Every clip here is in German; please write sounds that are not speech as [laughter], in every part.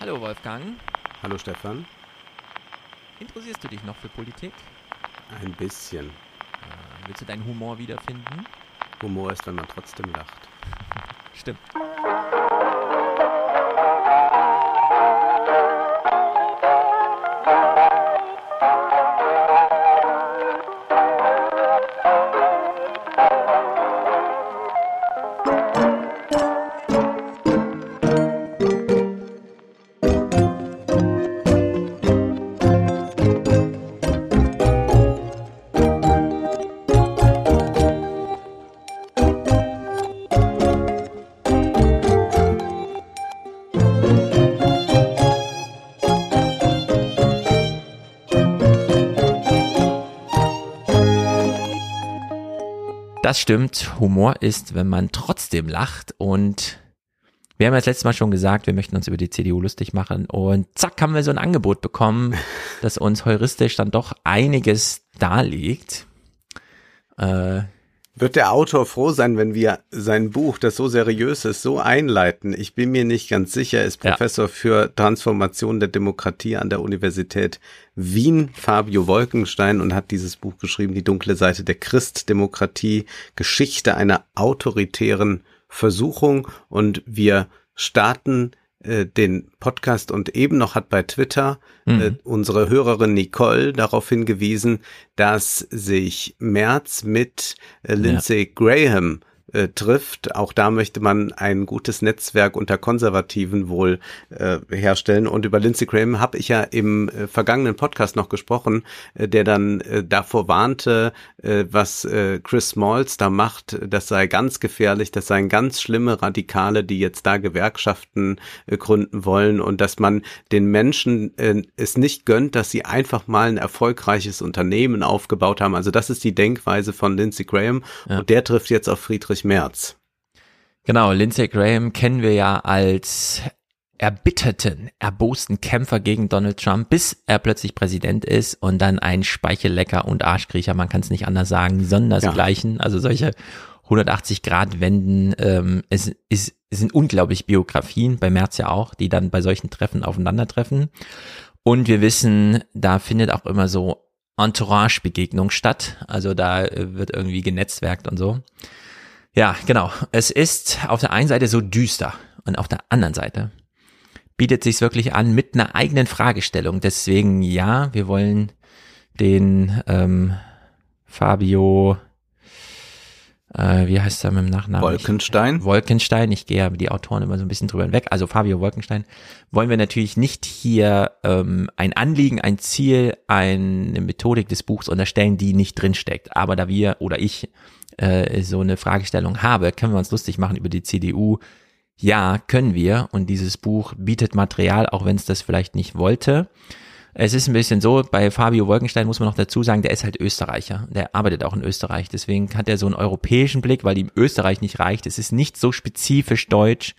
Hallo Wolfgang. Hallo Stefan. Interessierst du dich noch für Politik? Ein bisschen. Äh, willst du deinen Humor wiederfinden? Humor ist, wenn man trotzdem lacht. [laughs] Stimmt. Das stimmt. Humor ist, wenn man trotzdem lacht und wir haben ja das letzte Mal schon gesagt, wir möchten uns über die CDU lustig machen und zack haben wir so ein Angebot bekommen, [laughs] das uns heuristisch dann doch einiges darlegt. Äh, wird der Autor froh sein, wenn wir sein Buch, das so seriös ist, so einleiten? Ich bin mir nicht ganz sicher. Er ist Professor ja. für Transformation der Demokratie an der Universität Wien, Fabio Wolkenstein, und hat dieses Buch geschrieben, Die dunkle Seite der Christdemokratie, Geschichte einer autoritären Versuchung. Und wir starten äh, den Podcast und eben noch hat bei Twitter äh, mhm. äh, unsere Hörerin Nicole darauf hingewiesen, dass sich Merz mit äh, Lindsey ja. Graham äh, trifft. Auch da möchte man ein gutes Netzwerk unter Konservativen wohl äh, herstellen. Und über Lindsey Graham habe ich ja im äh, vergangenen Podcast noch gesprochen, äh, der dann äh, davor warnte, äh, was äh, Chris Smalls da macht, das sei ganz gefährlich, das seien ganz schlimme Radikale, die jetzt da Gewerkschaften äh, gründen wollen und dass man den Menschen äh, es nicht gönnt, dass sie einfach mal ein erfolgreiches Unternehmen aufgebaut haben. Also das ist die Denkweise von Lindsey Graham ja. und der trifft jetzt auf Friedrich Friedrich Merz. Genau, Lindsey Graham kennen wir ja als erbitterten, erbosten Kämpfer gegen Donald Trump, bis er plötzlich Präsident ist und dann ein Speichellecker und Arschkriecher, man kann es nicht anders sagen, sondersgleichen. Ja. Also solche 180 Grad Wenden, ähm, es, es, es sind unglaublich Biografien, bei Merz ja auch, die dann bei solchen Treffen aufeinandertreffen. Und wir wissen, da findet auch immer so Entourage-Begegnung statt. Also da wird irgendwie genetzwerkt und so. Ja, genau. Es ist auf der einen Seite so düster und auf der anderen Seite bietet sich wirklich an mit einer eigenen Fragestellung. Deswegen ja, wir wollen den ähm, Fabio, äh, wie heißt er mit dem Nachnamen? Wolkenstein. Ich, Wolkenstein. Ich gehe ja die Autoren immer so ein bisschen drüber hinweg. Also Fabio Wolkenstein wollen wir natürlich nicht hier ähm, ein Anliegen, ein Ziel, eine Methodik des Buchs unterstellen, die nicht drinsteckt. Aber da wir oder ich äh, so eine Fragestellung habe, können wir uns lustig machen über die CDU. Ja, können wir. Und dieses Buch bietet Material, auch wenn es das vielleicht nicht wollte. Es ist ein bisschen so, bei Fabio Wolkenstein muss man noch dazu sagen, der ist halt Österreicher. Der arbeitet auch in Österreich. Deswegen hat er so einen europäischen Blick, weil ihm Österreich nicht reicht. Es ist nicht so spezifisch deutsch,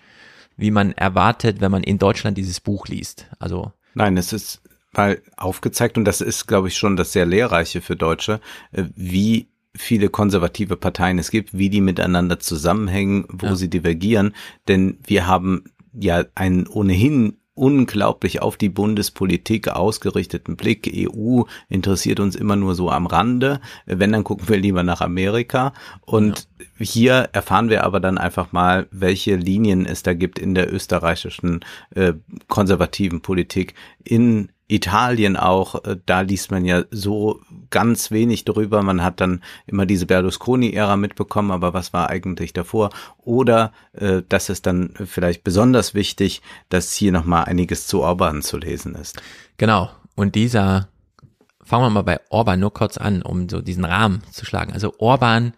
wie man erwartet, wenn man in Deutschland dieses Buch liest. Also. Nein, es ist mal aufgezeigt und das ist, glaube ich, schon das sehr Lehrreiche für Deutsche, äh, wie viele konservative Parteien es gibt, wie die miteinander zusammenhängen, wo ja. sie divergieren. Denn wir haben ja einen ohnehin unglaublich auf die Bundespolitik ausgerichteten Blick. EU interessiert uns immer nur so am Rande. Wenn, dann gucken wir lieber nach Amerika. Und ja. hier erfahren wir aber dann einfach mal, welche Linien es da gibt in der österreichischen äh, konservativen Politik in Italien auch, äh, da liest man ja so ganz wenig drüber. Man hat dann immer diese Berlusconi-Ära mitbekommen, aber was war eigentlich davor? Oder äh, das ist dann vielleicht besonders wichtig, dass hier nochmal einiges zu Orban zu lesen ist. Genau. Und dieser, fangen wir mal bei Orban nur kurz an, um so diesen Rahmen zu schlagen. Also Orban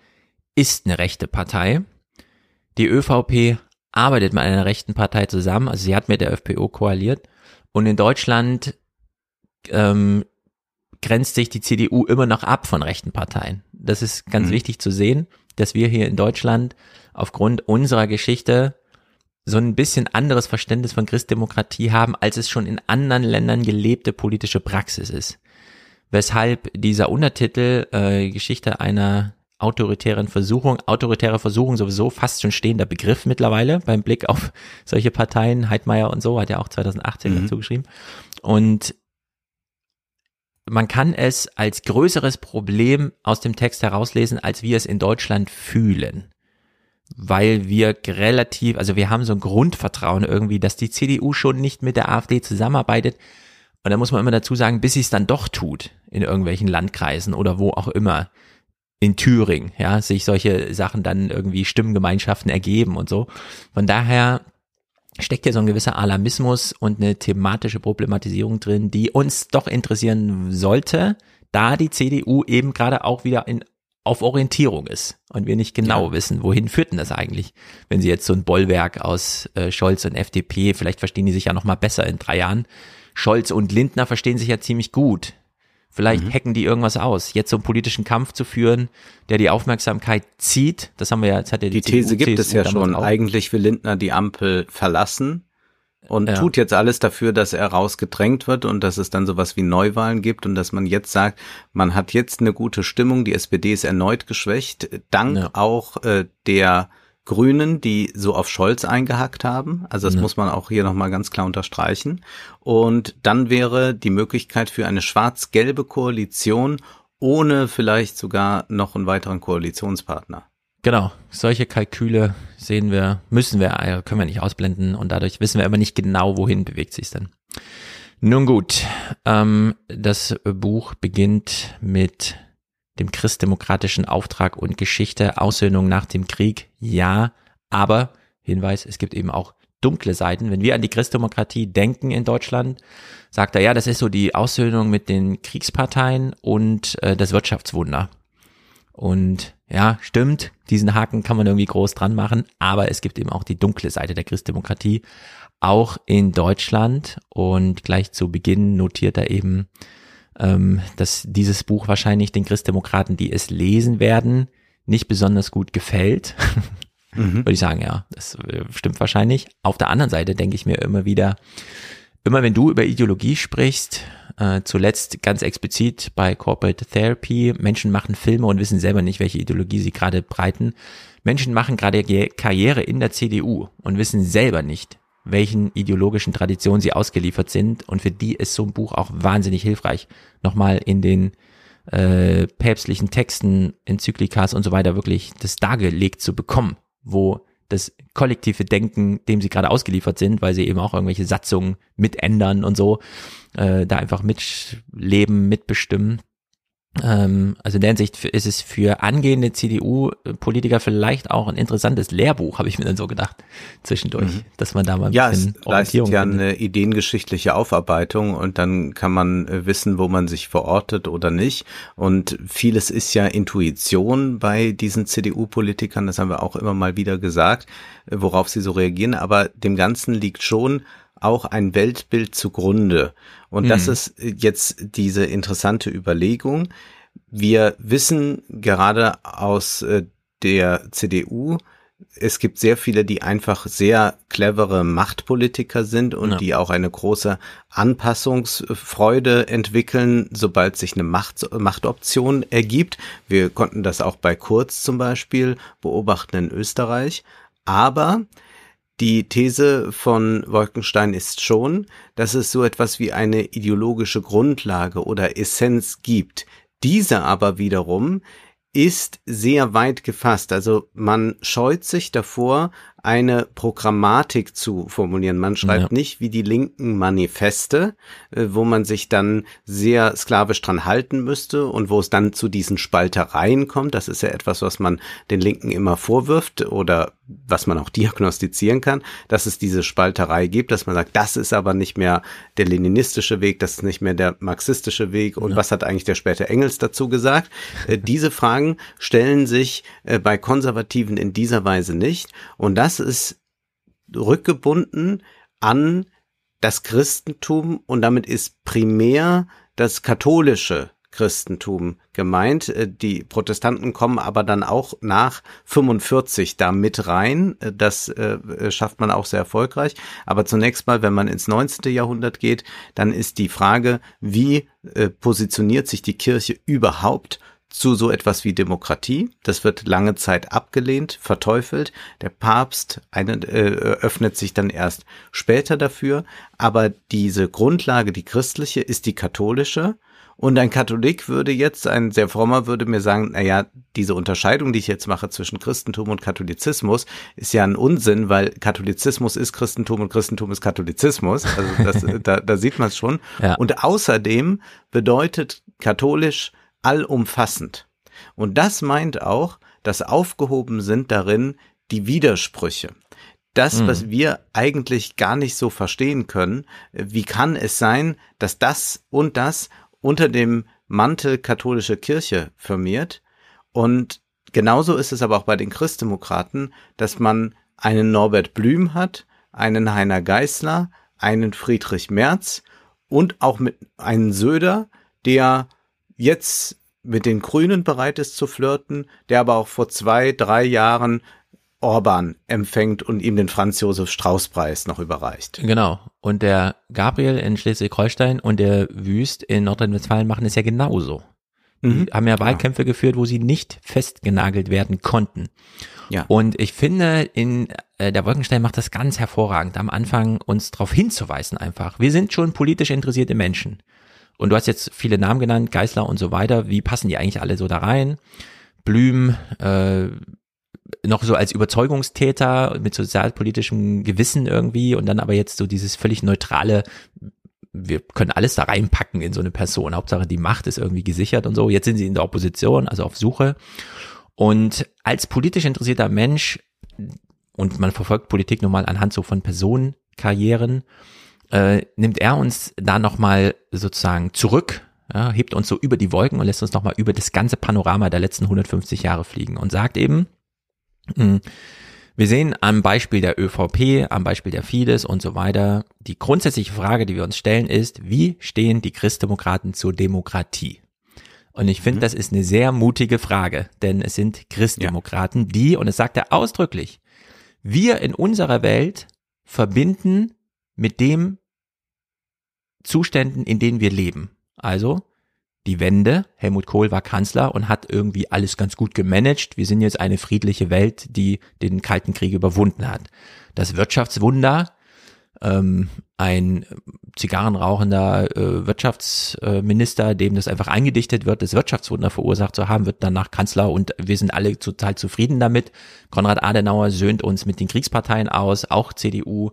ist eine rechte Partei. Die ÖVP arbeitet mit einer rechten Partei zusammen, also sie hat mit der FPO koaliert. Und in Deutschland ähm, grenzt sich die CDU immer noch ab von rechten Parteien. Das ist ganz mhm. wichtig zu sehen, dass wir hier in Deutschland aufgrund unserer Geschichte so ein bisschen anderes Verständnis von Christdemokratie haben, als es schon in anderen Ländern gelebte politische Praxis ist. Weshalb dieser Untertitel äh, Geschichte einer autoritären Versuchung. Autoritäre Versuchung sowieso fast schon stehender Begriff mittlerweile beim Blick auf solche Parteien. Heidmeier und so hat ja auch 2018 mhm. dazu geschrieben. Und man kann es als größeres Problem aus dem Text herauslesen, als wir es in Deutschland fühlen. Weil wir relativ, also wir haben so ein Grundvertrauen irgendwie, dass die CDU schon nicht mit der AfD zusammenarbeitet. Und da muss man immer dazu sagen, bis sie es dann doch tut, in irgendwelchen Landkreisen oder wo auch immer, in Thüringen, ja, sich solche Sachen dann irgendwie Stimmengemeinschaften ergeben und so. Von daher steckt ja so ein gewisser Alarmismus und eine thematische Problematisierung drin, die uns doch interessieren sollte, da die CDU eben gerade auch wieder in auf Orientierung ist und wir nicht genau ja. wissen, wohin führt denn das eigentlich, wenn sie jetzt so ein Bollwerk aus äh, Scholz und FDP, vielleicht verstehen die sich ja noch mal besser in drei Jahren. Scholz und Lindner verstehen sich ja ziemlich gut. Vielleicht mhm. hacken die irgendwas aus. Jetzt so einen politischen Kampf zu führen, der die Aufmerksamkeit zieht, das haben wir ja, jetzt hat ja die, die These gibt es ja schon. Auch. Eigentlich will Lindner die Ampel verlassen und ja. tut jetzt alles dafür, dass er rausgedrängt wird und dass es dann sowas wie Neuwahlen gibt und dass man jetzt sagt, man hat jetzt eine gute Stimmung, die SPD ist erneut geschwächt, dank ja. auch äh, der Grünen, die so auf Scholz eingehackt haben. Also das ja. muss man auch hier nochmal ganz klar unterstreichen. Und dann wäre die Möglichkeit für eine schwarz-gelbe Koalition ohne vielleicht sogar noch einen weiteren Koalitionspartner. Genau, solche Kalküle sehen wir, müssen wir, äh, können wir nicht ausblenden und dadurch wissen wir immer nicht genau, wohin bewegt sich denn. Nun gut, ähm, das Buch beginnt mit dem christdemokratischen Auftrag und Geschichte, Aussöhnung nach dem Krieg, ja, aber Hinweis, es gibt eben auch dunkle Seiten. Wenn wir an die Christdemokratie denken in Deutschland, sagt er, ja, das ist so die Aussöhnung mit den Kriegsparteien und äh, das Wirtschaftswunder. Und ja, stimmt, diesen Haken kann man irgendwie groß dran machen, aber es gibt eben auch die dunkle Seite der Christdemokratie, auch in Deutschland. Und gleich zu Beginn notiert er eben, ähm, dass dieses Buch wahrscheinlich den Christdemokraten, die es lesen werden, nicht besonders gut gefällt. [laughs] Mhm. Würde ich sagen, ja, das äh, stimmt wahrscheinlich. Auf der anderen Seite denke ich mir immer wieder, immer wenn du über Ideologie sprichst, äh, zuletzt ganz explizit bei Corporate Therapy, Menschen machen Filme und wissen selber nicht, welche Ideologie sie gerade breiten. Menschen machen gerade Karriere in der CDU und wissen selber nicht, welchen ideologischen Traditionen sie ausgeliefert sind. Und für die ist so ein Buch auch wahnsinnig hilfreich, nochmal in den äh, päpstlichen Texten, Enzyklikas und so weiter wirklich das dargelegt zu bekommen, wo das kollektive Denken, dem sie gerade ausgeliefert sind, weil sie eben auch irgendwelche Satzungen mitändern und so, äh, da einfach mitleben, mitbestimmen. Ähm, also in der Hinsicht ist es für angehende CDU-Politiker vielleicht auch ein interessantes Lehrbuch, habe ich mir dann so gedacht, zwischendurch, mhm. dass man da mal ein ja, bisschen es Orientierung leistet ja findet. eine ideengeschichtliche Aufarbeitung und dann kann man äh, wissen, wo man sich verortet oder nicht. Und vieles ist ja Intuition bei diesen CDU-Politikern, das haben wir auch immer mal wieder gesagt, äh, worauf sie so reagieren. Aber dem Ganzen liegt schon auch ein Weltbild zugrunde. Und mhm. das ist jetzt diese interessante Überlegung. Wir wissen gerade aus äh, der CDU, es gibt sehr viele, die einfach sehr clevere Machtpolitiker sind und ja. die auch eine große Anpassungsfreude entwickeln, sobald sich eine Macht, Machtoption ergibt. Wir konnten das auch bei Kurz zum Beispiel beobachten in Österreich. Aber die These von Wolkenstein ist schon, dass es so etwas wie eine ideologische Grundlage oder Essenz gibt. Diese aber wiederum ist sehr weit gefasst. Also man scheut sich davor, eine Programmatik zu formulieren. Man schreibt ja. nicht wie die linken Manifeste, äh, wo man sich dann sehr sklavisch dran halten müsste und wo es dann zu diesen Spaltereien kommt. Das ist ja etwas, was man den Linken immer vorwirft oder was man auch diagnostizieren kann, dass es diese Spalterei gibt, dass man sagt, das ist aber nicht mehr der leninistische Weg, das ist nicht mehr der marxistische Weg und ja. was hat eigentlich der späte Engels dazu gesagt? Äh, diese Fragen stellen sich äh, bei Konservativen in dieser Weise nicht und das das ist rückgebunden an das Christentum und damit ist primär das katholische Christentum gemeint. Äh, die Protestanten kommen aber dann auch nach 45 da mit rein. Äh, das äh, schafft man auch sehr erfolgreich. Aber zunächst mal, wenn man ins 19. Jahrhundert geht, dann ist die Frage, wie positioniert sich die Kirche überhaupt zu so etwas wie Demokratie. Das wird lange Zeit abgelehnt, verteufelt. Der Papst eine, äh, öffnet sich dann erst später dafür. Aber diese Grundlage, die christliche, ist die katholische. Und ein Katholik würde jetzt, ein sehr frommer würde mir sagen, na ja, diese Unterscheidung, die ich jetzt mache zwischen Christentum und Katholizismus, ist ja ein Unsinn, weil Katholizismus ist Christentum und Christentum ist Katholizismus. Also das, [laughs] da, da sieht man es schon. Ja. Und außerdem bedeutet katholisch allumfassend. Und das meint auch, dass aufgehoben sind darin die Widersprüche. Das, mhm. was wir eigentlich gar nicht so verstehen können, wie kann es sein, dass das und das unter dem Mantel katholische Kirche firmiert. Und genauso ist es aber auch bei den Christdemokraten, dass man einen Norbert Blüm hat, einen Heiner Geißler, einen Friedrich Merz und auch mit einen Söder, der jetzt mit den Grünen bereit ist zu flirten, der aber auch vor zwei, drei Jahren Orban empfängt und ihm den Franz Josef Strauß Preis noch überreicht. Genau. Und der Gabriel in Schleswig-Holstein und der Wüst in Nordrhein-Westfalen machen es ja genauso. Die mhm. haben ja Wahlkämpfe ja. geführt, wo sie nicht festgenagelt werden konnten. Ja. Und ich finde, in äh, der Wolkenstein macht das ganz hervorragend, am Anfang uns darauf hinzuweisen einfach. Wir sind schon politisch interessierte Menschen. Und du hast jetzt viele Namen genannt, Geißler und so weiter. Wie passen die eigentlich alle so da rein? Blüm, äh, noch so als Überzeugungstäter mit sozialpolitischem Gewissen irgendwie und dann aber jetzt so dieses völlig neutrale, wir können alles da reinpacken in so eine Person. Hauptsache die Macht ist irgendwie gesichert und so. Jetzt sind sie in der Opposition, also auf Suche. Und als politisch interessierter Mensch, und man verfolgt Politik nun mal anhand so von Personenkarrieren, äh, nimmt er uns da nochmal sozusagen zurück, ja, hebt uns so über die Wolken und lässt uns nochmal über das ganze Panorama der letzten 150 Jahre fliegen und sagt eben, hm. Wir sehen am Beispiel der ÖVP, am Beispiel der Fidesz und so weiter, die grundsätzliche Frage, die wir uns stellen, ist, wie stehen die Christdemokraten zur Demokratie? Und ich finde, mhm. das ist eine sehr mutige Frage, denn es sind Christdemokraten, ja. die, und es sagt er ausdrücklich, wir in unserer Welt verbinden mit dem Zuständen, in denen wir leben. Also die Wende. Helmut Kohl war Kanzler und hat irgendwie alles ganz gut gemanagt. Wir sind jetzt eine friedliche Welt, die den Kalten Krieg überwunden hat. Das Wirtschaftswunder, ähm, ein zigarrenrauchender äh, Wirtschaftsminister, dem das einfach eingedichtet wird, das Wirtschaftswunder verursacht zu haben, wird danach Kanzler und wir sind alle total zufrieden damit. Konrad Adenauer söhnt uns mit den Kriegsparteien aus, auch CDU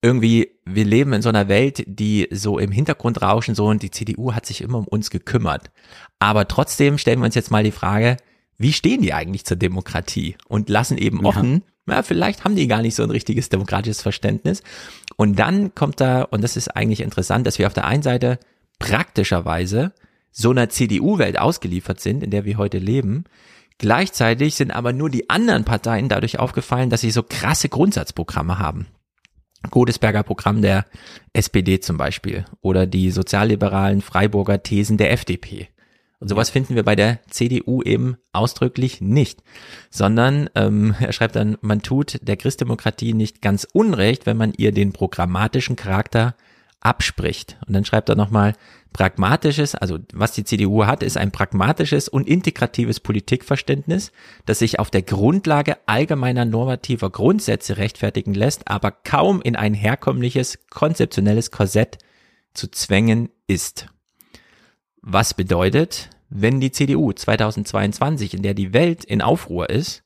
irgendwie, wir leben in so einer Welt, die so im Hintergrund rauschen so und die CDU hat sich immer um uns gekümmert. Aber trotzdem stellen wir uns jetzt mal die Frage, wie stehen die eigentlich zur Demokratie und lassen eben offen, ja. ja, vielleicht haben die gar nicht so ein richtiges demokratisches Verständnis. Und dann kommt da, und das ist eigentlich interessant, dass wir auf der einen Seite praktischerweise so einer CDU-Welt ausgeliefert sind, in der wir heute leben. Gleichzeitig sind aber nur die anderen Parteien dadurch aufgefallen, dass sie so krasse Grundsatzprogramme haben. Godesberger Programm der SPD zum Beispiel oder die sozialliberalen Freiburger Thesen der FDP. Und sowas finden wir bei der CDU eben ausdrücklich nicht, sondern ähm, [laughs] er schreibt dann, man tut der Christdemokratie nicht ganz unrecht, wenn man ihr den programmatischen Charakter abspricht. Und dann schreibt er nochmal, pragmatisches, also was die CDU hat, ist ein pragmatisches und integratives Politikverständnis, das sich auf der Grundlage allgemeiner normativer Grundsätze rechtfertigen lässt, aber kaum in ein herkömmliches konzeptionelles Korsett zu zwängen ist. Was bedeutet, wenn die CDU 2022, in der die Welt in Aufruhr ist,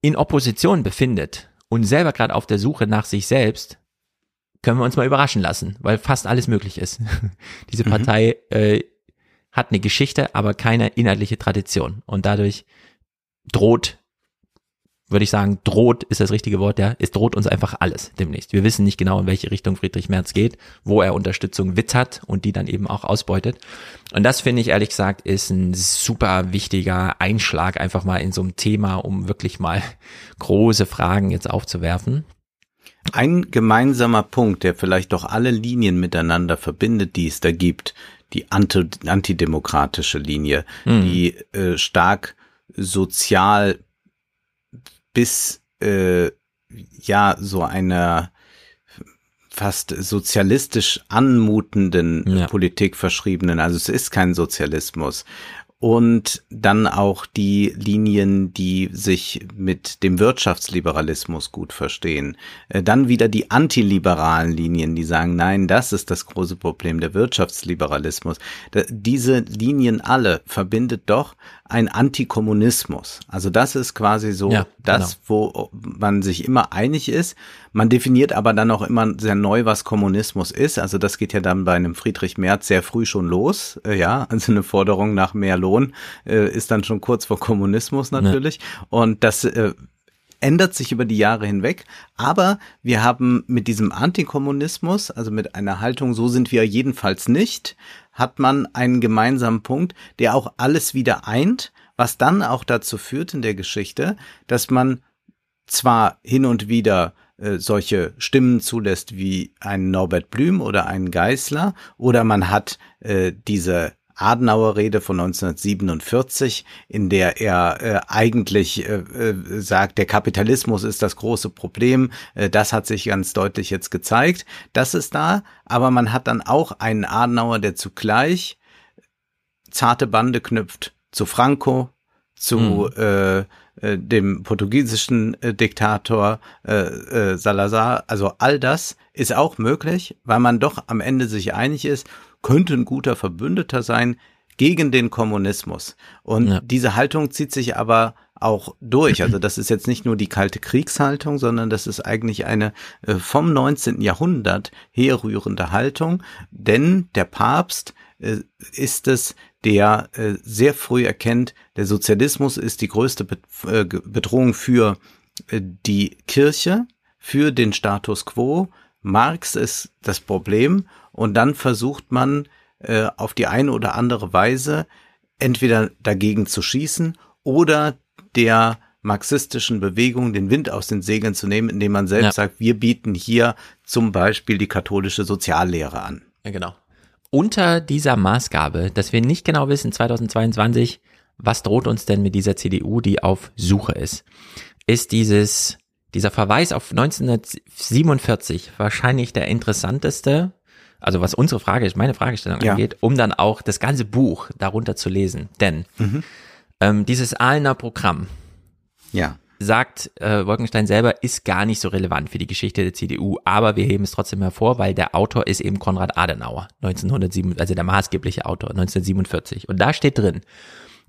in Opposition befindet und selber gerade auf der Suche nach sich selbst, können wir uns mal überraschen lassen, weil fast alles möglich ist. [laughs] Diese mhm. Partei äh, hat eine Geschichte, aber keine inhaltliche Tradition. Und dadurch droht, würde ich sagen, droht ist das richtige Wort, ja, es droht uns einfach alles demnächst. Wir wissen nicht genau, in welche Richtung Friedrich Merz geht, wo er Unterstützung wittert und die dann eben auch ausbeutet. Und das finde ich ehrlich gesagt ist ein super wichtiger Einschlag einfach mal in so einem Thema, um wirklich mal [laughs] große Fragen jetzt aufzuwerfen. Ein gemeinsamer Punkt, der vielleicht doch alle Linien miteinander verbindet, die es da gibt, die anti antidemokratische Linie, mhm. die äh, stark sozial bis äh, ja so einer fast sozialistisch anmutenden ja. Politik verschriebenen. Also es ist kein Sozialismus. Und dann auch die Linien, die sich mit dem Wirtschaftsliberalismus gut verstehen. Äh, dann wieder die antiliberalen Linien, die sagen, nein, das ist das große Problem, der Wirtschaftsliberalismus. Diese Linien alle verbindet doch ein Antikommunismus. Also das ist quasi so ja, das, genau. wo man sich immer einig ist. Man definiert aber dann auch immer sehr neu, was Kommunismus ist. Also das geht ja dann bei einem Friedrich Merz sehr früh schon los. Äh, ja, also eine Forderung nach mehr Lohn äh, ist dann schon kurz vor Kommunismus natürlich. Ja. Und das äh, ändert sich über die Jahre hinweg. Aber wir haben mit diesem Antikommunismus, also mit einer Haltung, so sind wir jedenfalls nicht, hat man einen gemeinsamen Punkt, der auch alles wieder eint, was dann auch dazu führt in der Geschichte, dass man zwar hin und wieder äh, solche Stimmen zulässt wie ein Norbert Blüm oder einen Geißler oder man hat äh, diese Adenauer-Rede von 1947, in der er äh, eigentlich äh, äh, sagt, der Kapitalismus ist das große Problem. Äh, das hat sich ganz deutlich jetzt gezeigt. Das ist da, aber man hat dann auch einen Adenauer, der zugleich zarte Bande knüpft zu Franco, zu mhm. äh, äh, dem portugiesischen äh, Diktator äh, äh, Salazar. Also all das ist auch möglich, weil man doch am Ende sich einig ist könnte ein guter Verbündeter sein gegen den Kommunismus. Und ja. diese Haltung zieht sich aber auch durch. Also das ist jetzt nicht nur die kalte Kriegshaltung, sondern das ist eigentlich eine äh, vom 19. Jahrhundert herrührende Haltung, denn der Papst äh, ist es, der äh, sehr früh erkennt, der Sozialismus ist die größte Bedrohung für die Kirche, für den Status quo. Marx ist das Problem und dann versucht man äh, auf die eine oder andere Weise entweder dagegen zu schießen oder der marxistischen Bewegung den Wind aus den Segeln zu nehmen, indem man selbst ja. sagt, wir bieten hier zum Beispiel die katholische Soziallehre an. Ja, genau. Unter dieser Maßgabe, dass wir nicht genau wissen, 2022, was droht uns denn mit dieser CDU, die auf Suche ist, ist dieses, dieser Verweis auf 1947 wahrscheinlich der interessanteste also was unsere Frage, meine Fragestellung ja. angeht, um dann auch das ganze Buch darunter zu lesen. Denn mhm. ähm, dieses Ahlener Programm ja. sagt äh, Wolkenstein selber, ist gar nicht so relevant für die Geschichte der CDU, aber wir heben es trotzdem hervor, weil der Autor ist eben Konrad Adenauer, 1907, also der maßgebliche Autor, 1947. Und da steht drin,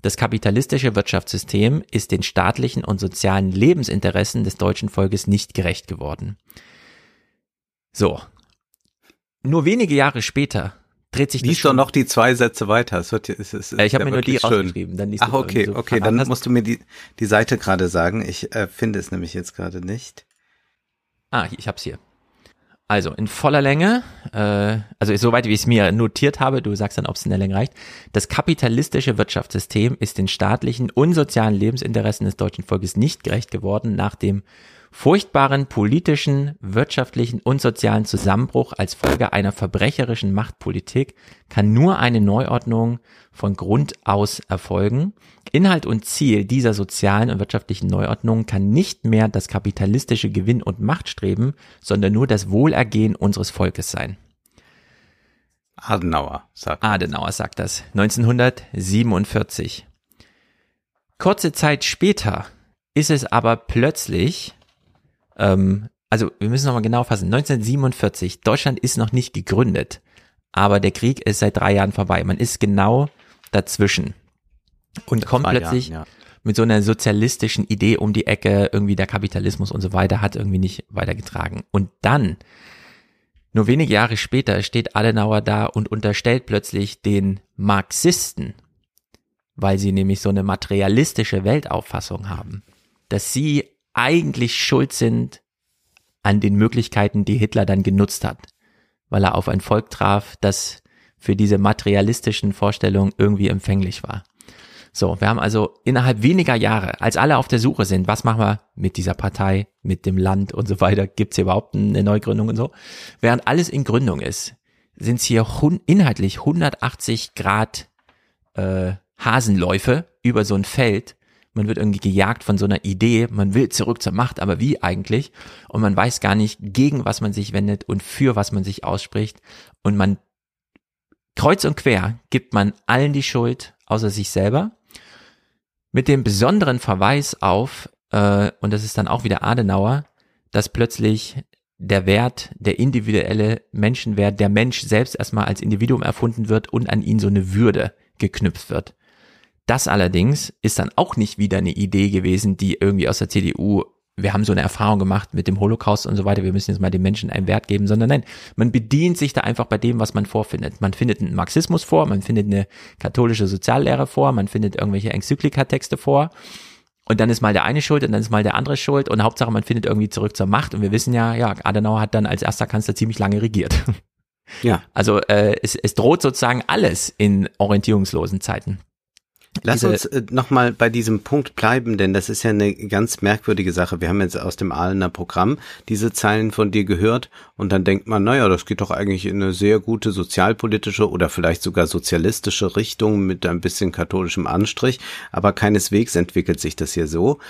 das kapitalistische Wirtschaftssystem ist den staatlichen und sozialen Lebensinteressen des deutschen Volkes nicht gerecht geworden. So, nur wenige Jahre später dreht sich Lies das doch noch die zwei Sätze weiter. Es wird, es ist, äh, ich habe mir nur die schön. Dann Ach, okay, so okay, dann musst du mir die, die Seite gerade sagen. Ich äh, finde es nämlich jetzt gerade nicht. Ah, ich hab's hier. Also in voller Länge, äh, also soweit wie ich es mir notiert habe, du sagst dann, ob es in der Länge reicht. Das kapitalistische Wirtschaftssystem ist den staatlichen und sozialen Lebensinteressen des deutschen Volkes nicht gerecht geworden nach dem furchtbaren politischen, wirtschaftlichen und sozialen Zusammenbruch als Folge einer verbrecherischen Machtpolitik kann nur eine Neuordnung von Grund aus erfolgen. Inhalt und Ziel dieser sozialen und wirtschaftlichen Neuordnung kann nicht mehr das kapitalistische Gewinn- und Machtstreben, sondern nur das Wohlergehen unseres Volkes sein. Adenauer sagt Adenauer sagt das 1947. Kurze Zeit später ist es aber plötzlich ähm, also wir müssen nochmal genau fassen. 1947, Deutschland ist noch nicht gegründet, aber der Krieg ist seit drei Jahren vorbei. Man ist genau dazwischen und kommt plötzlich Jahren, ja. mit so einer sozialistischen Idee um die Ecke, irgendwie der Kapitalismus und so weiter hat irgendwie nicht weitergetragen. Und dann, nur wenige Jahre später, steht Adenauer da und unterstellt plötzlich den Marxisten, weil sie nämlich so eine materialistische Weltauffassung haben, dass sie eigentlich schuld sind an den Möglichkeiten, die Hitler dann genutzt hat, weil er auf ein Volk traf, das für diese materialistischen Vorstellungen irgendwie empfänglich war. So, wir haben also innerhalb weniger Jahre, als alle auf der Suche sind, was machen wir mit dieser Partei, mit dem Land und so weiter, gibt's hier überhaupt eine Neugründung und so, während alles in Gründung ist, sind es hier inhaltlich 180 Grad äh, Hasenläufe über so ein Feld, man wird irgendwie gejagt von so einer Idee, man will zurück zur Macht, aber wie eigentlich? Und man weiß gar nicht, gegen was man sich wendet und für was man sich ausspricht. Und man kreuz und quer gibt man allen die Schuld, außer sich selber. Mit dem besonderen Verweis auf, äh, und das ist dann auch wieder Adenauer, dass plötzlich der Wert, der individuelle Menschenwert, der Mensch selbst erstmal als Individuum erfunden wird und an ihn so eine Würde geknüpft wird. Das allerdings ist dann auch nicht wieder eine Idee gewesen, die irgendwie aus der CDU wir haben so eine Erfahrung gemacht mit dem Holocaust und so weiter, wir müssen jetzt mal den Menschen einen Wert geben, sondern nein, man bedient sich da einfach bei dem, was man vorfindet. Man findet einen Marxismus vor, man findet eine katholische Soziallehre vor, man findet irgendwelche Enzyklika-Texte vor und dann ist mal der eine schuld und dann ist mal der andere schuld und Hauptsache man findet irgendwie zurück zur Macht und wir wissen ja, ja, Adenauer hat dann als erster Kanzler ziemlich lange regiert. Ja. Also äh, es, es droht sozusagen alles in orientierungslosen Zeiten. Lass uns äh, nochmal bei diesem Punkt bleiben, denn das ist ja eine ganz merkwürdige Sache. Wir haben jetzt aus dem Ahlener Programm diese Zeilen von dir gehört und dann denkt man, naja, das geht doch eigentlich in eine sehr gute sozialpolitische oder vielleicht sogar sozialistische Richtung mit ein bisschen katholischem Anstrich, aber keineswegs entwickelt sich das hier so,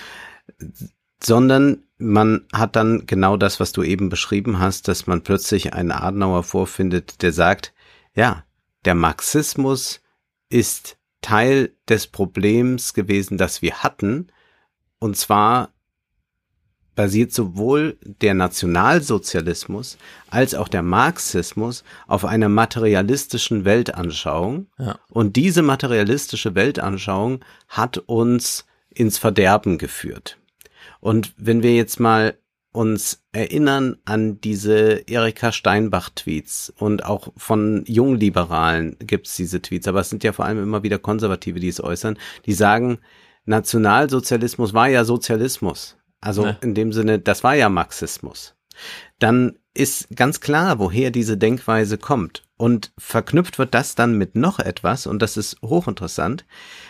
sondern man hat dann genau das, was du eben beschrieben hast, dass man plötzlich einen Adenauer vorfindet, der sagt, ja, der Marxismus ist Teil des Problems gewesen, das wir hatten. Und zwar basiert sowohl der Nationalsozialismus als auch der Marxismus auf einer materialistischen Weltanschauung. Ja. Und diese materialistische Weltanschauung hat uns ins Verderben geführt. Und wenn wir jetzt mal uns erinnern an diese Erika Steinbach-Tweets und auch von Jungliberalen gibt's diese Tweets, aber es sind ja vor allem immer wieder Konservative, die es äußern, die sagen, Nationalsozialismus war ja Sozialismus. Also ja. in dem Sinne, das war ja Marxismus. Dann ist ganz klar, woher diese Denkweise kommt. Und verknüpft wird das dann mit noch etwas, und das ist hochinteressant,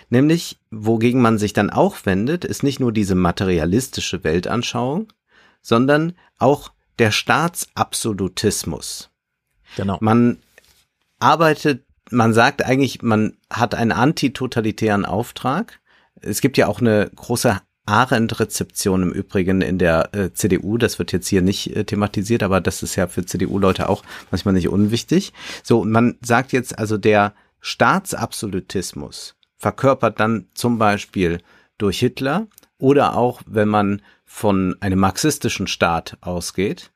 nämlich wogegen man sich dann auch wendet, ist nicht nur diese materialistische Weltanschauung, sondern auch der Staatsabsolutismus. Genau. Man arbeitet, man sagt eigentlich, man hat einen antitotalitären Auftrag. Es gibt ja auch eine große Arendt-Rezeption im Übrigen in der äh, CDU. Das wird jetzt hier nicht äh, thematisiert, aber das ist ja für CDU-Leute auch manchmal nicht unwichtig. So, man sagt jetzt also, der Staatsabsolutismus verkörpert dann zum Beispiel durch Hitler oder auch, wenn man von einem marxistischen Staat ausgeht.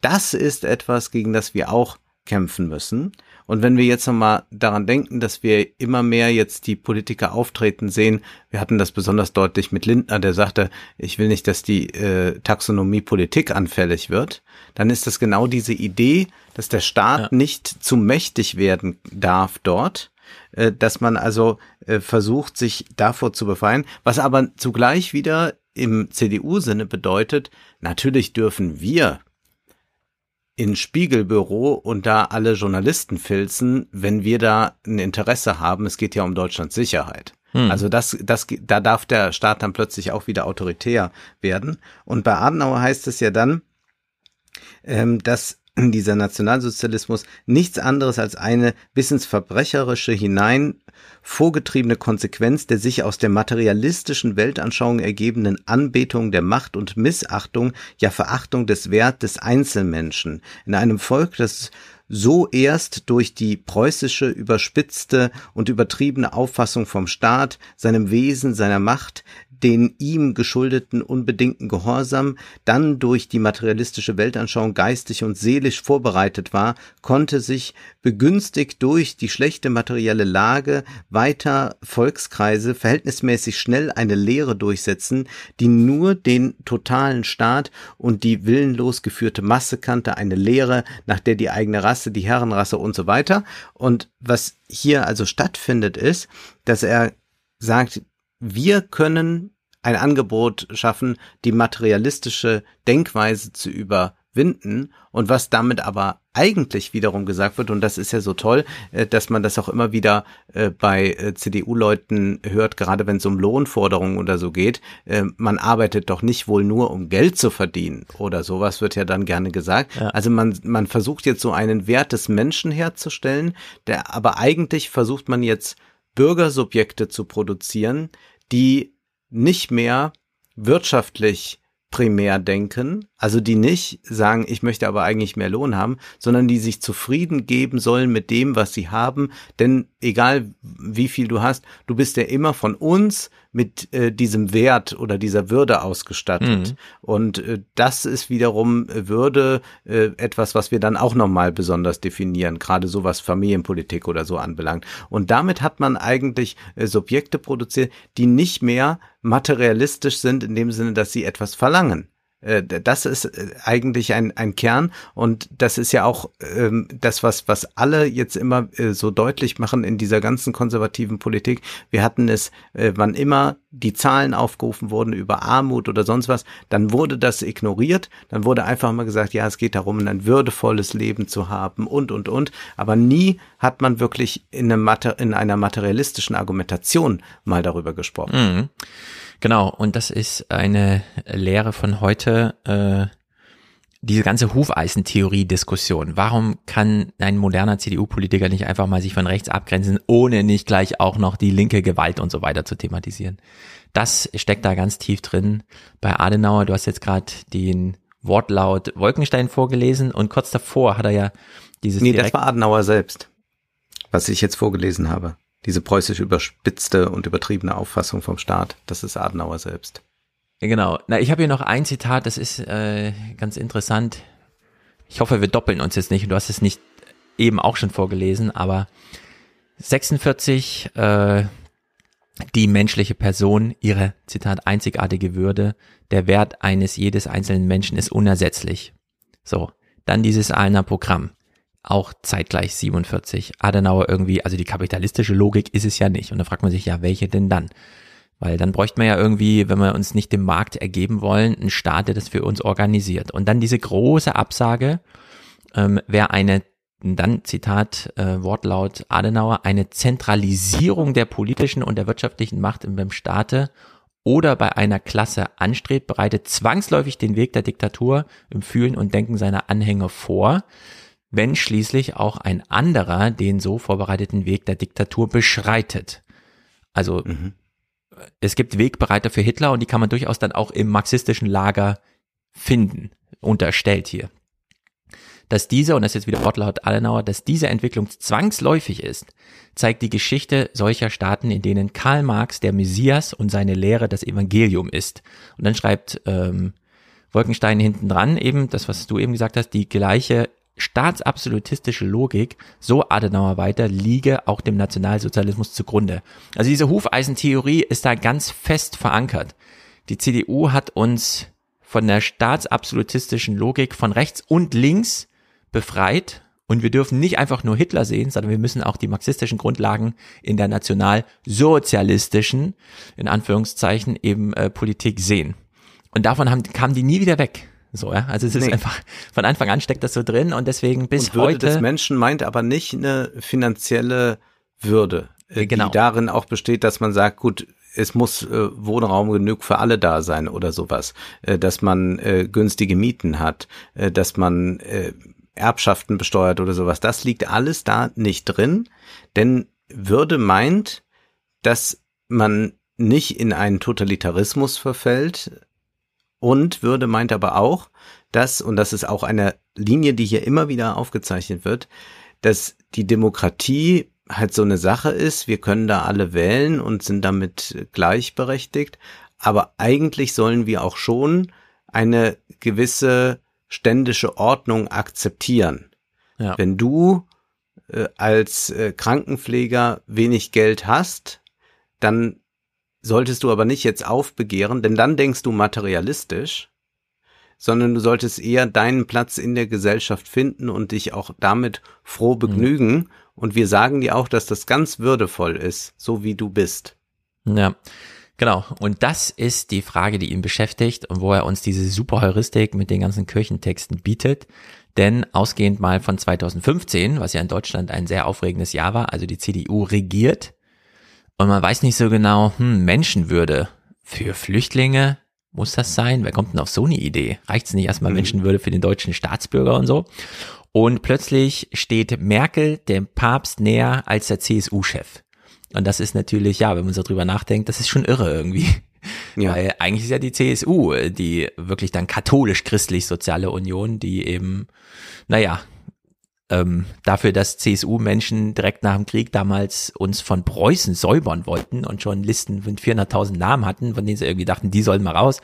Das ist etwas, gegen das wir auch kämpfen müssen. Und wenn wir jetzt nochmal daran denken, dass wir immer mehr jetzt die Politiker auftreten sehen, wir hatten das besonders deutlich mit Lindner, der sagte, ich will nicht, dass die äh, Taxonomie Politik anfällig wird, dann ist das genau diese Idee, dass der Staat ja. nicht zu mächtig werden darf dort, äh, dass man also äh, versucht, sich davor zu befreien, was aber zugleich wieder im CDU-Sinne bedeutet, natürlich dürfen wir ins Spiegelbüro und da alle Journalisten filzen, wenn wir da ein Interesse haben. Es geht ja um Deutschlands Sicherheit. Hm. Also das, das, da darf der Staat dann plötzlich auch wieder autoritär werden. Und bei Adenauer heißt es ja dann, ähm, dass dieser Nationalsozialismus nichts anderes als eine bis ins Verbrecherische hinein vorgetriebene Konsequenz der sich aus der materialistischen Weltanschauung ergebenden Anbetung der Macht und Missachtung, ja Verachtung des Wert des Einzelmenschen. In einem Volk, das so erst durch die preußische überspitzte und übertriebene Auffassung vom Staat, seinem Wesen, seiner Macht, den ihm geschuldeten unbedingten Gehorsam dann durch die materialistische Weltanschauung geistig und seelisch vorbereitet war, konnte sich begünstigt durch die schlechte materielle Lage weiter Volkskreise verhältnismäßig schnell eine Lehre durchsetzen, die nur den totalen Staat und die willenlos geführte Masse kannte, eine Lehre, nach der die eigene Rasse, die Herrenrasse und so weiter. Und was hier also stattfindet, ist, dass er sagt, wir können ein Angebot schaffen, die materialistische Denkweise zu überwinden und was damit aber eigentlich wiederum gesagt wird, und das ist ja so toll, äh, dass man das auch immer wieder äh, bei äh, CDU-Leuten hört, gerade wenn es um Lohnforderungen oder so geht, man arbeitet doch nicht wohl nur, um Geld zu verdienen oder sowas wird ja dann gerne gesagt. Ja. Also man, man versucht jetzt so einen Wert des Menschen herzustellen, der aber eigentlich versucht man jetzt Bürgersubjekte zu produzieren, die nicht mehr wirtschaftlich primär denken, Also die nicht sagen, ich möchte aber eigentlich mehr Lohn haben, sondern die sich zufrieden geben sollen mit dem, was sie haben. Denn egal wie viel du hast, du bist ja immer von uns mit äh, diesem Wert oder dieser Würde ausgestattet. Mhm. Und äh, das ist wiederum Würde äh, etwas, was wir dann auch nochmal besonders definieren, gerade so was Familienpolitik oder so anbelangt. Und damit hat man eigentlich äh, Subjekte produziert, die nicht mehr materialistisch sind in dem Sinne, dass sie etwas verlangen. Äh, das ist äh, eigentlich ein, ein Kern und das ist ja auch ähm, das, was, was alle jetzt immer äh, so deutlich machen in dieser ganzen konservativen Politik. Wir hatten es, äh, wann immer die Zahlen aufgerufen wurden über Armut oder sonst was, dann wurde das ignoriert, dann wurde einfach mal gesagt, ja, es geht darum, ein würdevolles Leben zu haben und, und, und, aber nie hat man wirklich in, Mater in einer materialistischen Argumentation mal darüber gesprochen. Mhm. Genau, und das ist eine Lehre von heute, äh, diese ganze Hufeisentheorie-Diskussion. Warum kann ein moderner CDU-Politiker nicht einfach mal sich von rechts abgrenzen, ohne nicht gleich auch noch die linke Gewalt und so weiter zu thematisieren? Das steckt da ganz tief drin. Bei Adenauer, du hast jetzt gerade den Wortlaut Wolkenstein vorgelesen und kurz davor hat er ja dieses. Nee, das war Adenauer selbst, was ich jetzt vorgelesen habe. Diese preußisch überspitzte und übertriebene Auffassung vom Staat, das ist Adenauer selbst. Genau. Na, ich habe hier noch ein Zitat, das ist äh, ganz interessant. Ich hoffe, wir doppeln uns jetzt nicht. Du hast es nicht eben auch schon vorgelesen, aber 46, äh, die menschliche Person, ihre, Zitat, einzigartige Würde, der Wert eines jedes einzelnen Menschen ist unersetzlich. So, dann dieses Alner Programm auch zeitgleich 47. Adenauer irgendwie, also die kapitalistische Logik ist es ja nicht. Und da fragt man sich ja, welche denn dann? Weil dann bräuchte man ja irgendwie, wenn wir uns nicht dem Markt ergeben wollen, einen Staat, der das für uns organisiert. Und dann diese große Absage, ähm, wäre eine, dann Zitat, äh, Wortlaut Adenauer, eine Zentralisierung der politischen und der wirtschaftlichen Macht im Staate oder bei einer Klasse anstrebt, bereitet zwangsläufig den Weg der Diktatur im Fühlen und Denken seiner Anhänger vor wenn schließlich auch ein anderer den so vorbereiteten Weg der Diktatur beschreitet. Also mhm. es gibt Wegbereiter für Hitler und die kann man durchaus dann auch im marxistischen Lager finden, unterstellt hier. Dass diese, und das ist jetzt wieder Wortlaut Adenauer, dass diese Entwicklung zwangsläufig ist, zeigt die Geschichte solcher Staaten, in denen Karl Marx der Messias und seine Lehre das Evangelium ist. Und dann schreibt ähm, Wolkenstein hinten dran eben, das, was du eben gesagt hast, die gleiche staatsabsolutistische Logik, so Adenauer weiter, liege auch dem Nationalsozialismus zugrunde. Also diese Hufeisentheorie ist da ganz fest verankert. Die CDU hat uns von der staatsabsolutistischen Logik von rechts und links befreit und wir dürfen nicht einfach nur Hitler sehen, sondern wir müssen auch die marxistischen Grundlagen in der nationalsozialistischen, in Anführungszeichen, eben äh, Politik sehen. Und davon haben, kamen die nie wieder weg. So, ja. Also es ist nee. einfach, von Anfang an steckt das so drin und deswegen bis und Würde heute. des Menschen meint aber nicht eine finanzielle Würde, äh, genau. die darin auch besteht, dass man sagt, gut, es muss äh, Wohnraum genug für alle da sein oder sowas, äh, dass man äh, günstige Mieten hat, äh, dass man äh, Erbschaften besteuert oder sowas. Das liegt alles da nicht drin, denn Würde meint, dass man nicht in einen Totalitarismus verfällt, und Würde meint aber auch, dass, und das ist auch eine Linie, die hier immer wieder aufgezeichnet wird, dass die Demokratie halt so eine Sache ist, wir können da alle wählen und sind damit gleichberechtigt, aber eigentlich sollen wir auch schon eine gewisse ständische Ordnung akzeptieren. Ja. Wenn du äh, als äh, Krankenpfleger wenig Geld hast, dann solltest du aber nicht jetzt aufbegehren, denn dann denkst du materialistisch, sondern du solltest eher deinen Platz in der Gesellschaft finden und dich auch damit froh mhm. begnügen. Mhm. Und wir sagen dir auch, dass das ganz würdevoll ist, so wie du bist. Ja. Genau. Und das ist die Frage, die ihn beschäftigt und wo er uns diese super Heuristik mit den ganzen Kirchentexten bietet. Denn ausgehend mal von 2015, was ja in Deutschland ein sehr aufregendes Jahr war, also die CDU regiert, und man weiß nicht so genau, hm, Menschenwürde für Flüchtlinge, muss das sein? Wer kommt denn auf so eine Idee? Reicht es nicht erstmal mhm. Menschenwürde für den deutschen Staatsbürger und so? Und plötzlich steht Merkel dem Papst näher als der CSU-Chef. Und das ist natürlich, ja, wenn man so drüber nachdenkt, das ist schon irre irgendwie. Ja. Weil eigentlich ist ja die CSU die wirklich dann katholisch-christlich-soziale Union, die eben, naja, ähm, dafür, dass CSU-Menschen direkt nach dem Krieg damals uns von Preußen säubern wollten und schon Listen mit 400.000 Namen hatten, von denen sie irgendwie dachten, die sollen mal raus,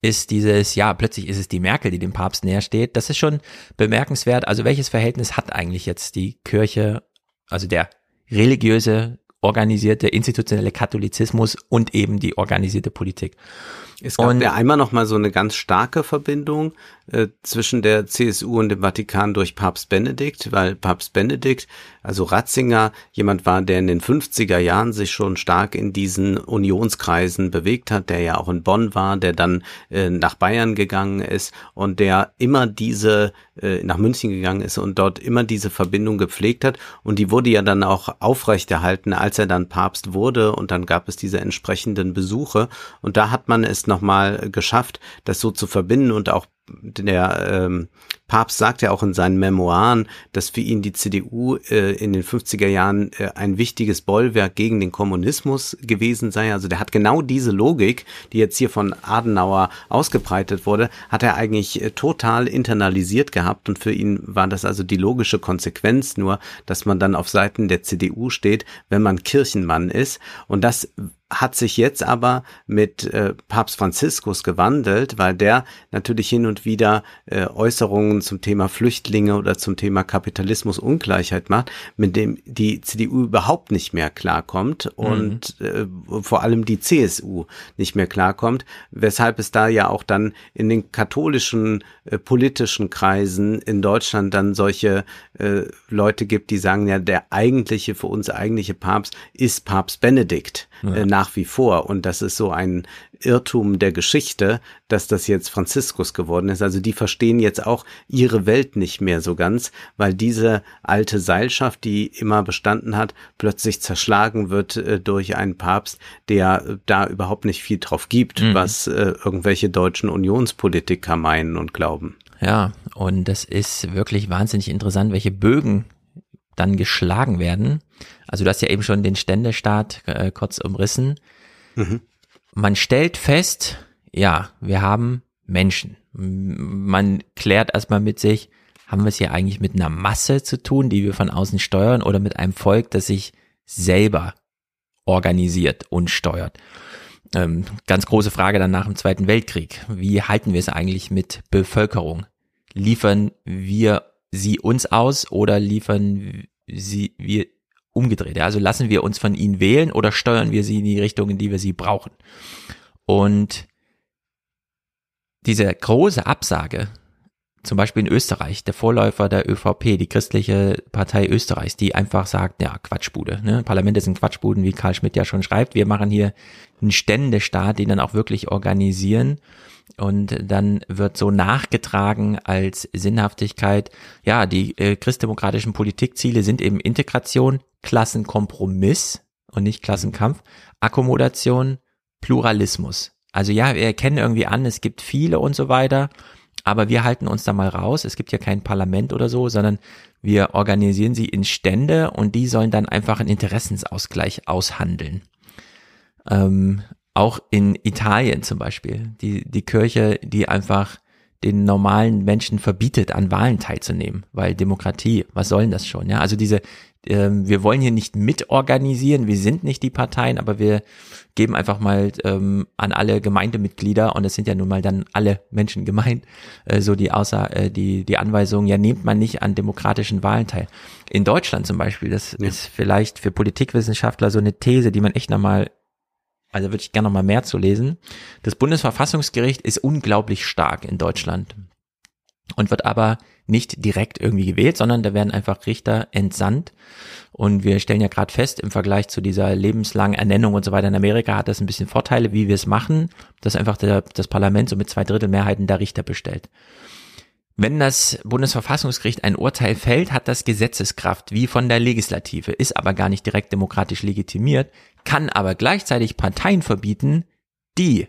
ist dieses, ja, plötzlich ist es die Merkel, die dem Papst näher steht. Das ist schon bemerkenswert. Also welches Verhältnis hat eigentlich jetzt die Kirche, also der religiöse, organisierte, institutionelle Katholizismus und eben die organisierte Politik? Es gab und, ja einmal noch mal so eine ganz starke Verbindung äh, zwischen der CSU und dem Vatikan durch Papst Benedikt, weil Papst Benedikt, also Ratzinger, jemand war, der in den 50er Jahren sich schon stark in diesen Unionskreisen bewegt hat, der ja auch in Bonn war, der dann äh, nach Bayern gegangen ist und der immer diese äh, nach München gegangen ist und dort immer diese Verbindung gepflegt hat. Und die wurde ja dann auch aufrechterhalten, als er dann Papst wurde und dann gab es diese entsprechenden Besuche. Und da hat man es nochmal geschafft, das so zu verbinden und auch der ähm, Papst sagt ja auch in seinen Memoiren, dass für ihn die CDU äh, in den 50er Jahren äh, ein wichtiges Bollwerk gegen den Kommunismus gewesen sei. Also der hat genau diese Logik, die jetzt hier von Adenauer ausgebreitet wurde, hat er eigentlich äh, total internalisiert gehabt und für ihn war das also die logische Konsequenz nur, dass man dann auf Seiten der CDU steht, wenn man Kirchenmann ist. Und das hat sich jetzt aber mit äh, Papst Franziskus gewandelt, weil der natürlich hin und wieder äh, Äußerungen zum Thema Flüchtlinge oder zum Thema Kapitalismus Ungleichheit macht, mit dem die CDU überhaupt nicht mehr klarkommt und mhm. äh, vor allem die CSU nicht mehr klarkommt, weshalb es da ja auch dann in den katholischen äh, politischen Kreisen in Deutschland dann solche äh, Leute gibt, die sagen ja, der eigentliche, für uns eigentliche Papst ist Papst Benedikt ja. äh, nach wie vor. Und das ist so ein Irrtum der Geschichte, dass das jetzt Franziskus geworden ist. Also die verstehen jetzt auch ihre Welt nicht mehr so ganz, weil diese alte Seilschaft, die immer bestanden hat, plötzlich zerschlagen wird äh, durch einen Papst, der äh, da überhaupt nicht viel drauf gibt, mhm. was äh, irgendwelche deutschen Unionspolitiker meinen und glauben. Ja, und das ist wirklich wahnsinnig interessant, welche Bögen dann geschlagen werden. Also du hast ja eben schon den Ständestaat äh, kurz umrissen. Mhm. Man stellt fest, ja, wir haben Menschen. Man klärt erstmal mit sich, haben wir es hier eigentlich mit einer Masse zu tun, die wir von außen steuern oder mit einem Volk, das sich selber organisiert und steuert. Ähm, ganz große Frage dann nach dem Zweiten Weltkrieg. Wie halten wir es eigentlich mit Bevölkerung? Liefern wir sie uns aus oder liefern sie wir umgedreht? Also lassen wir uns von ihnen wählen oder steuern wir sie in die Richtung, in die wir sie brauchen? Und diese große Absage, zum Beispiel in Österreich, der Vorläufer der ÖVP, die christliche Partei Österreichs, die einfach sagt, ja, Quatschbude, ne? Parlamente sind Quatschbuden, wie Karl Schmidt ja schon schreibt. Wir machen hier einen Ständestaat, den dann auch wirklich organisieren und dann wird so nachgetragen als Sinnhaftigkeit, ja, die äh, christdemokratischen Politikziele sind eben Integration, Klassenkompromiss und nicht Klassenkampf, Akkommodation, Pluralismus. Also ja, wir erkennen irgendwie an, es gibt viele und so weiter, aber wir halten uns da mal raus. Es gibt ja kein Parlament oder so, sondern wir organisieren sie in Stände und die sollen dann einfach einen Interessensausgleich aushandeln. Ähm, auch in Italien zum Beispiel, die, die Kirche, die einfach den normalen Menschen verbietet, an Wahlen teilzunehmen, weil Demokratie, was soll denn das schon? Ja, also diese, ähm, wir wollen hier nicht mitorganisieren, wir sind nicht die Parteien, aber wir geben einfach mal ähm, an alle Gemeindemitglieder und es sind ja nun mal dann alle Menschen gemeint, äh, so die außer äh, die die Anweisung, ja nehmt man nicht an demokratischen Wahlen teil. In Deutschland zum Beispiel, das ja. ist vielleicht für Politikwissenschaftler so eine These, die man echt nochmal also würde ich gerne noch mal mehr zu lesen. Das Bundesverfassungsgericht ist unglaublich stark in Deutschland und wird aber nicht direkt irgendwie gewählt, sondern da werden einfach Richter entsandt. Und wir stellen ja gerade fest, im Vergleich zu dieser lebenslangen Ernennung und so weiter in Amerika hat das ein bisschen Vorteile, wie wir es machen, dass einfach der, das Parlament so mit zwei Drittel Mehrheiten der Richter bestellt. Wenn das Bundesverfassungsgericht ein Urteil fällt, hat das Gesetzeskraft wie von der Legislative, ist aber gar nicht direkt demokratisch legitimiert, kann aber gleichzeitig Parteien verbieten, die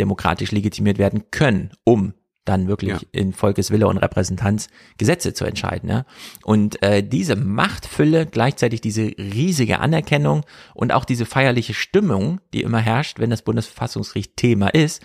demokratisch legitimiert werden können, um dann wirklich ja. in Volkeswille und Repräsentanz Gesetze zu entscheiden. Ja? Und äh, diese Machtfülle, gleichzeitig diese riesige Anerkennung und auch diese feierliche Stimmung, die immer herrscht, wenn das Bundesverfassungsgericht Thema ist,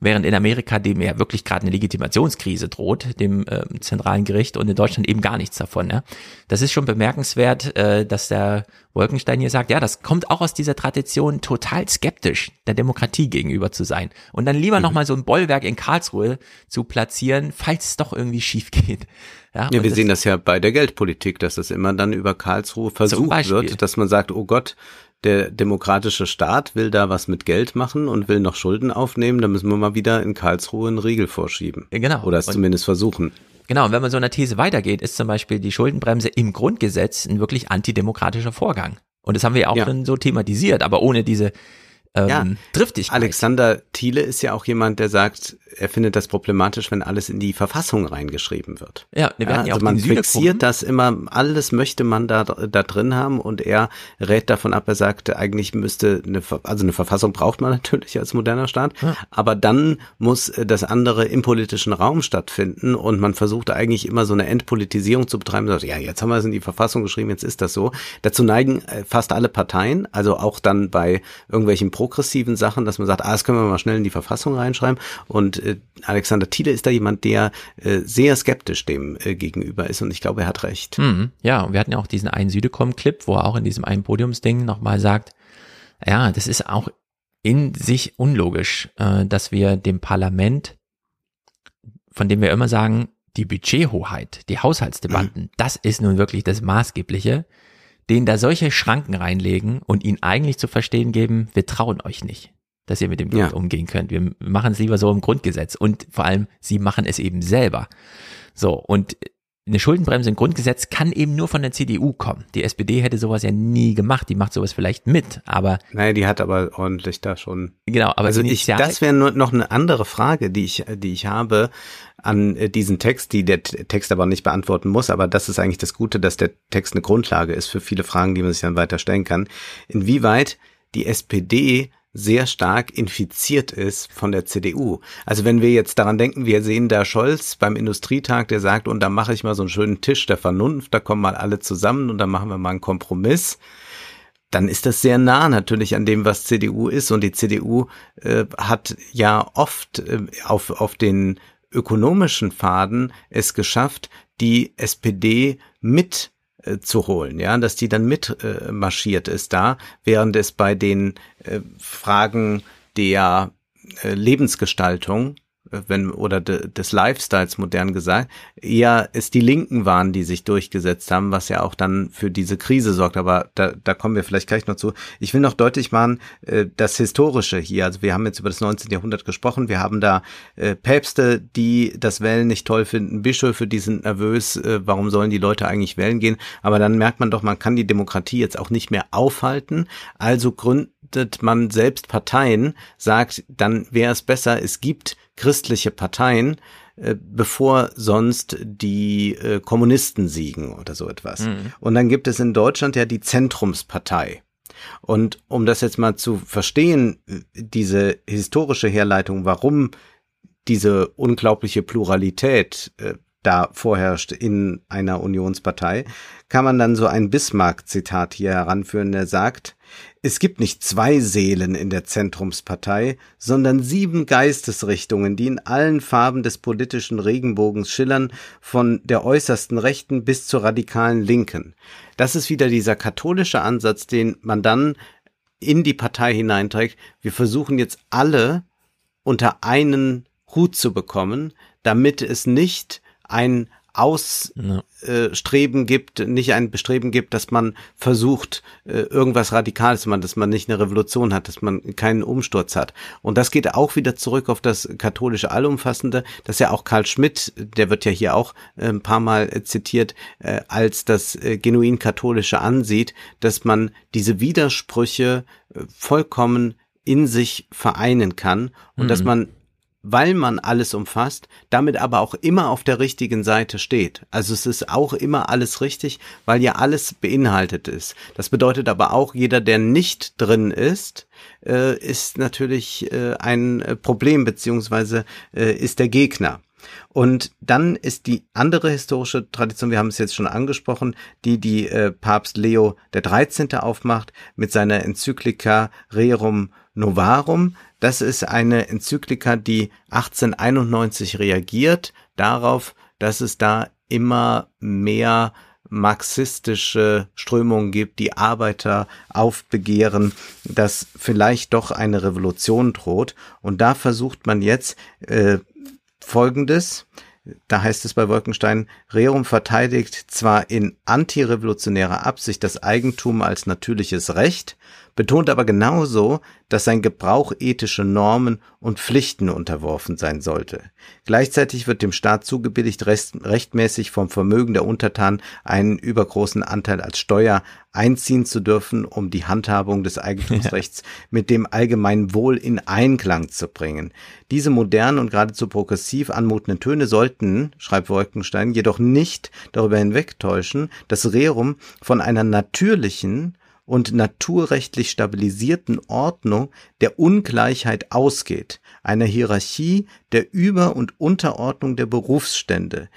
während in Amerika dem ja wirklich gerade eine Legitimationskrise droht, dem äh, zentralen Gericht und in Deutschland eben gar nichts davon. Ja? Das ist schon bemerkenswert, äh, dass der Wolkenstein hier sagt, ja, das kommt auch aus dieser Tradition, total skeptisch der Demokratie gegenüber zu sein und dann lieber mhm. nochmal so ein Bollwerk in Karlsruhe zu platzieren, falls es doch irgendwie schief geht. Ja, ja wir das, sehen das ja bei der Geldpolitik, dass das immer dann über Karlsruhe versucht wird, dass man sagt, oh Gott, der demokratische Staat will da was mit Geld machen und will noch Schulden aufnehmen, dann müssen wir mal wieder in Karlsruhe einen Riegel vorschieben. Genau. Oder es und zumindest versuchen. Genau, und wenn man so einer These weitergeht, ist zum Beispiel die Schuldenbremse im Grundgesetz ein wirklich antidemokratischer Vorgang. Und das haben wir ja auch ja. schon so thematisiert, aber ohne diese ähm, ja, Driftigkeit. Alexander Thiele ist ja auch jemand, der sagt, er findet das problematisch, wenn alles in die Verfassung reingeschrieben wird. Ja, wir ja, also man fixiert das immer, alles möchte man da, da drin haben und er rät davon ab, er sagt, eigentlich müsste eine, also eine Verfassung braucht man [laughs] natürlich als moderner Staat, ja. aber dann muss das andere im politischen Raum stattfinden und man versucht eigentlich immer so eine Entpolitisierung zu betreiben, sagt, ja, jetzt haben wir es in die Verfassung geschrieben, jetzt ist das so. Dazu neigen äh, fast alle Parteien, also auch dann bei irgendwelchen progressiven Sachen, dass man sagt, ah, das können wir mal schnell in die Verfassung reinschreiben und äh, Alexander Thiele ist da jemand, der äh, sehr skeptisch dem äh, gegenüber ist und ich glaube, er hat recht. Mhm, ja, und wir hatten ja auch diesen einen Südekom-Clip, wo er auch in diesem einen Podiumsding nochmal sagt, ja, das ist auch in sich unlogisch, äh, dass wir dem Parlament, von dem wir immer sagen, die Budgethoheit, die Haushaltsdebatten, mhm. das ist nun wirklich das Maßgebliche, denen da solche Schranken reinlegen und ihnen eigentlich zu verstehen geben, wir trauen euch nicht dass ihr mit dem Geld ja. umgehen könnt. Wir machen es lieber so im Grundgesetz und vor allem, sie machen es eben selber. So, und eine Schuldenbremse im Grundgesetz kann eben nur von der CDU kommen. Die SPD hätte sowas ja nie gemacht, die macht sowas vielleicht mit, aber. Naja, die hat aber ordentlich da schon. Genau, aber also ich, das wäre nur noch eine andere Frage, die ich, die ich habe an äh, diesen Text, die der Text aber nicht beantworten muss, aber das ist eigentlich das Gute, dass der Text eine Grundlage ist für viele Fragen, die man sich dann weiter stellen kann. Inwieweit die SPD sehr stark infiziert ist von der CDU. Also wenn wir jetzt daran denken, wir sehen da Scholz beim Industrietag, der sagt, und da mache ich mal so einen schönen Tisch der Vernunft, da kommen mal alle zusammen und dann machen wir mal einen Kompromiss dann ist das sehr nah natürlich an dem, was CDU ist. Und die CDU äh, hat ja oft äh, auf, auf den ökonomischen Faden es geschafft, die SPD mit äh, zu holen, ja, dass die dann mit äh, ist da, während es bei den äh, Fragen der äh, Lebensgestaltung wenn oder de, des Lifestyles modern gesagt, eher es die Linken waren, die sich durchgesetzt haben, was ja auch dann für diese Krise sorgt. Aber da, da kommen wir vielleicht gleich noch zu. Ich will noch deutlich machen, äh, das Historische hier. Also wir haben jetzt über das 19. Jahrhundert gesprochen. Wir haben da äh, Päpste, die das Wählen nicht toll finden, Bischöfe, die sind nervös. Äh, warum sollen die Leute eigentlich wählen gehen? Aber dann merkt man doch, man kann die Demokratie jetzt auch nicht mehr aufhalten. Also gründet man selbst Parteien, sagt, dann wäre es besser, es gibt christliche Parteien, äh, bevor sonst die äh, Kommunisten siegen oder so etwas. Mhm. Und dann gibt es in Deutschland ja die Zentrumspartei. Und um das jetzt mal zu verstehen, diese historische Herleitung, warum diese unglaubliche Pluralität äh, da vorherrscht in einer Unionspartei, kann man dann so ein Bismarck-Zitat hier heranführen, der sagt, es gibt nicht zwei Seelen in der Zentrumspartei, sondern sieben Geistesrichtungen, die in allen Farben des politischen Regenbogens schillern, von der äußersten Rechten bis zur radikalen Linken. Das ist wieder dieser katholische Ansatz, den man dann in die Partei hineinträgt. Wir versuchen jetzt alle unter einen Hut zu bekommen, damit es nicht ein Ausstreben ja. äh, gibt, nicht ein Bestreben gibt, dass man versucht, äh, irgendwas Radikales zu machen, dass man nicht eine Revolution hat, dass man keinen Umsturz hat. Und das geht auch wieder zurück auf das katholische Allumfassende, das ja auch Karl Schmidt, der wird ja hier auch äh, ein paar Mal äh, zitiert, äh, als das äh, genuin katholische ansieht, dass man diese Widersprüche vollkommen in sich vereinen kann und mhm. dass man weil man alles umfasst, damit aber auch immer auf der richtigen Seite steht. Also es ist auch immer alles richtig, weil ja alles beinhaltet ist. Das bedeutet aber auch, jeder, der nicht drin ist, äh, ist natürlich äh, ein Problem beziehungsweise äh, ist der Gegner. Und dann ist die andere historische Tradition, wir haben es jetzt schon angesprochen, die die äh, Papst Leo 13. aufmacht mit seiner Enzyklika Rerum Novarum. Das ist eine Enzyklika, die 1891 reagiert darauf, dass es da immer mehr marxistische Strömungen gibt, die Arbeiter aufbegehren, dass vielleicht doch eine Revolution droht. Und da versucht man jetzt äh, Folgendes. Da heißt es bei Wolkenstein, Rerum verteidigt zwar in antirevolutionärer Absicht das Eigentum als natürliches Recht, betont aber genauso, dass sein Gebrauch ethische Normen und Pflichten unterworfen sein sollte. Gleichzeitig wird dem Staat zugebilligt, rechtmäßig vom Vermögen der Untertanen einen übergroßen Anteil als Steuer einziehen zu dürfen, um die Handhabung des Eigentumsrechts [laughs] ja. mit dem allgemeinen Wohl in Einklang zu bringen. Diese modernen und geradezu progressiv anmutenden Töne sollten, schreibt Wolkenstein, jedoch nicht darüber hinwegtäuschen, dass Rerum von einer natürlichen und naturrechtlich stabilisierten Ordnung der Ungleichheit ausgeht, einer Hierarchie der Über- und Unterordnung der Berufsstände.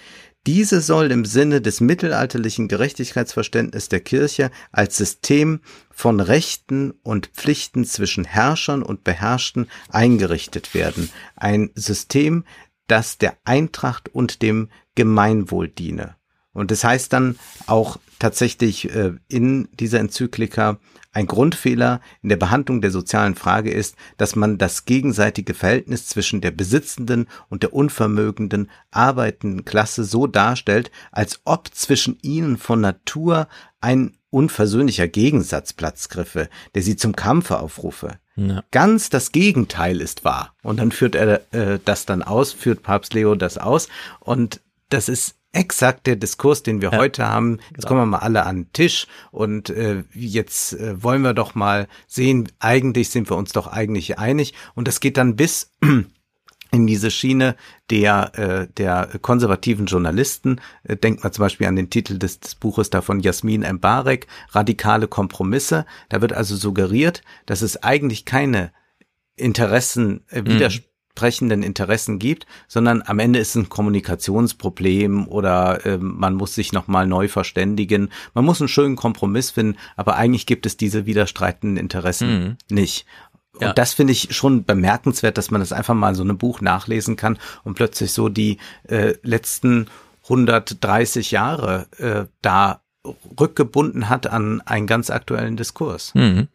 Diese soll im Sinne des mittelalterlichen Gerechtigkeitsverständnisses der Kirche als System von Rechten und Pflichten zwischen Herrschern und Beherrschten eingerichtet werden. Ein System, das der Eintracht und dem Gemeinwohl diene. Und das heißt dann auch tatsächlich äh, in dieser Enzyklika ein Grundfehler in der Behandlung der sozialen Frage ist, dass man das gegenseitige Verhältnis zwischen der besitzenden und der unvermögenden arbeitenden Klasse so darstellt, als ob zwischen ihnen von Natur ein unversöhnlicher Gegensatz Platz griffe, der sie zum Kampfe aufrufe. Ja. Ganz das Gegenteil ist wahr. Und dann führt er äh, das dann aus, führt Papst Leo das aus. Und das ist exakt der Diskurs, den wir ja, heute haben. Jetzt genau. kommen wir mal alle an den Tisch und äh, jetzt äh, wollen wir doch mal sehen, eigentlich sind wir uns doch eigentlich einig. Und das geht dann bis [clears throat] in diese Schiene der, äh, der konservativen Journalisten. Äh, denkt man zum Beispiel an den Titel des, des Buches da von Jasmin Mbarek, Radikale Kompromisse. Da wird also suggeriert, dass es eigentlich keine Interessen äh, mhm entsprechenden Interessen gibt, sondern am Ende ist es ein Kommunikationsproblem oder äh, man muss sich nochmal neu verständigen. Man muss einen schönen Kompromiss finden, aber eigentlich gibt es diese widerstreitenden Interessen mhm. nicht. Und ja. das finde ich schon bemerkenswert, dass man das einfach mal so ein Buch nachlesen kann und plötzlich so die äh, letzten 130 Jahre äh, da rückgebunden hat an einen ganz aktuellen Diskurs. Mhm.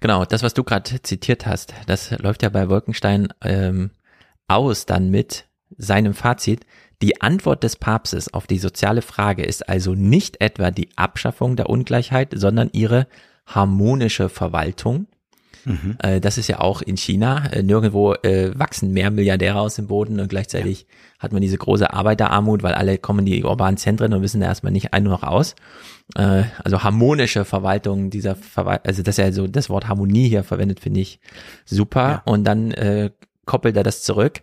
Genau, das, was du gerade zitiert hast, das läuft ja bei Wolkenstein ähm, aus dann mit seinem Fazit, die Antwort des Papstes auf die soziale Frage ist also nicht etwa die Abschaffung der Ungleichheit, sondern ihre harmonische Verwaltung. Mhm. Äh, das ist ja auch in China. Äh, nirgendwo äh, wachsen mehr Milliardäre aus dem Boden und gleichzeitig ja. hat man diese große Arbeiterarmut, weil alle kommen in die urbanen Zentren und wissen da erstmal nicht ein noch aus. Also harmonische Verwaltung dieser Verwaltung, also dass er so das Wort Harmonie hier verwendet, finde ich super. Ja. Und dann koppelt er das zurück.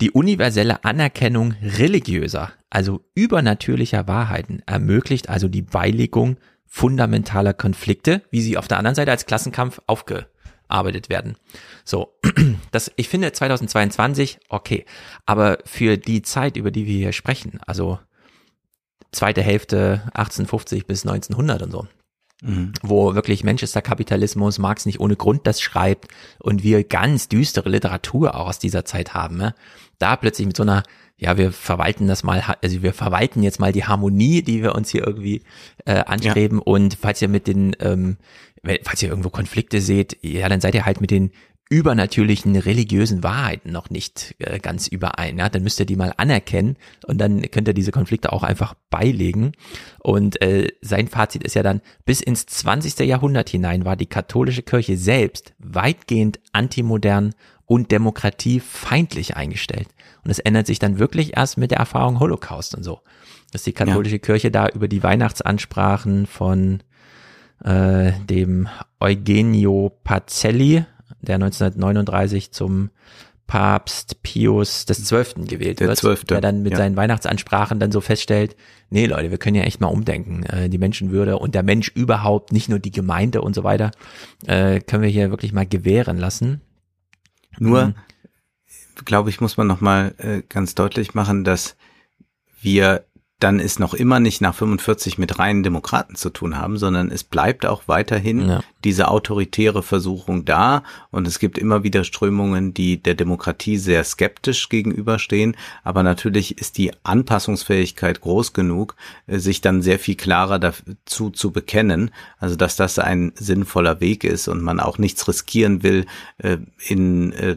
Die universelle Anerkennung religiöser, also übernatürlicher Wahrheiten ermöglicht also die Beilegung fundamentaler Konflikte, wie sie auf der anderen Seite als Klassenkampf aufgearbeitet werden. So, [clears throat] das, ich finde 2022 okay, aber für die Zeit, über die wir hier sprechen, also zweite Hälfte 1850 bis 1900 und so, Mhm. wo wirklich Manchester-Kapitalismus, Marx nicht ohne Grund das schreibt und wir ganz düstere Literatur auch aus dieser Zeit haben. Ne? Da plötzlich mit so einer, ja, wir verwalten das mal, also wir verwalten jetzt mal die Harmonie, die wir uns hier irgendwie äh, anstreben ja. und falls ihr mit den, ähm, falls ihr irgendwo Konflikte seht, ja, dann seid ihr halt mit den übernatürlichen religiösen Wahrheiten noch nicht äh, ganz überein. Ja? Dann müsst ihr die mal anerkennen und dann könnt ihr diese Konflikte auch einfach beilegen. Und äh, sein Fazit ist ja dann, bis ins 20. Jahrhundert hinein war die katholische Kirche selbst weitgehend antimodern und demokratiefeindlich eingestellt. Und es ändert sich dann wirklich erst mit der Erfahrung Holocaust und so. Dass die katholische ja. Kirche da über die Weihnachtsansprachen von äh, dem Eugenio Pacelli, der 1939 zum Papst Pius des Zwölften gewählt der wird, 12. der dann mit ja. seinen Weihnachtsansprachen dann so feststellt, nee Leute, wir können ja echt mal umdenken. Äh, die Menschenwürde und der Mensch überhaupt, nicht nur die Gemeinde und so weiter, äh, können wir hier wirklich mal gewähren lassen. Nur, mhm. glaube ich, muss man nochmal äh, ganz deutlich machen, dass wir dann ist noch immer nicht nach 45 mit reinen Demokraten zu tun haben, sondern es bleibt auch weiterhin ja. diese autoritäre Versuchung da. Und es gibt immer wieder Strömungen, die der Demokratie sehr skeptisch gegenüberstehen, aber natürlich ist die Anpassungsfähigkeit groß genug, äh, sich dann sehr viel klarer dazu zu bekennen, also dass das ein sinnvoller Weg ist und man auch nichts riskieren will äh, in äh,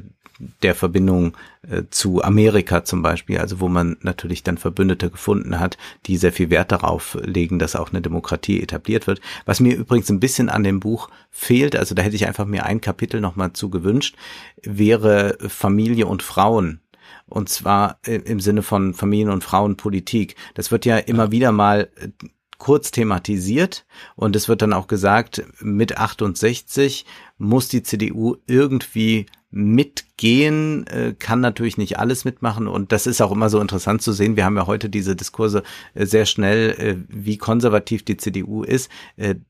der Verbindung äh, zu Amerika zum Beispiel, also wo man natürlich dann Verbündete gefunden hat, die sehr viel Wert darauf legen, dass auch eine Demokratie etabliert wird. Was mir übrigens ein bisschen an dem Buch fehlt, also da hätte ich einfach mir ein Kapitel nochmal zu gewünscht, wäre Familie und Frauen und zwar im Sinne von Familien- und Frauenpolitik. Das wird ja immer wieder mal äh, kurz thematisiert und es wird dann auch gesagt, mit 68 muss die CDU irgendwie mitgehen, äh, kann natürlich nicht alles mitmachen und das ist auch immer so interessant zu sehen. Wir haben ja heute diese Diskurse äh, sehr schnell, äh, wie konservativ die CDU ist.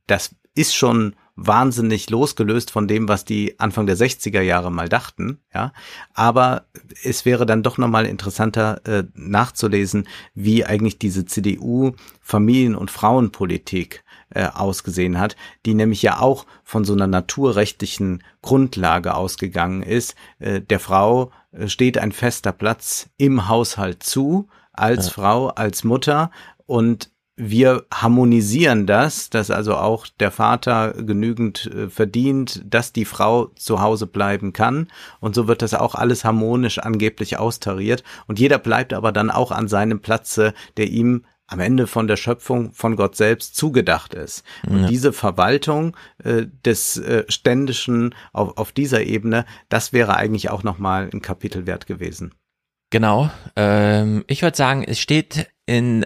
Das ist schon wahnsinnig losgelöst von dem, was die Anfang der 60er Jahre mal dachten, ja. Aber es wäre dann doch nochmal interessanter nachzulesen, wie eigentlich diese CDU Familien- und Frauenpolitik äh, ausgesehen hat, die nämlich ja auch von so einer naturrechtlichen Grundlage ausgegangen ist. Äh, der Frau äh, steht ein fester Platz im Haushalt zu, als ja. Frau, als Mutter und wir harmonisieren das, dass also auch der Vater genügend äh, verdient, dass die Frau zu Hause bleiben kann. Und so wird das auch alles harmonisch angeblich austariert. Und jeder bleibt aber dann auch an seinem Platze, der ihm am Ende von der Schöpfung von Gott selbst zugedacht ist. Und ja. diese Verwaltung äh, des äh, Ständischen auf, auf dieser Ebene, das wäre eigentlich auch nochmal ein Kapitel wert gewesen. Genau. Ähm, ich würde sagen, es steht in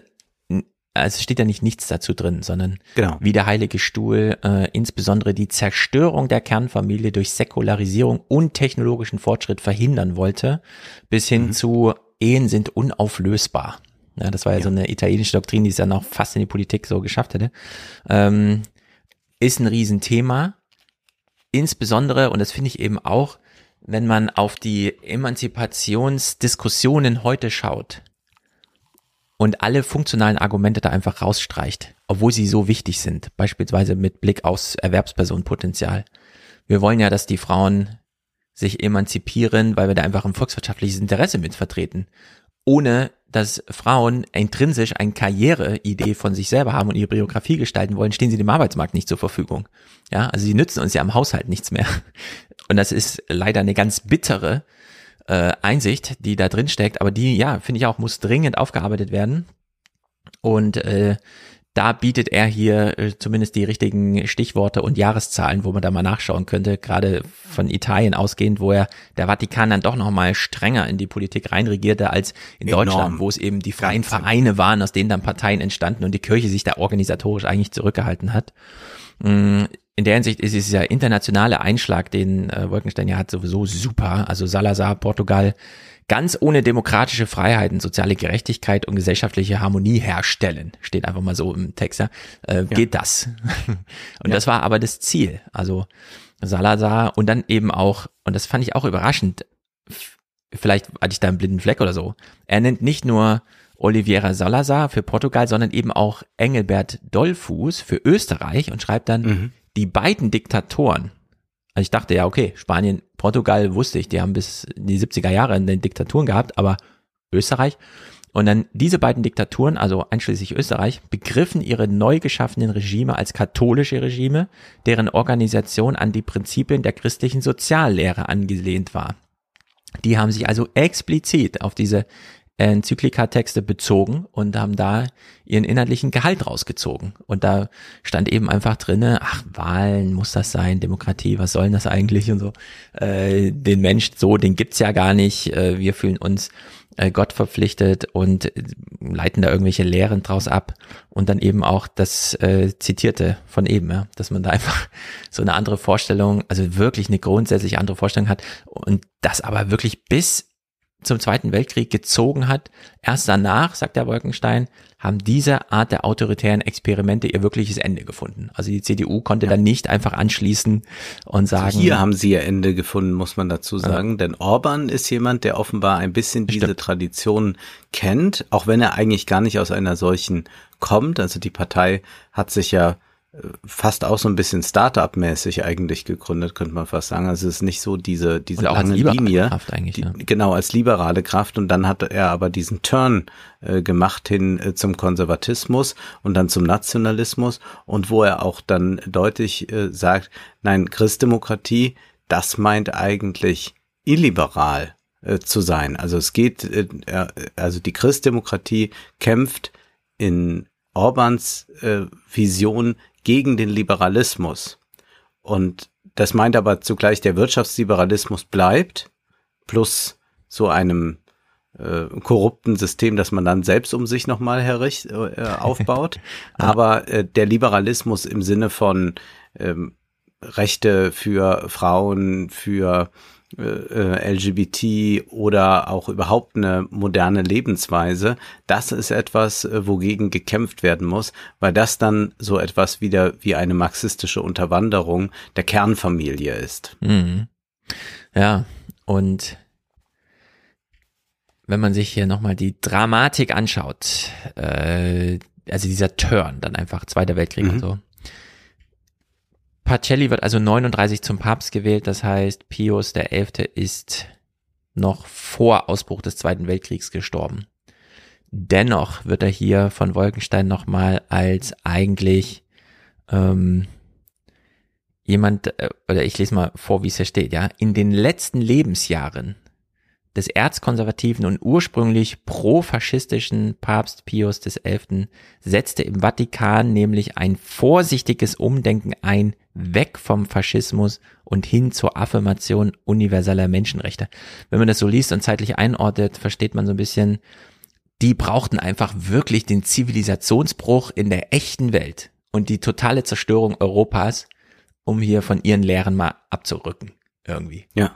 also steht ja nicht nichts dazu drin, sondern genau. wie der Heilige Stuhl äh, insbesondere die Zerstörung der Kernfamilie durch Säkularisierung und technologischen Fortschritt verhindern wollte, bis hin mhm. zu Ehen sind unauflösbar. Ja, das war ja, ja, so eine italienische Doktrin, die es ja noch fast in die Politik so geschafft hätte. Ähm, ist ein Riesenthema. Insbesondere, und das finde ich eben auch, wenn man auf die Emanzipationsdiskussionen heute schaut und alle funktionalen Argumente da einfach rausstreicht, obwohl sie so wichtig sind, beispielsweise mit Blick aufs Erwerbspersonenpotenzial. Wir wollen ja, dass die Frauen sich emanzipieren, weil wir da einfach ein volkswirtschaftliches Interesse mit vertreten ohne dass Frauen intrinsisch eine Karriereidee von sich selber haben und ihre Biografie gestalten wollen, stehen sie dem Arbeitsmarkt nicht zur Verfügung. Ja, also sie nützen uns ja am Haushalt nichts mehr. [laughs] Und das ist leider eine ganz bittere äh, Einsicht, die da drin steckt, aber die, ja, finde ich auch, muss dringend aufgearbeitet werden. Und äh, da bietet er hier äh, zumindest die richtigen Stichworte und Jahreszahlen, wo man da mal nachschauen könnte, gerade von Italien ausgehend, wo er der Vatikan dann doch noch mal strenger in die Politik reinregierte als in Enorm. Deutschland, wo es eben die freien Ganz Vereine waren, aus denen dann Parteien entstanden und die Kirche sich da organisatorisch eigentlich zurückgehalten hat. Mm, in der Hinsicht ist es ja internationale Einschlag, den äh, Wolkenstein ja hat, sowieso super. Also Salazar, Portugal, ganz ohne demokratische Freiheiten, soziale Gerechtigkeit und gesellschaftliche Harmonie herstellen, steht einfach mal so im Text, ja, äh, ja. geht das. [laughs] und ja. das war aber das Ziel. Also Salazar und dann eben auch, und das fand ich auch überraschend, vielleicht hatte ich da einen blinden Fleck oder so, er nennt nicht nur Oliveira Salazar für Portugal, sondern eben auch Engelbert Dollfuß für Österreich und schreibt dann, mhm. die beiden Diktatoren, also ich dachte ja, okay, Spanien, Portugal wusste ich, die haben bis die 70er Jahre in den Diktaturen gehabt, aber Österreich. Und dann diese beiden Diktaturen, also einschließlich Österreich, begriffen ihre neu geschaffenen Regime als katholische Regime, deren Organisation an die Prinzipien der christlichen Soziallehre angelehnt war. Die haben sich also explizit auf diese Enzyklika-Texte bezogen und haben da ihren inhaltlichen Gehalt rausgezogen. Und da stand eben einfach drinne, ach, Wahlen, muss das sein, Demokratie, was soll das eigentlich und so. Äh, den Mensch so, den gibt's ja gar nicht. Äh, wir fühlen uns äh, Gott verpflichtet und leiten da irgendwelche Lehren draus ab. Und dann eben auch das äh, Zitierte von eben, ja, dass man da [laughs] einfach so eine andere Vorstellung, also wirklich eine grundsätzlich andere Vorstellung hat und das aber wirklich bis zum Zweiten Weltkrieg gezogen hat. Erst danach, sagt der Wolkenstein, haben diese Art der autoritären Experimente ihr wirkliches Ende gefunden. Also die CDU konnte ja. dann nicht einfach anschließen und also sagen. Hier haben sie ihr Ende gefunden, muss man dazu sagen. Ja. Denn Orban ist jemand, der offenbar ein bisschen diese Stimmt. Tradition kennt, auch wenn er eigentlich gar nicht aus einer solchen kommt. Also die Partei hat sich ja fast auch so ein bisschen Startup-mäßig eigentlich gegründet, könnte man fast sagen. Also es ist nicht so diese, diese lange Linie. Kraft eigentlich, die, ja. Genau, als liberale Kraft. Und dann hat er aber diesen Turn äh, gemacht hin äh, zum Konservatismus und dann zum Nationalismus und wo er auch dann deutlich äh, sagt, nein, Christdemokratie, das meint eigentlich illiberal äh, zu sein. Also es geht, äh, also die Christdemokratie kämpft in Orbans äh, Vision gegen den Liberalismus. Und das meint aber zugleich, der Wirtschaftsliberalismus bleibt, plus so einem äh, korrupten System, das man dann selbst um sich nochmal herricht, äh, aufbaut. [laughs] Aber äh, der Liberalismus im Sinne von ähm, Rechte für Frauen, für äh, LGBT oder auch überhaupt eine moderne Lebensweise, das ist etwas, äh, wogegen gekämpft werden muss, weil das dann so etwas wieder wie eine marxistische Unterwanderung der Kernfamilie ist. Mhm. Ja, und wenn man sich hier nochmal die Dramatik anschaut, äh, also dieser Turn, dann einfach Zweiter Weltkrieg mhm. und so, Pacelli wird also 39 zum Papst gewählt, das heißt, Pius der Elfte ist noch vor Ausbruch des Zweiten Weltkriegs gestorben. Dennoch wird er hier von Wolkenstein nochmal als eigentlich ähm, jemand, äh, oder ich lese mal vor, wie es hier steht, ja, in den letzten Lebensjahren des erzkonservativen und ursprünglich profaschistischen Papst Pius XI. setzte im Vatikan nämlich ein vorsichtiges Umdenken ein, weg vom Faschismus und hin zur Affirmation universeller Menschenrechte. Wenn man das so liest und zeitlich einordnet, versteht man so ein bisschen, die brauchten einfach wirklich den Zivilisationsbruch in der echten Welt und die totale Zerstörung Europas, um hier von ihren Lehren mal abzurücken. Irgendwie. Ja.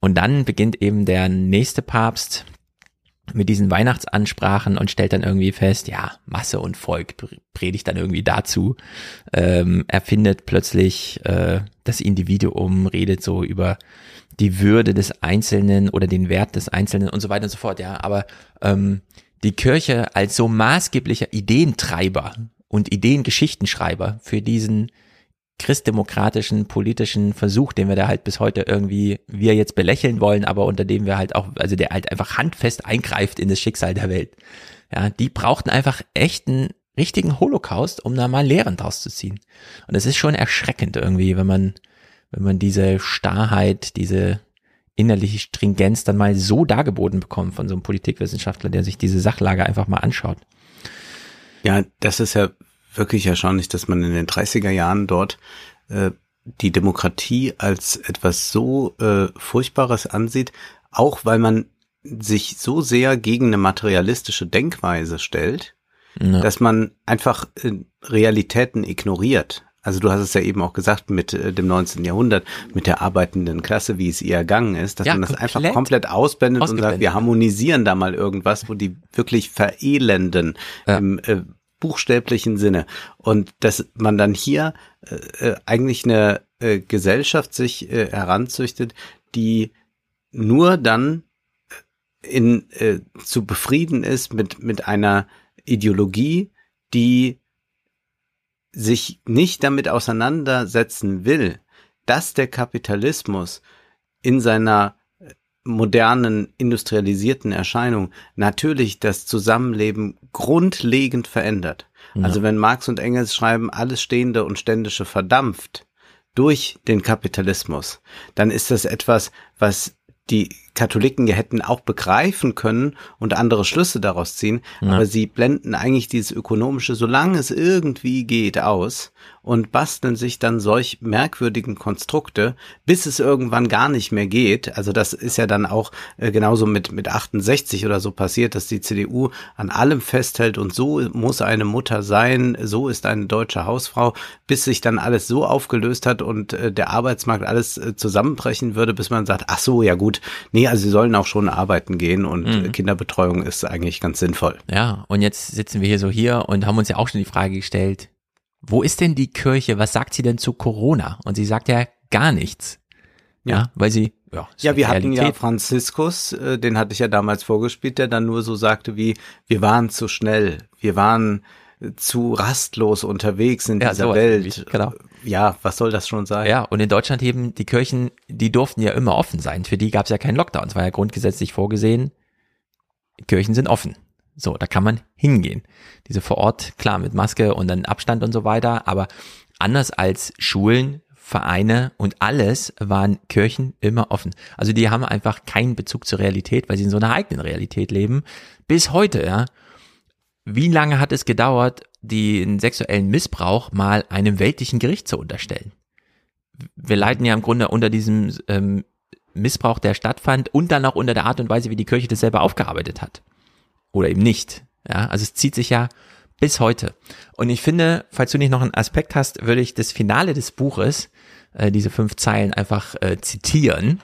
Und dann beginnt eben der nächste Papst mit diesen Weihnachtsansprachen und stellt dann irgendwie fest, ja, Masse und Volk predigt dann irgendwie dazu, ähm, erfindet plötzlich äh, das Individuum, redet so über die Würde des Einzelnen oder den Wert des Einzelnen und so weiter und so fort, ja, aber ähm, die Kirche als so maßgeblicher Ideentreiber und Ideengeschichtenschreiber für diesen christdemokratischen politischen Versuch, den wir da halt bis heute irgendwie wir jetzt belächeln wollen, aber unter dem wir halt auch, also der halt einfach handfest eingreift in das Schicksal der Welt. Ja, die brauchten einfach echten, richtigen Holocaust, um da mal Lehren draus zu ziehen. Und es ist schon erschreckend irgendwie, wenn man, wenn man diese Starrheit, diese innerliche Stringenz dann mal so dargeboten bekommt von so einem Politikwissenschaftler, der sich diese Sachlage einfach mal anschaut. Ja, das ist ja wirklich erstaunlich, dass man in den 30er Jahren dort äh, die Demokratie als etwas so äh, Furchtbares ansieht, auch weil man sich so sehr gegen eine materialistische Denkweise stellt, ja. dass man einfach äh, Realitäten ignoriert. Also du hast es ja eben auch gesagt mit äh, dem 19. Jahrhundert, mit der arbeitenden Klasse, wie es ihr ergangen ist, dass ja, man das einfach komplett ausblendet und sagt, wir harmonisieren da mal irgendwas, wo die wirklich verelenden ja. im äh, buchstäblichen Sinne. Und dass man dann hier äh, äh, eigentlich eine äh, Gesellschaft sich äh, heranzüchtet, die nur dann in, äh, zu befrieden ist mit, mit einer Ideologie, die sich nicht damit auseinandersetzen will, dass der Kapitalismus in seiner modernen industrialisierten Erscheinung natürlich das Zusammenleben grundlegend verändert. Ja. Also wenn Marx und Engels schreiben, alles Stehende und Ständische verdampft durch den Kapitalismus, dann ist das etwas, was die Katholiken ja hätten auch begreifen können und andere Schlüsse daraus ziehen, ja. aber sie blenden eigentlich dieses Ökonomische, solange es irgendwie geht, aus und basteln sich dann solch merkwürdigen Konstrukte, bis es irgendwann gar nicht mehr geht. Also das ist ja dann auch äh, genauso mit, mit 68 oder so passiert, dass die CDU an allem festhält und so muss eine Mutter sein, so ist eine deutsche Hausfrau, bis sich dann alles so aufgelöst hat und äh, der Arbeitsmarkt alles äh, zusammenbrechen würde, bis man sagt, ach so, ja gut, nee, Nee, also sie sollen auch schon arbeiten gehen und mhm. Kinderbetreuung ist eigentlich ganz sinnvoll. Ja, und jetzt sitzen wir hier so hier und haben uns ja auch schon die Frage gestellt, wo ist denn die Kirche? Was sagt sie denn zu Corona? Und sie sagt ja gar nichts. Ja, ja weil sie ja, ja wir Realität. hatten ja Franziskus, äh, den hatte ich ja damals vorgespielt, der dann nur so sagte wie, wir waren zu schnell, wir waren zu rastlos unterwegs in ja, dieser Welt. Genau. Ja, was soll das schon sein? Ja, und in Deutschland eben die Kirchen, die durften ja immer offen sein. Für die gab es ja keinen Lockdown. Es war ja grundgesetzlich vorgesehen, Kirchen sind offen. So, da kann man hingehen. Diese vor Ort, klar, mit Maske und dann Abstand und so weiter, aber anders als Schulen, Vereine und alles waren Kirchen immer offen. Also die haben einfach keinen Bezug zur Realität, weil sie in so einer eigenen Realität leben. Bis heute, ja. Wie lange hat es gedauert, den sexuellen Missbrauch mal einem weltlichen Gericht zu unterstellen? Wir leiden ja im Grunde unter diesem ähm, Missbrauch, der stattfand und dann auch unter der Art und Weise, wie die Kirche das selber aufgearbeitet hat. Oder eben nicht. Ja, also es zieht sich ja bis heute. Und ich finde, falls du nicht noch einen Aspekt hast, würde ich das Finale des Buches, äh, diese fünf Zeilen einfach äh, zitieren,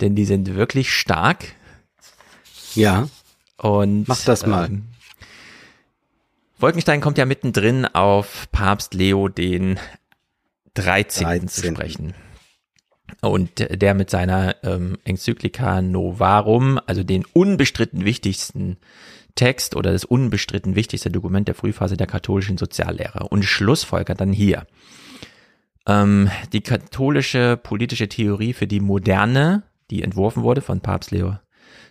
denn die sind wirklich stark. Ja. Und mach das mal. Ähm, Wolkenstein kommt ja mittendrin auf Papst Leo den 13. 13. zu sprechen. Und der mit seiner ähm, Enzyklika Novarum, also den unbestritten wichtigsten Text oder das unbestritten wichtigste Dokument der Frühphase der katholischen Soziallehre und schlussfolgert dann hier. Ähm, die katholische politische Theorie für die Moderne, die entworfen wurde von Papst Leo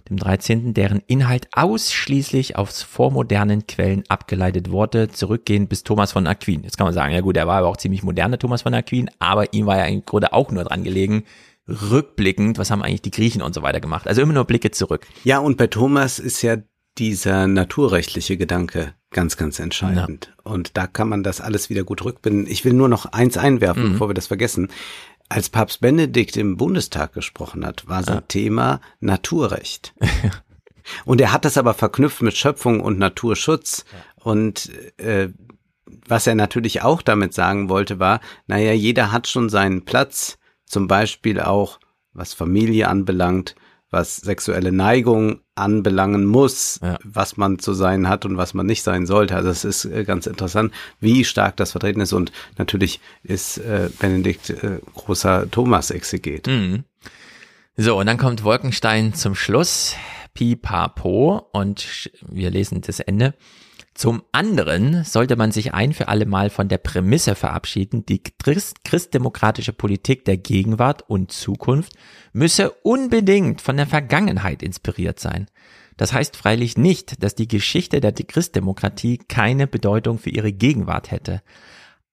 dem 13., deren Inhalt ausschließlich aus vormodernen Quellen abgeleitet wurde, zurückgehend bis Thomas von Aquin. Jetzt kann man sagen, ja gut, er war aber auch ziemlich moderne Thomas von Aquin, aber ihm war ja im Grunde auch nur dran gelegen, rückblickend, was haben eigentlich die Griechen und so weiter gemacht. Also immer nur Blicke zurück. Ja, und bei Thomas ist ja dieser naturrechtliche Gedanke ganz, ganz entscheidend. Ja. Und da kann man das alles wieder gut rückbinden. Ich will nur noch eins einwerfen, mhm. bevor wir das vergessen. Als Papst Benedikt im Bundestag gesprochen hat, war sein ja. Thema Naturrecht. [laughs] und er hat das aber verknüpft mit Schöpfung und Naturschutz. Und äh, was er natürlich auch damit sagen wollte, war, naja, jeder hat schon seinen Platz, zum Beispiel auch was Familie anbelangt, was sexuelle Neigung anbelangen muss, ja. was man zu sein hat und was man nicht sein sollte. Also es ist äh, ganz interessant, wie stark das vertreten ist. Und natürlich ist äh, Benedikt äh, großer Thomas-Exeget. Mhm. So, und dann kommt Wolkenstein zum Schluss. Pipapo und wir lesen das Ende. Zum anderen sollte man sich ein für alle Mal von der Prämisse verabschieden, die Christ christdemokratische Politik der Gegenwart und Zukunft müsse unbedingt von der Vergangenheit inspiriert sein. Das heißt freilich nicht, dass die Geschichte der Christdemokratie keine Bedeutung für ihre Gegenwart hätte.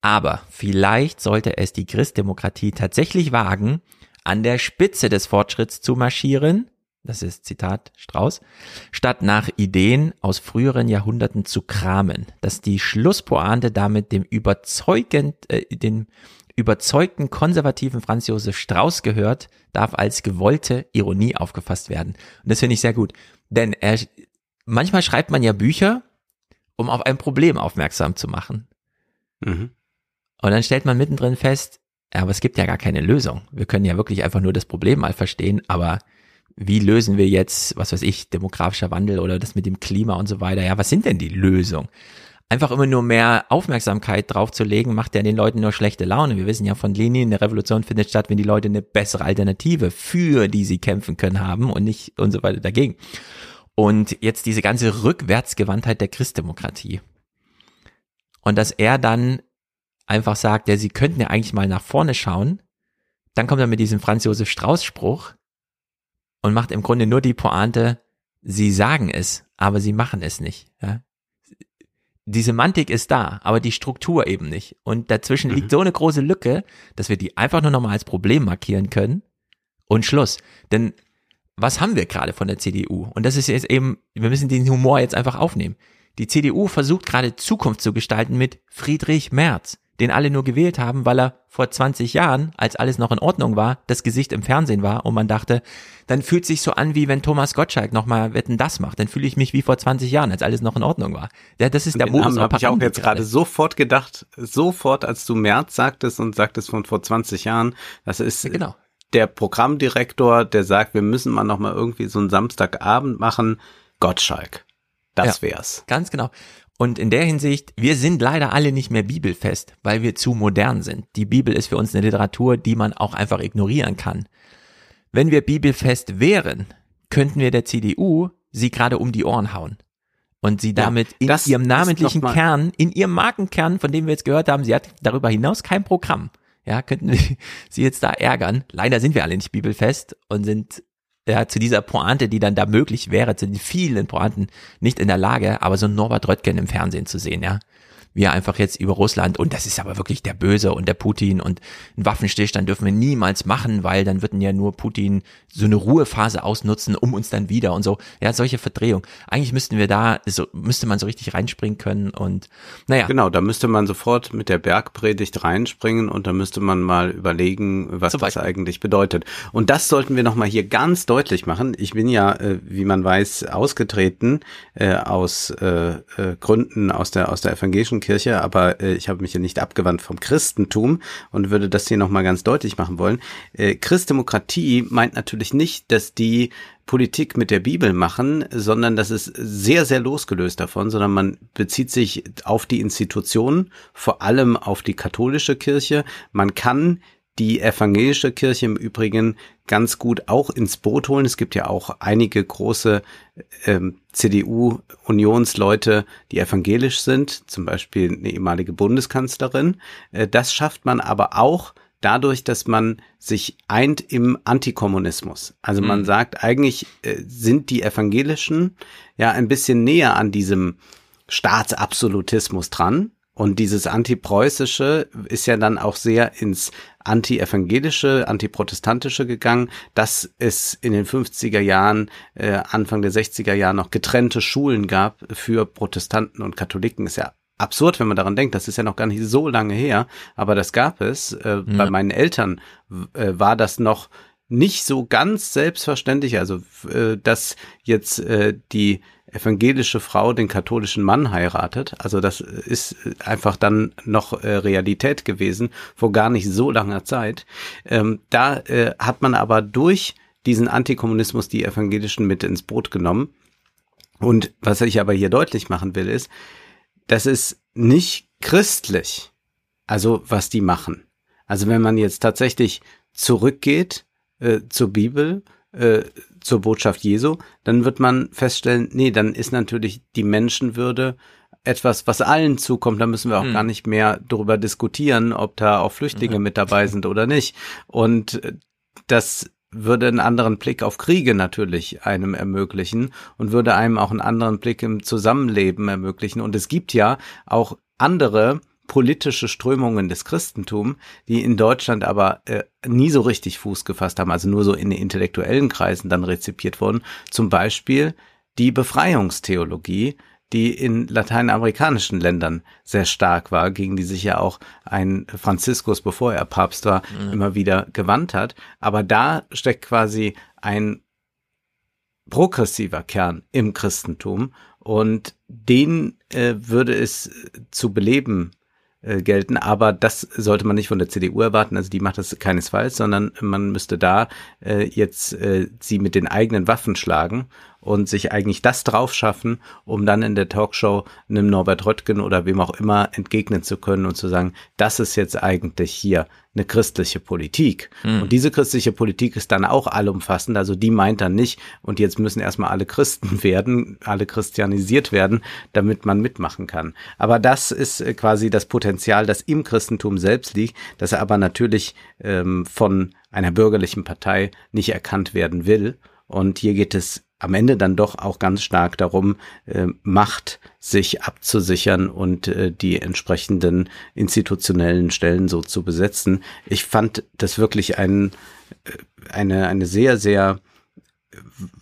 Aber vielleicht sollte es die Christdemokratie tatsächlich wagen, an der Spitze des Fortschritts zu marschieren, das ist Zitat Strauß, statt nach Ideen aus früheren Jahrhunderten zu kramen, dass die Schlusspointe damit dem überzeugend, äh, dem überzeugten konservativen Franz Josef Strauß gehört, darf als gewollte Ironie aufgefasst werden. Und das finde ich sehr gut. Denn er, manchmal schreibt man ja Bücher, um auf ein Problem aufmerksam zu machen. Mhm. Und dann stellt man mittendrin fest, ja, aber es gibt ja gar keine Lösung. Wir können ja wirklich einfach nur das Problem mal verstehen, aber wie lösen wir jetzt, was weiß ich, demografischer Wandel oder das mit dem Klima und so weiter? Ja, was sind denn die Lösungen? Einfach immer nur mehr Aufmerksamkeit drauf zu legen, macht ja den Leuten nur schlechte Laune. Wir wissen ja von Lenin, eine Revolution findet statt, wenn die Leute eine bessere Alternative, für die sie kämpfen können, haben und nicht und so weiter dagegen. Und jetzt diese ganze Rückwärtsgewandtheit der Christdemokratie. Und dass er dann einfach sagt, ja, sie könnten ja eigentlich mal nach vorne schauen. Dann kommt er mit diesem Franz Josef Strauß Spruch, und macht im Grunde nur die Pointe, sie sagen es, aber sie machen es nicht. Ja? Die Semantik ist da, aber die Struktur eben nicht. Und dazwischen mhm. liegt so eine große Lücke, dass wir die einfach nur nochmal als Problem markieren können und Schluss. Denn was haben wir gerade von der CDU? Und das ist jetzt eben, wir müssen den Humor jetzt einfach aufnehmen. Die CDU versucht gerade Zukunft zu gestalten mit Friedrich Merz den alle nur gewählt haben, weil er vor 20 Jahren, als alles noch in Ordnung war, das Gesicht im Fernsehen war und man dachte, dann fühlt sich so an, wie wenn Thomas Gottschalk nochmal Wetten das macht. Dann fühle ich mich wie vor 20 Jahren, als alles noch in Ordnung war. Ja, das ist der Modus habe ich auch jetzt gerade sofort gedacht, sofort, als du März sagtest und sagtest von vor 20 Jahren, das ist ja, genau. der Programmdirektor, der sagt, wir müssen mal noch mal irgendwie so einen Samstagabend machen, Gottschalk. Das ja, wär's. Ganz genau. Und in der Hinsicht, wir sind leider alle nicht mehr bibelfest, weil wir zu modern sind. Die Bibel ist für uns eine Literatur, die man auch einfach ignorieren kann. Wenn wir bibelfest wären, könnten wir der CDU sie gerade um die Ohren hauen. Und sie damit ja, in ihrem namentlichen Kern, in ihrem Markenkern, von dem wir jetzt gehört haben, sie hat darüber hinaus kein Programm. Ja, könnten wir [laughs] sie jetzt da ärgern. Leider sind wir alle nicht bibelfest und sind ja, zu dieser Pointe, die dann da möglich wäre, zu den vielen Pointen nicht in der Lage, aber so Norbert Röttgen im Fernsehen zu sehen, ja wie er einfach jetzt über Russland, und das ist aber wirklich der Böse und der Putin und einen Waffenstillstand dürfen wir niemals machen, weil dann würden ja nur Putin so eine Ruhephase ausnutzen, um uns dann wieder und so. Ja, solche Verdrehung. Eigentlich müssten wir da, so, müsste man so richtig reinspringen können und naja. Genau, da müsste man sofort mit der Bergpredigt reinspringen und da müsste man mal überlegen, was das eigentlich bedeutet. Und das sollten wir nochmal hier ganz deutlich machen. Ich bin ja, äh, wie man weiß, ausgetreten äh, aus äh, äh, Gründen aus der, aus der evangelischen Kirche, aber äh, ich habe mich ja nicht abgewandt vom Christentum und würde das hier nochmal ganz deutlich machen wollen. Äh, Christdemokratie meint natürlich nicht, dass die Politik mit der Bibel machen, sondern das ist sehr, sehr losgelöst davon, sondern man bezieht sich auf die Institutionen, vor allem auf die katholische Kirche. Man kann die evangelische Kirche im Übrigen ganz gut auch ins Boot holen. Es gibt ja auch einige große ähm, CDU-Unionsleute, die evangelisch sind, zum Beispiel eine ehemalige Bundeskanzlerin. Äh, das schafft man aber auch dadurch, dass man sich eint im Antikommunismus. Also man mhm. sagt, eigentlich äh, sind die Evangelischen ja ein bisschen näher an diesem Staatsabsolutismus dran. Und dieses Antipreußische ist ja dann auch sehr ins anti-evangelische, antiprotestantische gegangen, dass es in den 50er Jahren, äh, Anfang der 60er Jahre noch getrennte Schulen gab für Protestanten und Katholiken. Ist ja absurd, wenn man daran denkt. Das ist ja noch gar nicht so lange her, aber das gab es. Äh, ja. Bei meinen Eltern äh, war das noch nicht so ganz selbstverständlich, also äh, dass jetzt äh, die evangelische Frau den katholischen Mann heiratet. Also das ist einfach dann noch äh, Realität gewesen vor gar nicht so langer Zeit. Ähm, da äh, hat man aber durch diesen Antikommunismus die Evangelischen mit ins Boot genommen. Und was ich aber hier deutlich machen will, ist, das ist nicht christlich, also was die machen. Also wenn man jetzt tatsächlich zurückgeht äh, zur Bibel, äh, zur Botschaft Jesu, dann wird man feststellen, nee, dann ist natürlich die Menschenwürde etwas, was allen zukommt. Da müssen wir auch hm. gar nicht mehr darüber diskutieren, ob da auch Flüchtlinge mhm. mit dabei sind oder nicht. Und äh, das würde einen anderen Blick auf Kriege natürlich einem ermöglichen und würde einem auch einen anderen Blick im Zusammenleben ermöglichen. Und es gibt ja auch andere politische Strömungen des Christentums, die in Deutschland aber äh, nie so richtig Fuß gefasst haben, also nur so in den intellektuellen Kreisen dann rezipiert wurden. Zum Beispiel die Befreiungstheologie, die in lateinamerikanischen Ländern sehr stark war, gegen die sich ja auch ein Franziskus, bevor er Papst war, mhm. immer wieder gewandt hat. Aber da steckt quasi ein progressiver Kern im Christentum und den äh, würde es zu beleben äh, gelten. Aber das sollte man nicht von der CDU erwarten. Also die macht das keinesfalls, sondern man müsste da äh, jetzt äh, sie mit den eigenen Waffen schlagen und sich eigentlich das drauf schaffen, um dann in der Talkshow einem Norbert Röttgen oder wem auch immer entgegnen zu können und zu sagen, das ist jetzt eigentlich hier eine christliche Politik. Mhm. Und diese christliche Politik ist dann auch allumfassend. Also die meint dann nicht, und jetzt müssen erstmal alle Christen [laughs] werden, alle christianisiert werden, damit man mitmachen kann. Aber das ist äh, quasi das Potenzial, das im Christentum selbst liegt, das aber natürlich ähm, von einer bürgerlichen Partei nicht erkannt werden will. Und hier geht es am Ende dann doch auch ganz stark darum, äh, Macht sich abzusichern und äh, die entsprechenden institutionellen Stellen so zu besetzen. Ich fand das wirklich ein, äh, eine, eine sehr, sehr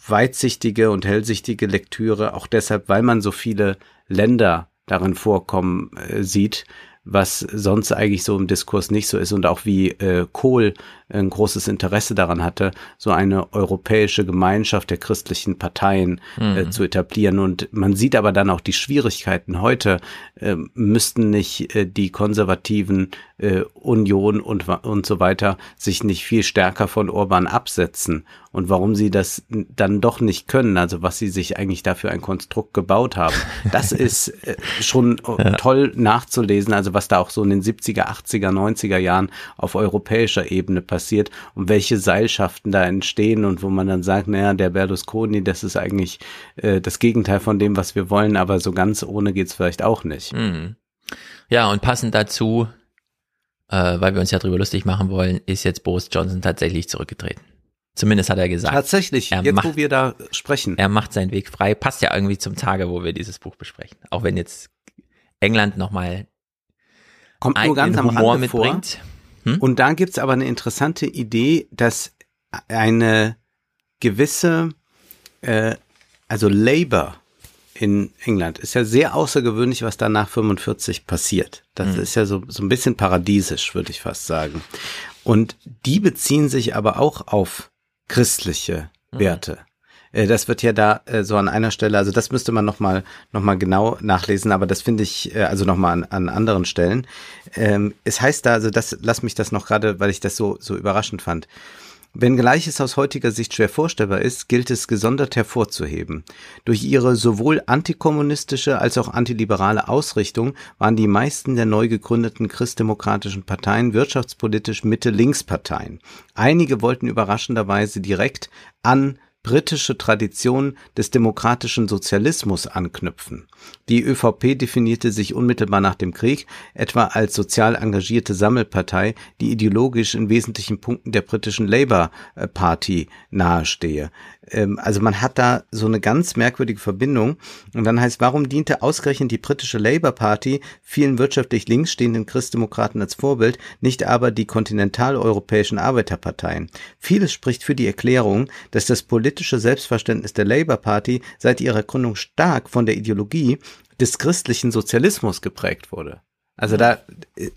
weitsichtige und hellsichtige Lektüre, auch deshalb, weil man so viele Länder darin vorkommen äh, sieht, was sonst eigentlich so im Diskurs nicht so ist und auch wie äh, Kohl ein großes Interesse daran hatte, so eine europäische Gemeinschaft der christlichen Parteien äh, mhm. zu etablieren. Und man sieht aber dann auch die Schwierigkeiten. Heute äh, müssten nicht äh, die konservativen äh, Union und, und so weiter sich nicht viel stärker von Orban absetzen und warum sie das dann doch nicht können, also was sie sich eigentlich dafür ein Konstrukt gebaut haben. Das [laughs] ist äh, schon ja. toll nachzulesen, also was da auch so in den 70er, 80er, 90er Jahren auf europäischer Ebene passiert und welche Seilschaften da entstehen und wo man dann sagt, naja, der Berlusconi, das ist eigentlich äh, das Gegenteil von dem, was wir wollen, aber so ganz ohne geht's vielleicht auch nicht. Mhm. Ja, und passend dazu äh, weil wir uns ja drüber lustig machen wollen, ist jetzt Boris Johnson tatsächlich zurückgetreten. Zumindest hat er gesagt. Tatsächlich, er jetzt macht, wo wir da sprechen. Er macht seinen Weg frei. Passt ja irgendwie zum Tage, wo wir dieses Buch besprechen. Auch wenn jetzt England nochmal Kommt nur ganz am Humor Rande mitbringt. Hm? Und da gibt's aber eine interessante Idee, dass eine gewisse, äh, also Labour in England. Ist ja sehr außergewöhnlich, was da nach 45 passiert. Das mhm. ist ja so, so ein bisschen paradiesisch, würde ich fast sagen. Und die beziehen sich aber auch auf christliche mhm. Werte. Mhm. Das wird ja da äh, so an einer Stelle, also das müsste man nochmal noch mal genau nachlesen, aber das finde ich, äh, also nochmal an, an anderen Stellen. Ähm, es heißt da, also das, lass mich das noch gerade, weil ich das so, so überraschend fand. Wenngleich es aus heutiger Sicht schwer vorstellbar ist, gilt es gesondert hervorzuheben. Durch ihre sowohl antikommunistische als auch antiliberale Ausrichtung waren die meisten der neu gegründeten christdemokratischen Parteien wirtschaftspolitisch Mitte-Links-Parteien. Einige wollten überraschenderweise direkt an britische Tradition des demokratischen Sozialismus anknüpfen. Die ÖVP definierte sich unmittelbar nach dem Krieg etwa als sozial engagierte Sammelpartei, die ideologisch in wesentlichen Punkten der britischen Labour Party nahestehe ähm, also man hat da so eine ganz merkwürdige Verbindung. Und dann heißt, warum diente ausgerechnet die britische Labour Party vielen wirtschaftlich links stehenden Christdemokraten als Vorbild, nicht aber die kontinentaleuropäischen Arbeiterparteien? Vieles spricht für die Erklärung, dass das politische Selbstverständnis der Labour Party seit ihrer Gründung stark von der Ideologie des christlichen Sozialismus geprägt wurde. Also da,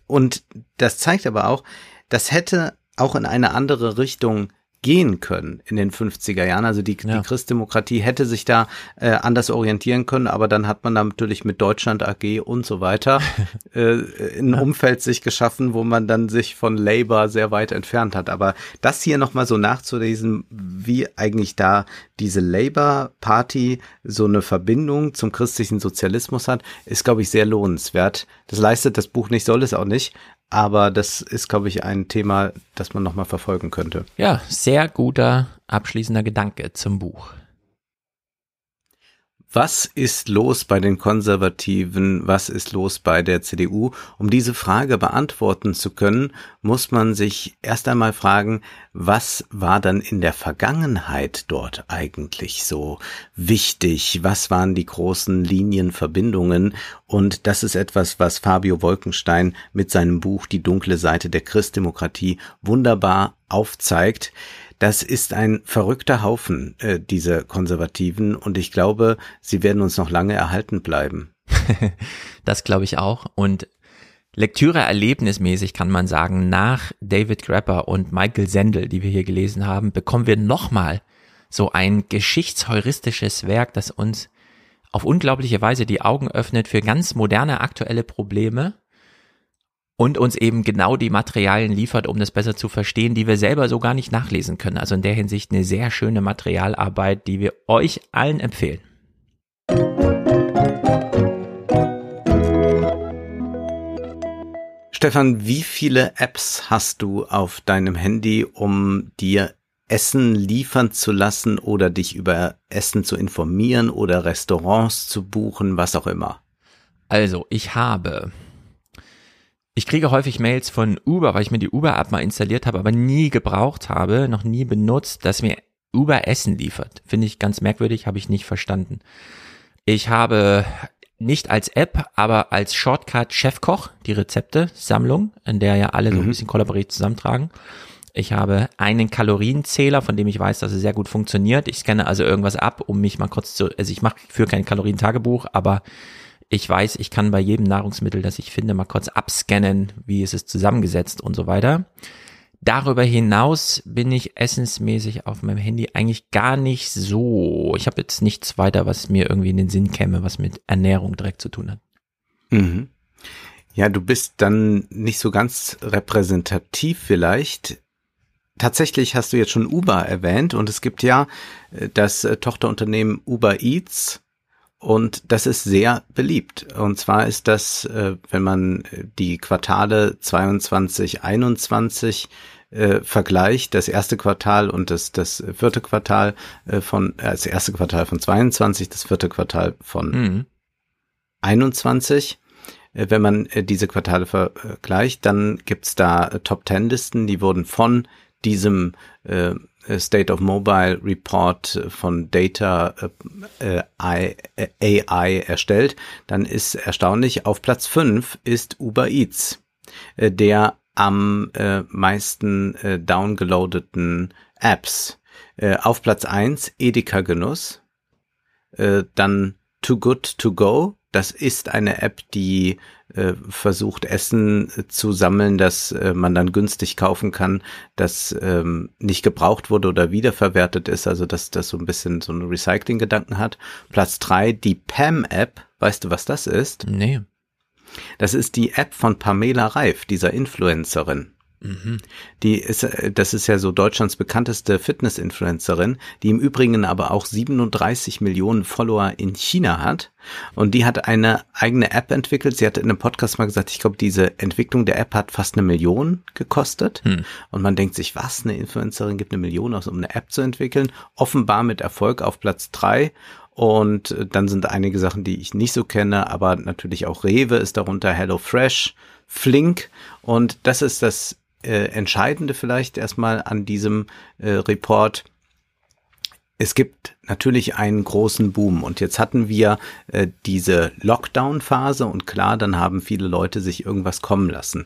und das zeigt aber auch, das hätte auch in eine andere Richtung gehen können in den 50er Jahren. Also die, ja. die Christdemokratie hätte sich da äh, anders orientieren können, aber dann hat man da natürlich mit Deutschland AG und so weiter [laughs] äh, ein Umfeld sich geschaffen, wo man dann sich von Labour sehr weit entfernt hat. Aber das hier nochmal so nachzulesen, wie eigentlich da diese Labour Party so eine Verbindung zum christlichen Sozialismus hat, ist, glaube ich, sehr lohnenswert. Das leistet das Buch nicht, soll es auch nicht, aber das ist, glaube ich, ein Thema, das man nochmal verfolgen könnte. Ja, sehr guter abschließender Gedanke zum Buch. Was ist los bei den Konservativen? Was ist los bei der CDU? Um diese Frage beantworten zu können, muss man sich erst einmal fragen, was war dann in der Vergangenheit dort eigentlich so wichtig? Was waren die großen Linienverbindungen? Und das ist etwas, was Fabio Wolkenstein mit seinem Buch Die dunkle Seite der Christdemokratie wunderbar aufzeigt. Das ist ein verrückter Haufen, äh, diese Konservativen, und ich glaube, sie werden uns noch lange erhalten bleiben. [laughs] das glaube ich auch. Und Lektüre erlebnismäßig kann man sagen, nach David Grapper und Michael Sendel, die wir hier gelesen haben, bekommen wir nochmal so ein geschichtsheuristisches Werk, das uns auf unglaubliche Weise die Augen öffnet für ganz moderne aktuelle Probleme und uns eben genau die Materialien liefert, um das besser zu verstehen, die wir selber so gar nicht nachlesen können. Also in der Hinsicht eine sehr schöne Materialarbeit, die wir euch allen empfehlen. Stefan, wie viele Apps hast du auf deinem Handy, um dir Essen liefern zu lassen oder dich über Essen zu informieren oder Restaurants zu buchen, was auch immer? Also, ich habe ich kriege häufig Mails von Uber, weil ich mir die Uber-App mal installiert habe, aber nie gebraucht habe, noch nie benutzt, dass mir Uber Essen liefert. Finde ich ganz merkwürdig, habe ich nicht verstanden. Ich habe nicht als App, aber als Shortcut Chefkoch, die Rezepte-Sammlung, in der ja alle so ein mhm. bisschen kollaboriert zusammentragen. Ich habe einen Kalorienzähler, von dem ich weiß, dass er sehr gut funktioniert. Ich scanne also irgendwas ab, um mich mal kurz zu, also ich mache für kein Kalorientagebuch, aber ich weiß, ich kann bei jedem Nahrungsmittel, das ich finde, mal kurz abscannen, wie ist es zusammengesetzt und so weiter. darüber hinaus bin ich essensmäßig auf meinem Handy eigentlich gar nicht so. Ich habe jetzt nichts weiter, was mir irgendwie in den Sinn käme, was mit Ernährung direkt zu tun hat. Mhm. Ja, du bist dann nicht so ganz repräsentativ vielleicht. Tatsächlich hast du jetzt schon Uber erwähnt und es gibt ja äh, das äh, Tochterunternehmen Uber Eats und das ist sehr beliebt. Und zwar ist das, äh, wenn man die Quartale 22, 21 äh, vergleicht, das erste Quartal und das, das vierte Quartal äh, von, äh, das erste Quartal von 22, das vierte Quartal von mhm. 21, äh, wenn man äh, diese Quartale vergleicht, dann gibt's da äh, Top Ten Listen, die wurden von diesem äh, State of Mobile Report von Data äh, AI erstellt, dann ist erstaunlich, auf Platz 5 ist Uber Eats, äh, der am äh, meisten äh, downgeloadeten Apps. Äh, auf Platz 1 Edeka Genuss, äh, dann Too Good To Go, das ist eine App, die äh, versucht, Essen zu sammeln, das äh, man dann günstig kaufen kann, das ähm, nicht gebraucht wurde oder wiederverwertet ist, also dass das so ein bisschen so einen Recycling-Gedanken hat. Platz drei die Pam-App. Weißt du, was das ist? Nee. Das ist die App von Pamela Reif, dieser Influencerin. Die ist, äh, das ist ja so Deutschlands bekannteste Fitness-Influencerin, die im Übrigen aber auch 37 Millionen Follower in China hat. Und die hat eine eigene App entwickelt. Sie hat in einem Podcast mal gesagt, ich glaube, diese Entwicklung der App hat fast eine Million gekostet. Hm. Und man denkt sich, was, eine Influencerin gibt eine Million aus, um eine App zu entwickeln? Offenbar mit Erfolg auf Platz drei. Und dann sind einige Sachen, die ich nicht so kenne, aber natürlich auch Rewe ist darunter, HelloFresh, Flink. Und das ist das äh, Entscheidende vielleicht erstmal an diesem äh, Report. Es gibt natürlich einen großen Boom und jetzt hatten wir äh, diese Lockdown-Phase und klar, dann haben viele Leute sich irgendwas kommen lassen.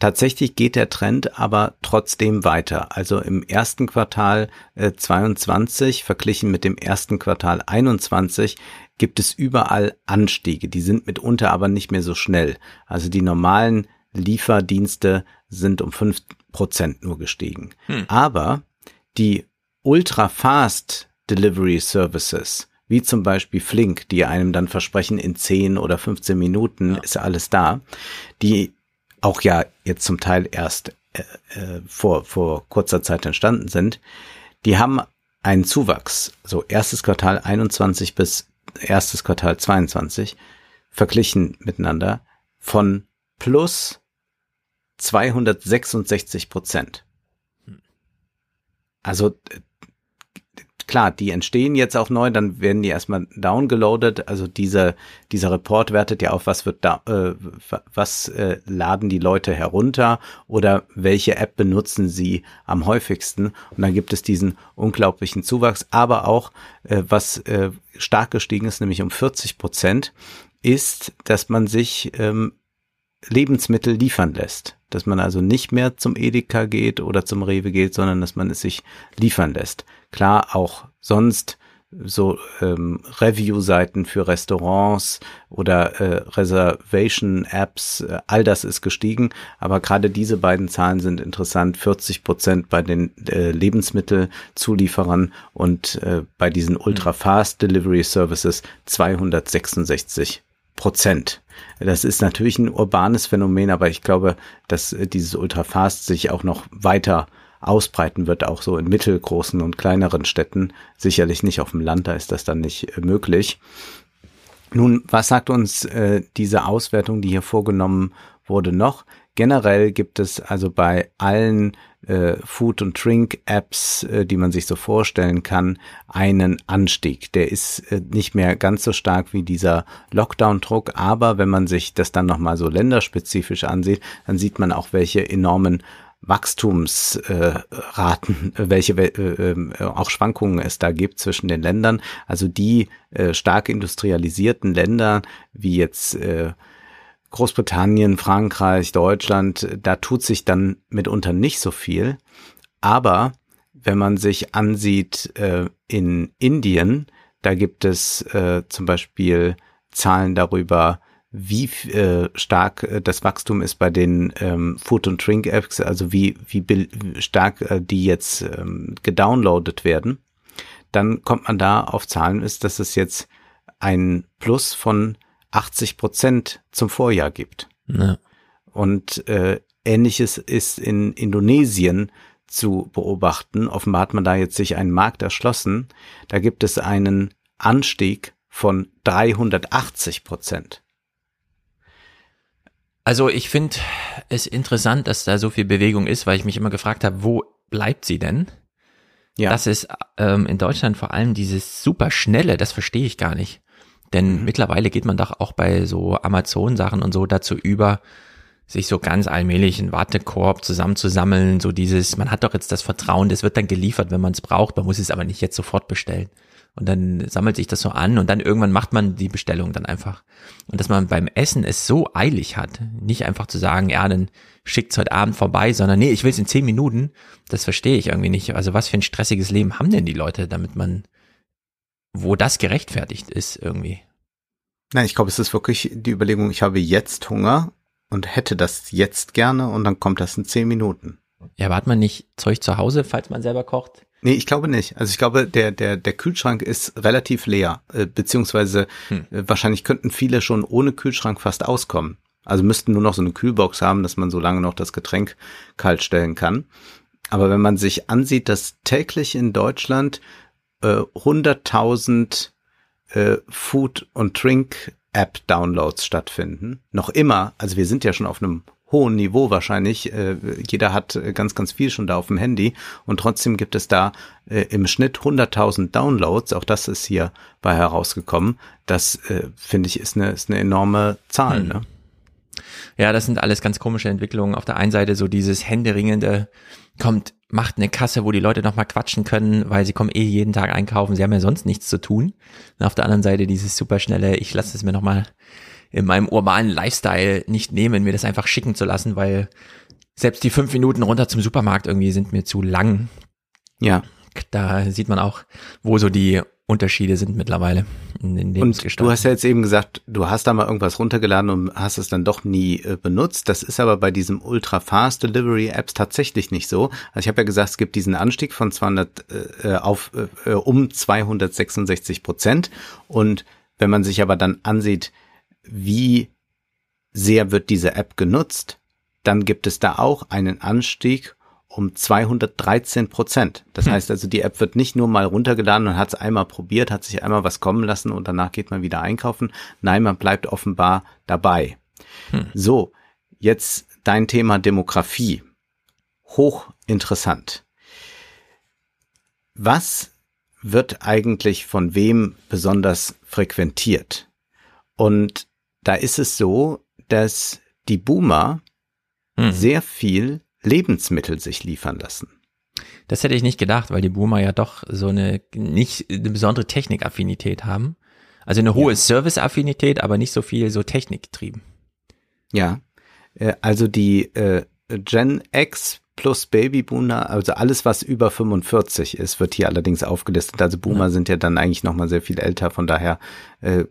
Tatsächlich geht der Trend aber trotzdem weiter. Also im ersten Quartal äh, 22 verglichen mit dem ersten Quartal 21 gibt es überall Anstiege. Die sind mitunter aber nicht mehr so schnell. Also die normalen Lieferdienste sind um fünf Prozent nur gestiegen. Hm. Aber die ultra fast Delivery Services, wie zum Beispiel Flink, die einem dann versprechen, in 10 oder 15 Minuten ja. ist alles da, die auch ja jetzt zum Teil erst äh, äh, vor, vor kurzer Zeit entstanden sind, die haben einen Zuwachs, so erstes Quartal 21 bis erstes Quartal 22, verglichen miteinander, von plus 266 Prozent. Also klar, die entstehen jetzt auch neu, dann werden die erstmal downgeloadet. Also dieser dieser Report wertet ja auf, was wird da, äh, was äh, laden die Leute herunter oder welche App benutzen sie am häufigsten. Und dann gibt es diesen unglaublichen Zuwachs, aber auch äh, was äh, stark gestiegen ist, nämlich um 40 Prozent, ist, dass man sich ähm, Lebensmittel liefern lässt. Dass man also nicht mehr zum Edeka geht oder zum Rewe geht, sondern dass man es sich liefern lässt. Klar, auch sonst so ähm, Review-Seiten für Restaurants oder äh, Reservation-Apps, äh, all das ist gestiegen, aber gerade diese beiden Zahlen sind interessant. 40 Prozent bei den äh, Lebensmittelzulieferern und äh, bei diesen Ultra-Fast Delivery Services 266 Prozent. Das ist natürlich ein urbanes Phänomen, aber ich glaube, dass äh, dieses Ultrafast sich auch noch weiter ausbreiten wird, auch so in mittelgroßen und kleineren Städten. Sicherlich nicht auf dem Land, da ist das dann nicht äh, möglich. Nun, was sagt uns äh, diese Auswertung, die hier vorgenommen wurde, noch? Generell gibt es also bei allen äh, Food- und Drink-Apps, äh, die man sich so vorstellen kann, einen Anstieg. Der ist äh, nicht mehr ganz so stark wie dieser Lockdown-Druck, aber wenn man sich das dann nochmal so länderspezifisch ansieht, dann sieht man auch, welche enormen Wachstumsraten, welche äh, äh, auch Schwankungen es da gibt zwischen den Ländern. Also die äh, stark industrialisierten Länder wie jetzt äh, Großbritannien, Frankreich, Deutschland, da tut sich dann mitunter nicht so viel. Aber wenn man sich ansieht in Indien, da gibt es zum Beispiel Zahlen darüber, wie äh, stark äh, das Wachstum ist bei den ähm, Food- und Drink-Apps, also wie, wie stark äh, die jetzt ähm, gedownloadet werden, dann kommt man da auf Zahlen, ist, dass es jetzt ein Plus von 80 Prozent zum Vorjahr gibt. Ja. Und äh, ähnliches ist in Indonesien zu beobachten. Offenbar hat man da jetzt sich einen Markt erschlossen. Da gibt es einen Anstieg von 380 Prozent. Also ich finde es interessant, dass da so viel Bewegung ist, weil ich mich immer gefragt habe, wo bleibt sie denn? Ja. Das ist ähm, in Deutschland vor allem dieses super schnelle, das verstehe ich gar nicht. Denn mhm. mittlerweile geht man doch auch bei so Amazon-Sachen und so dazu über, sich so ganz allmählich einen Wartekorb zusammenzusammeln, so dieses, man hat doch jetzt das Vertrauen, das wird dann geliefert, wenn man es braucht, man muss es aber nicht jetzt sofort bestellen. Und dann sammelt sich das so an und dann irgendwann macht man die Bestellung dann einfach. Und dass man beim Essen es so eilig hat, nicht einfach zu sagen, ja, dann schickt's heute Abend vorbei, sondern nee, ich will es in zehn Minuten, das verstehe ich irgendwie nicht. Also was für ein stressiges Leben haben denn die Leute, damit man, wo das gerechtfertigt ist irgendwie? Nein, ich glaube, es ist wirklich die Überlegung, ich habe jetzt Hunger und hätte das jetzt gerne und dann kommt das in zehn Minuten. Ja, aber hat man nicht Zeug zu Hause, falls man selber kocht? Nee, ich glaube nicht. Also ich glaube, der, der, der Kühlschrank ist relativ leer, äh, beziehungsweise hm. äh, wahrscheinlich könnten viele schon ohne Kühlschrank fast auskommen. Also müssten nur noch so eine Kühlbox haben, dass man so lange noch das Getränk kalt stellen kann. Aber wenn man sich ansieht, dass täglich in Deutschland äh, 100.000 äh, Food- und Drink-App-Downloads stattfinden, noch immer, also wir sind ja schon auf einem hohen Niveau wahrscheinlich. Äh, jeder hat äh, ganz, ganz viel schon da auf dem Handy und trotzdem gibt es da äh, im Schnitt 100.000 Downloads. Auch das ist hier bei herausgekommen. Das äh, finde ich ist eine, ist eine enorme Zahl. Hm. Ne? Ja, das sind alles ganz komische Entwicklungen. Auf der einen Seite so dieses händeringende kommt, macht eine Kasse, wo die Leute nochmal quatschen können, weil sie kommen eh jeden Tag einkaufen, sie haben ja sonst nichts zu tun. Und auf der anderen Seite dieses superschnelle, ich lasse es mir nochmal in meinem urbanen Lifestyle nicht nehmen, mir das einfach schicken zu lassen, weil selbst die fünf Minuten runter zum Supermarkt irgendwie sind mir zu lang. Ja. Da sieht man auch, wo so die Unterschiede sind mittlerweile in den Und du hast ja jetzt eben gesagt, du hast da mal irgendwas runtergeladen und hast es dann doch nie äh, benutzt. Das ist aber bei diesem Ultra Fast Delivery Apps tatsächlich nicht so. Also ich habe ja gesagt, es gibt diesen Anstieg von 200 äh, auf äh, um 266 Prozent und wenn man sich aber dann ansieht, wie sehr wird diese App genutzt, dann gibt es da auch einen Anstieg um 213 Prozent. Das hm. heißt also, die App wird nicht nur mal runtergeladen und hat es einmal probiert, hat sich einmal was kommen lassen und danach geht man wieder einkaufen. Nein, man bleibt offenbar dabei. Hm. So, jetzt dein Thema Demografie. Hochinteressant. Was wird eigentlich von wem besonders frequentiert? Und da ist es so, dass die Boomer hm. sehr viel Lebensmittel sich liefern lassen. Das hätte ich nicht gedacht, weil die Boomer ja doch so eine nicht eine besondere Technikaffinität haben. Also eine hohe ja. Serviceaffinität, aber nicht so viel so technikgetrieben. Ja, äh, also die äh, Gen X plus Babyboomer, also alles, was über 45 ist, wird hier allerdings aufgelistet. Also Boomer ja. sind ja dann eigentlich nochmal sehr viel älter, von daher äh,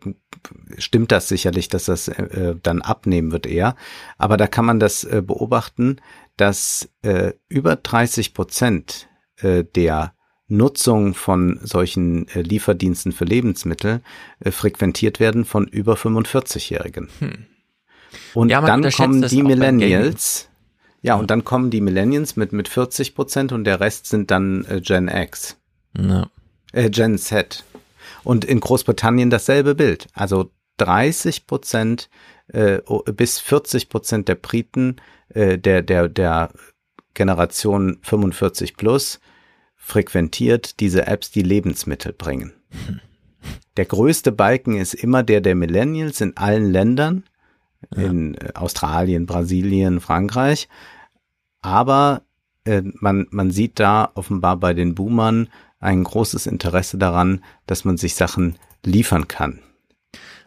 stimmt das sicherlich, dass das äh, dann abnehmen wird eher. Aber da kann man das äh, beobachten, dass äh, über 30 Prozent äh, der Nutzung von solchen äh, Lieferdiensten für Lebensmittel äh, frequentiert werden von über 45-Jährigen. Hm. Und ja, dann kommen die Millennials, ja, und dann kommen die Millennials mit, mit 40 Prozent und der Rest sind dann äh, Gen X. Ja. Äh, Gen Z. Und in Großbritannien dasselbe Bild. Also 30 Prozent äh, bis 40 Prozent der Briten, äh, der, der, der Generation 45 plus, frequentiert diese Apps, die Lebensmittel bringen. Hm. [laughs] Der größte Balken ist immer der der Millennials in allen Ländern in äh, Australien, Brasilien, Frankreich. Aber äh, man, man sieht da offenbar bei den Boomern ein großes Interesse daran, dass man sich Sachen liefern kann.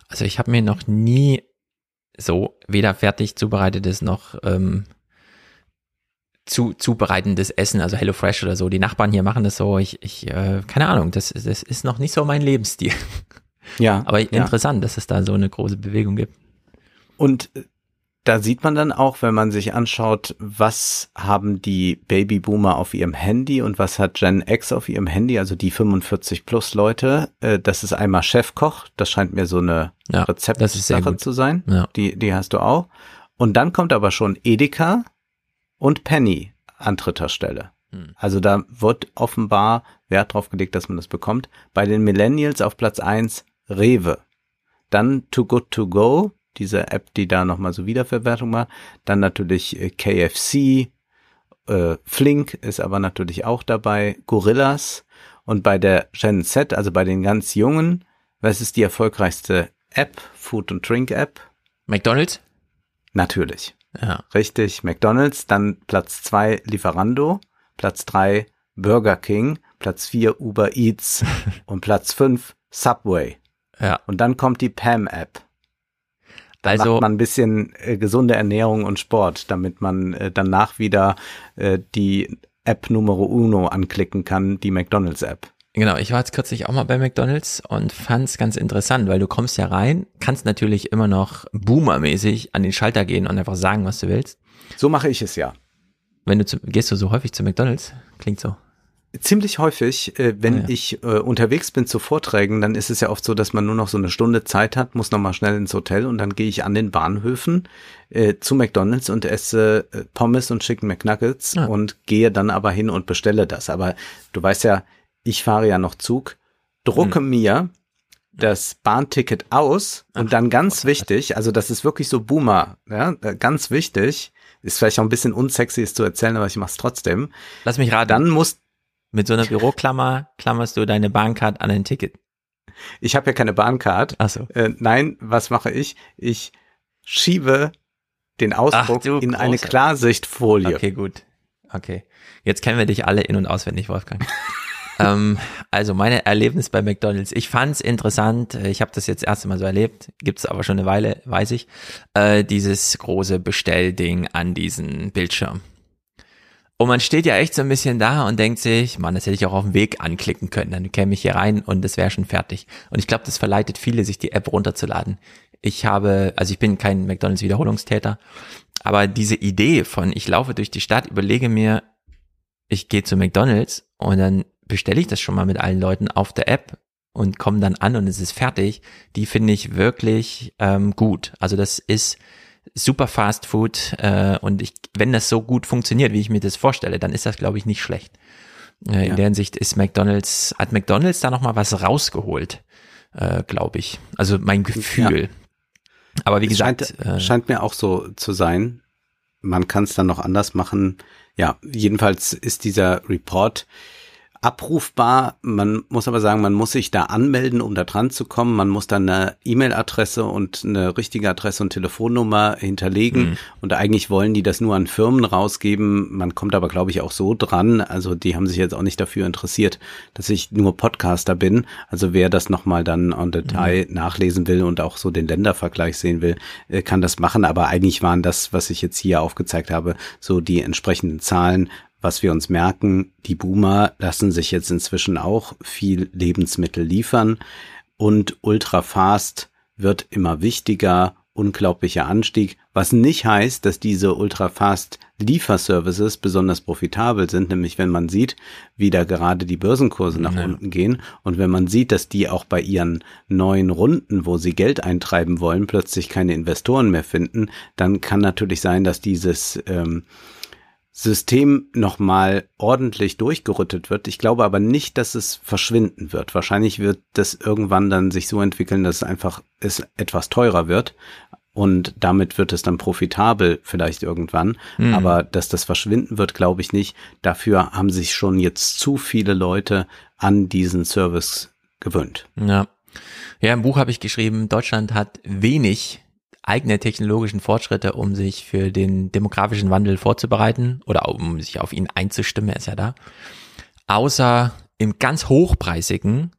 Also ich habe mir noch nie so weder fertig zubereitetes noch ähm, zu, zubereitendes Essen, also HelloFresh oder so. Die Nachbarn hier machen das so. Ich, ich äh, keine Ahnung, das, das ist noch nicht so mein Lebensstil. Ja. [laughs] Aber ja. interessant, dass es da so eine große Bewegung gibt. Und da sieht man dann auch, wenn man sich anschaut, was haben die Babyboomer auf ihrem Handy und was hat Gen X auf ihrem Handy, also die 45 plus Leute. Äh, das ist einmal Chefkoch, das scheint mir so eine ja, Rezeptsache zu sein. Ja. Die, die hast du auch. Und dann kommt aber schon Edeka und Penny an dritter Stelle. Hm. Also da wird offenbar Wert drauf gelegt, dass man das bekommt. Bei den Millennials auf Platz eins Rewe. Dann Too Good To Go, diese App, die da nochmal so Wiederverwertung macht. Dann natürlich äh, KFC, äh, Flink ist aber natürlich auch dabei, Gorillas und bei der Gen Z, also bei den ganz Jungen, was ist die erfolgreichste App, Food und Drink App? McDonald's? Natürlich. Ja. Richtig, McDonald's, dann Platz zwei Lieferando, Platz drei Burger King, Platz vier Uber Eats [laughs] und Platz fünf Subway. Ja. Und dann kommt die Pam App. Also, macht man ein bisschen äh, gesunde Ernährung und Sport, damit man äh, danach wieder äh, die App Numero Uno anklicken kann, die McDonalds App. Genau, ich war jetzt kürzlich auch mal bei McDonalds und fand es ganz interessant, weil du kommst ja rein, kannst natürlich immer noch boomermäßig an den Schalter gehen und einfach sagen, was du willst. So mache ich es ja. Wenn du zu, gehst du so häufig zu McDonalds? Klingt so ziemlich häufig, äh, wenn ja. ich äh, unterwegs bin zu Vorträgen, dann ist es ja oft so, dass man nur noch so eine Stunde Zeit hat, muss nochmal schnell ins Hotel und dann gehe ich an den Bahnhöfen äh, zu McDonalds und esse äh, Pommes und Chicken McNuggets ja. und gehe dann aber hin und bestelle das. Aber du weißt ja, ich fahre ja noch Zug, drucke hm. mir das Bahnticket aus Ach, und dann ganz wichtig, also das ist wirklich so Boomer, ja, äh, ganz wichtig, ist vielleicht auch ein bisschen unsexy es zu erzählen, aber ich mach's trotzdem. Lass mich raten. Dann muss mit so einer Büroklammer klammerst du deine Bahncard an ein Ticket. Ich habe ja keine Bahncard. Ach so. Äh, nein, was mache ich? Ich schiebe den Ausdruck Ach, in eine Klarsichtfolie. Okay, gut. Okay. Jetzt kennen wir dich alle in- und auswendig, Wolfgang. [laughs] ähm, also meine Erlebnis bei McDonalds. Ich fand's interessant. Ich habe das jetzt das erste Mal so erlebt. Gibt's aber schon eine Weile, weiß ich. Äh, dieses große Bestellding an diesen Bildschirm. Und man steht ja echt so ein bisschen da und denkt sich, man, das hätte ich auch auf dem Weg anklicken können. Dann käme ich hier rein und das wäre schon fertig. Und ich glaube, das verleitet viele, sich die App runterzuladen. Ich habe, also ich bin kein McDonalds-Wiederholungstäter, aber diese Idee von, ich laufe durch die Stadt, überlege mir, ich gehe zu McDonalds und dann bestelle ich das schon mal mit allen Leuten auf der App und komme dann an und es ist fertig, die finde ich wirklich ähm, gut. Also das ist super Fast Food äh, und ich, wenn das so gut funktioniert, wie ich mir das vorstelle, dann ist das, glaube ich, nicht schlecht. Äh, ja. In der Hinsicht ist McDonald's, hat McDonald's da nochmal was rausgeholt, äh, glaube ich. Also mein Gefühl. Ja. Aber wie es gesagt. Scheint, äh, scheint mir auch so zu sein. Man kann es dann noch anders machen. Ja, jedenfalls ist dieser Report abrufbar. Man muss aber sagen, man muss sich da anmelden, um da dran zu kommen. Man muss dann eine E-Mail-Adresse und eine richtige Adresse und Telefonnummer hinterlegen. Mhm. Und eigentlich wollen die das nur an Firmen rausgeben. Man kommt aber, glaube ich, auch so dran. Also die haben sich jetzt auch nicht dafür interessiert, dass ich nur Podcaster bin. Also wer das nochmal dann en Detail mhm. nachlesen will und auch so den Ländervergleich sehen will, äh, kann das machen. Aber eigentlich waren das, was ich jetzt hier aufgezeigt habe, so die entsprechenden Zahlen, was wir uns merken, die Boomer lassen sich jetzt inzwischen auch viel Lebensmittel liefern und ultrafast wird immer wichtiger, unglaublicher Anstieg, was nicht heißt, dass diese ultrafast Lieferservices besonders profitabel sind, nämlich wenn man sieht, wie da gerade die Börsenkurse nach ja. unten gehen und wenn man sieht, dass die auch bei ihren neuen Runden, wo sie Geld eintreiben wollen, plötzlich keine Investoren mehr finden, dann kann natürlich sein, dass dieses ähm, System nochmal ordentlich durchgerüttet wird. Ich glaube aber nicht, dass es verschwinden wird. Wahrscheinlich wird das irgendwann dann sich so entwickeln, dass es einfach es etwas teurer wird. Und damit wird es dann profitabel vielleicht irgendwann. Mhm. Aber dass das verschwinden wird, glaube ich nicht. Dafür haben sich schon jetzt zu viele Leute an diesen Service gewöhnt. Ja. Ja, im Buch habe ich geschrieben, Deutschland hat wenig eigene technologischen Fortschritte, um sich für den demografischen Wandel vorzubereiten oder um sich auf ihn einzustimmen, ist ja da. Außer im ganz hochpreisigen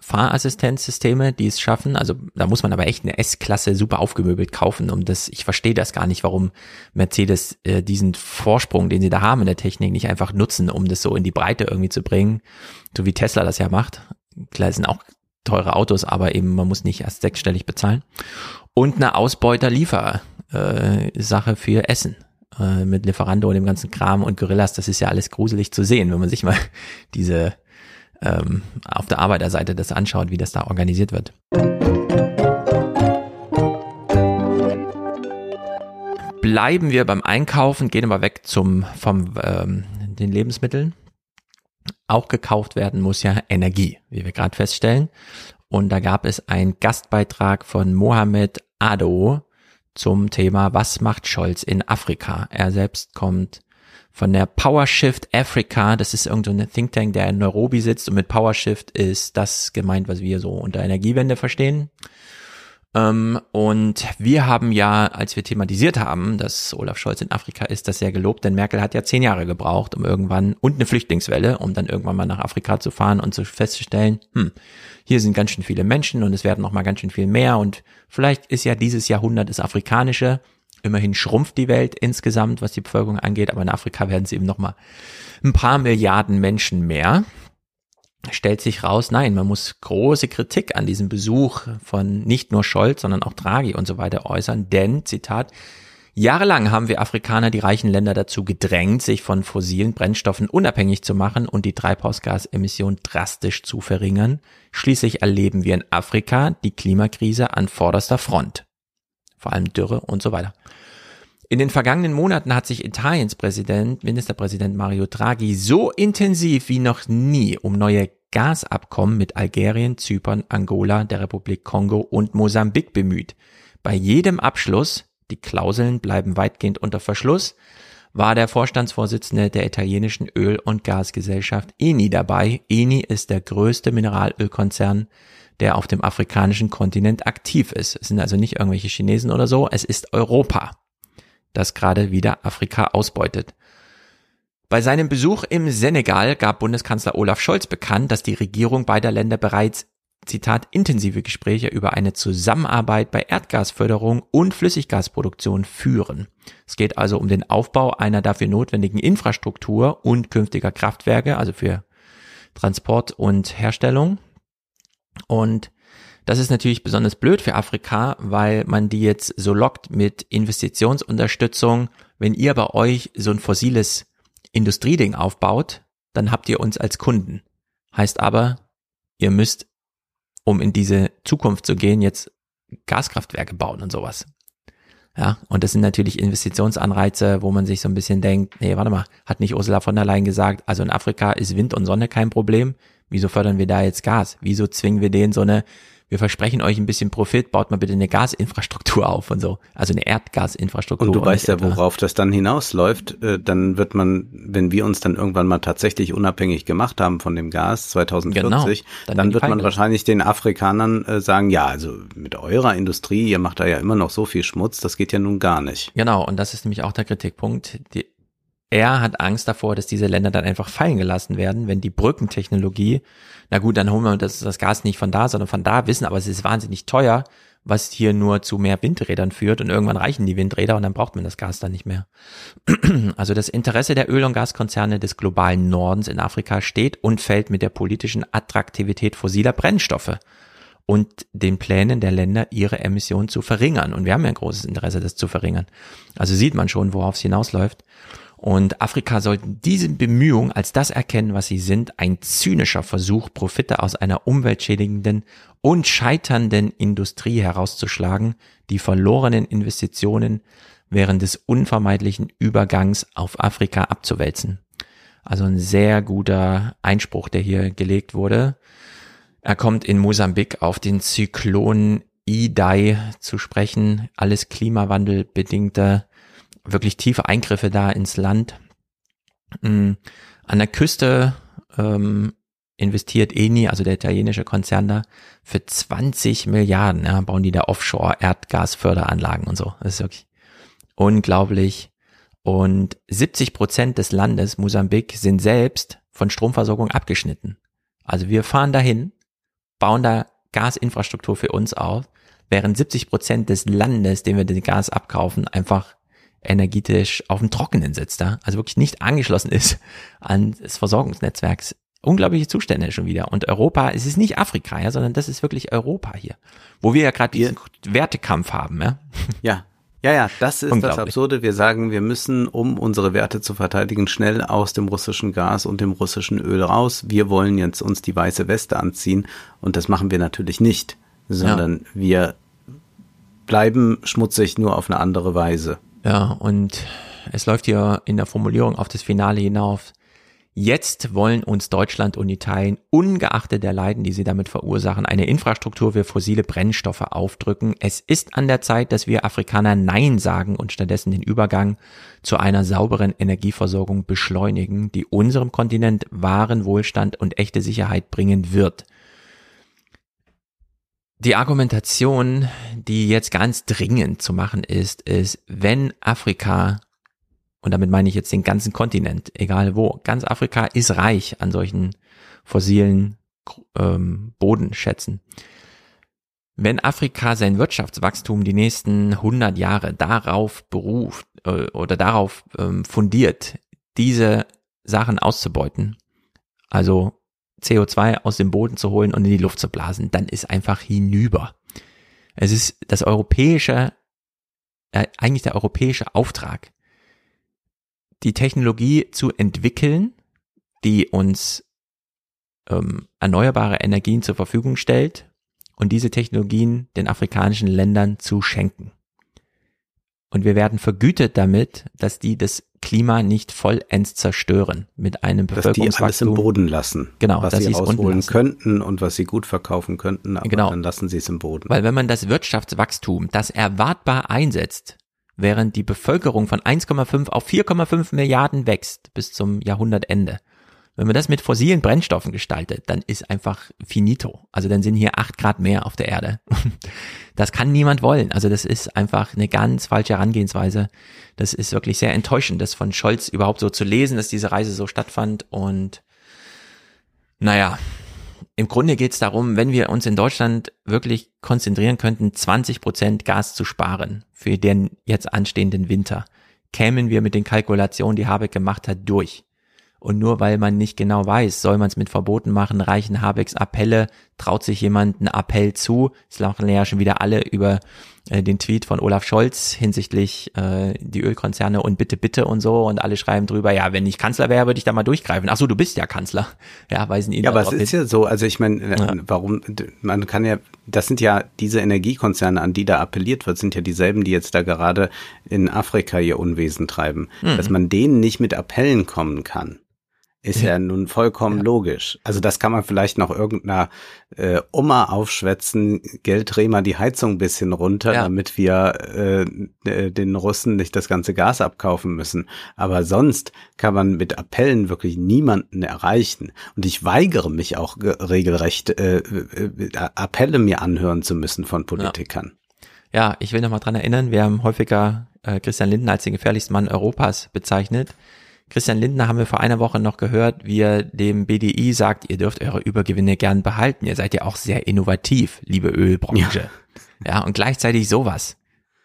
Fahrassistenzsysteme, die es schaffen. Also da muss man aber echt eine S-Klasse super aufgemöbelt kaufen, um das, ich verstehe das gar nicht, warum Mercedes äh, diesen Vorsprung, den sie da haben in der Technik, nicht einfach nutzen, um das so in die Breite irgendwie zu bringen, so wie Tesla das ja macht. Klar, sind auch teure Autos, aber eben man muss nicht erst sechsstellig bezahlen. Und eine Ausbeuter-Liefer-Sache für Essen äh, mit Lieferando und dem ganzen Kram und Gorillas. Das ist ja alles gruselig zu sehen, wenn man sich mal [laughs] diese ähm, auf der Arbeiterseite das anschaut, wie das da organisiert wird. Bleiben wir beim Einkaufen, gehen aber weg zum vom ähm, den Lebensmitteln. Auch gekauft werden muss ja Energie, wie wir gerade feststellen. Und da gab es einen Gastbeitrag von Mohamed Ado zum Thema Was macht Scholz in Afrika? Er selbst kommt von der PowerShift Africa. Das ist irgendein so Think Tank, der in Nairobi sitzt. Und mit PowerShift ist das gemeint, was wir so unter Energiewende verstehen. Ähm, und wir haben ja, als wir thematisiert haben, dass Olaf Scholz in Afrika ist, das sehr gelobt, denn Merkel hat ja zehn Jahre gebraucht, um irgendwann, und eine Flüchtlingswelle, um dann irgendwann mal nach Afrika zu fahren und zu festzustellen, hm, hier sind ganz schön viele Menschen und es werden noch mal ganz schön viel mehr und vielleicht ist ja dieses Jahrhundert das afrikanische, Immerhin schrumpft die Welt insgesamt, was die Bevölkerung angeht, aber in Afrika werden es eben noch mal ein paar Milliarden Menschen mehr stellt sich raus, nein, man muss große Kritik an diesem Besuch von nicht nur Scholz, sondern auch Draghi und so weiter äußern, denn, Zitat, Jahrelang haben wir Afrikaner die reichen Länder dazu gedrängt, sich von fossilen Brennstoffen unabhängig zu machen und die Treibhausgasemission drastisch zu verringern. Schließlich erleben wir in Afrika die Klimakrise an vorderster Front. Vor allem Dürre und so weiter. In den vergangenen Monaten hat sich Italiens Präsident, Ministerpräsident Mario Draghi so intensiv wie noch nie um neue Gasabkommen mit Algerien, Zypern, Angola, der Republik Kongo und Mosambik bemüht. Bei jedem Abschluss, die Klauseln bleiben weitgehend unter Verschluss, war der Vorstandsvorsitzende der italienischen Öl- und Gasgesellschaft Eni dabei. Eni ist der größte Mineralölkonzern, der auf dem afrikanischen Kontinent aktiv ist. Es sind also nicht irgendwelche Chinesen oder so, es ist Europa, das gerade wieder Afrika ausbeutet. Bei seinem Besuch im Senegal gab Bundeskanzler Olaf Scholz bekannt, dass die Regierung beider Länder bereits Zitat, intensive Gespräche über eine Zusammenarbeit bei Erdgasförderung und Flüssiggasproduktion führen. Es geht also um den Aufbau einer dafür notwendigen Infrastruktur und künftiger Kraftwerke, also für Transport und Herstellung. Und das ist natürlich besonders blöd für Afrika, weil man die jetzt so lockt mit Investitionsunterstützung. Wenn ihr bei euch so ein fossiles Industrieding aufbaut, dann habt ihr uns als Kunden. Heißt aber, ihr müsst, um in diese Zukunft zu gehen, jetzt Gaskraftwerke bauen und sowas. Ja, und das sind natürlich Investitionsanreize, wo man sich so ein bisschen denkt, nee, warte mal, hat nicht Ursula von der Leyen gesagt, also in Afrika ist Wind und Sonne kein Problem. Wieso fördern wir da jetzt Gas? Wieso zwingen wir denen so eine wir versprechen euch ein bisschen Profit, baut mal bitte eine Gasinfrastruktur [laughs] auf und so. Also eine Erdgasinfrastruktur. Und du weißt ja, worauf das dann hinausläuft. Äh, dann wird man, wenn wir uns dann irgendwann mal tatsächlich unabhängig gemacht haben von dem Gas 2040, genau, dann, dann wird man wahrscheinlich den Afrikanern äh, sagen, ja, also mit eurer Industrie, ihr macht da ja immer noch so viel Schmutz, das geht ja nun gar nicht. Genau, und das ist nämlich auch der Kritikpunkt. Die, er hat Angst davor, dass diese Länder dann einfach fallen gelassen werden, wenn die Brückentechnologie, na gut, dann holen wir das, das Gas nicht von da, sondern von da wissen, aber es ist wahnsinnig teuer, was hier nur zu mehr Windrädern führt und irgendwann reichen die Windräder und dann braucht man das Gas dann nicht mehr. [clears throat] Also das Interesse der Öl- und Gaskonzerne des globalen Nordens in Afrika steht und fällt mit der politischen Attraktivität fossiler Brennstoffe und den Plänen der Länder, ihre Emissionen zu verringern. Und wir haben ja ein großes Interesse, das zu verringern. Also sieht man schon, worauf es hinausläuft. Und Afrika sollte diese Bemühungen als das erkennen, was sie sind, ein zynischer Versuch, Profite aus einer umweltschädigenden und scheiternden Industrie herauszuschlagen, die verlorenen Investitionen während des unvermeidlichen Übergangs auf Afrika abzuwälzen. Also ein sehr guter Einspruch, der hier gelegt wurde. Er kommt in Mosambik auf den Zyklon Idai zu sprechen, alles klimawandelbedingte wirklich tiefe Eingriffe da ins Land. Mhm. An der Küste ähm, investiert Eni, also der italienische Konzern da, für 20 Milliarden, ja, bauen die da Offshore-Erdgasförderanlagen und so. Das ist wirklich unglaublich. Und 70 Prozent des Landes, Mosambik, sind selbst von Stromversorgung abgeschnitten. Also wir fahren dahin, bauen da Gasinfrastruktur für uns auf, während 70 Prozent des Landes, dem wir den Gas abkaufen, einfach energetisch auf dem Trockenen sitzt, da, also wirklich nicht angeschlossen ist an das Versorgungsnetzwerk unglaubliche Zustände schon wieder. Und Europa, es ist nicht Afrika, ja, sondern das ist wirklich Europa hier, wo wir ja gerade diesen Wertekampf haben, ja. Ja, ja, ja, das ist das Absurde. Wir sagen, wir müssen, um unsere Werte zu verteidigen, schnell aus dem russischen Gas und dem russischen Öl raus. Wir wollen jetzt uns die weiße Weste anziehen und das machen wir natürlich nicht, sondern ja. wir bleiben schmutzig nur auf eine andere Weise. Ja, und es läuft hier in der Formulierung auf das Finale hinauf. Jetzt wollen uns Deutschland und Italien, ungeachtet der Leiden, die sie damit verursachen, eine Infrastruktur für fossile Brennstoffe aufdrücken. Es ist an der Zeit, dass wir Afrikaner Nein sagen und stattdessen den Übergang zu einer sauberen Energieversorgung beschleunigen, die unserem Kontinent wahren Wohlstand und echte Sicherheit bringen wird. Die Argumentation, die jetzt ganz dringend zu machen ist, ist, wenn Afrika und damit meine ich jetzt den ganzen Kontinent, egal wo, ganz Afrika ist reich an solchen fossilen ähm, Bodenschätzen. Wenn Afrika sein Wirtschaftswachstum die nächsten 100 Jahre darauf beruft äh, oder darauf ähm, fundiert, diese Sachen auszubeuten, also CO2 aus dem Boden zu holen und in die Luft zu blasen, dann ist einfach hinüber. Es ist das europäische, äh, eigentlich der europäische Auftrag, die Technologie zu entwickeln, die uns ähm, erneuerbare Energien zur Verfügung stellt und diese Technologien den afrikanischen Ländern zu schenken. Und wir werden vergütet damit, dass die das Klima nicht vollends zerstören mit einem Bevölkerungswachstum. Dass die alles im Boden lassen. Genau, was sie rausholen könnten und was sie gut verkaufen könnten, aber genau. dann lassen sie es im Boden. Weil wenn man das Wirtschaftswachstum, das erwartbar einsetzt, während die Bevölkerung von 1,5 auf 4,5 Milliarden wächst bis zum Jahrhundertende. Wenn man das mit fossilen Brennstoffen gestaltet, dann ist einfach finito. Also dann sind hier acht Grad mehr auf der Erde. [laughs] Das kann niemand wollen. Also das ist einfach eine ganz falsche Herangehensweise. Das ist wirklich sehr enttäuschend, das von Scholz überhaupt so zu lesen, dass diese Reise so stattfand. Und naja, im Grunde geht es darum, wenn wir uns in Deutschland wirklich konzentrieren könnten, 20 Prozent Gas zu sparen für den jetzt anstehenden Winter, kämen wir mit den Kalkulationen, die Habeck gemacht hat, durch. Und nur weil man nicht genau weiß, soll man es mit Verboten machen, reichen Habecks Appelle, traut sich jemand einen Appell zu. Es lachen ja schon wieder alle über äh, den Tweet von Olaf Scholz hinsichtlich äh, die Ölkonzerne und bitte, bitte und so. Und alle schreiben drüber, ja, wenn ich Kanzler wäre, würde ich da mal durchgreifen. Ach so, du bist ja Kanzler. [laughs] Ja, weisen ihn Ja, aber es ist hin. ja so, also ich meine, äh, ja. warum, man kann ja, das sind ja diese Energiekonzerne, an die da appelliert wird, sind ja dieselben, die jetzt da gerade in Afrika ihr Unwesen treiben. Mhm. Dass man denen nicht mit Appellen kommen kann ist ja, ja nun vollkommen ja. logisch. Also das kann man vielleicht noch irgendeiner äh, Oma aufschwätzen, Geld dreh mal die Heizung ein bisschen runter, ja. damit wir äh, äh, den Russen nicht das ganze Gas abkaufen müssen. Aber sonst kann man mit Appellen wirklich niemanden erreichen. Und ich weigere mich auch regelrecht, äh, äh, Appelle mir anhören zu müssen von Politikern. Ja, ich will noch mal dran erinnern, wir haben häufiger äh, Christian Lindner als den gefährlichsten Mann Europas bezeichnet. Christian Lindner haben wir vor einer Woche noch gehört, wie er dem BDI sagt, ihr dürft eure Übergewinne gern behalten. Ihr seid ja auch sehr innovativ, liebe Ölbranche. Ja, ja und gleichzeitig sowas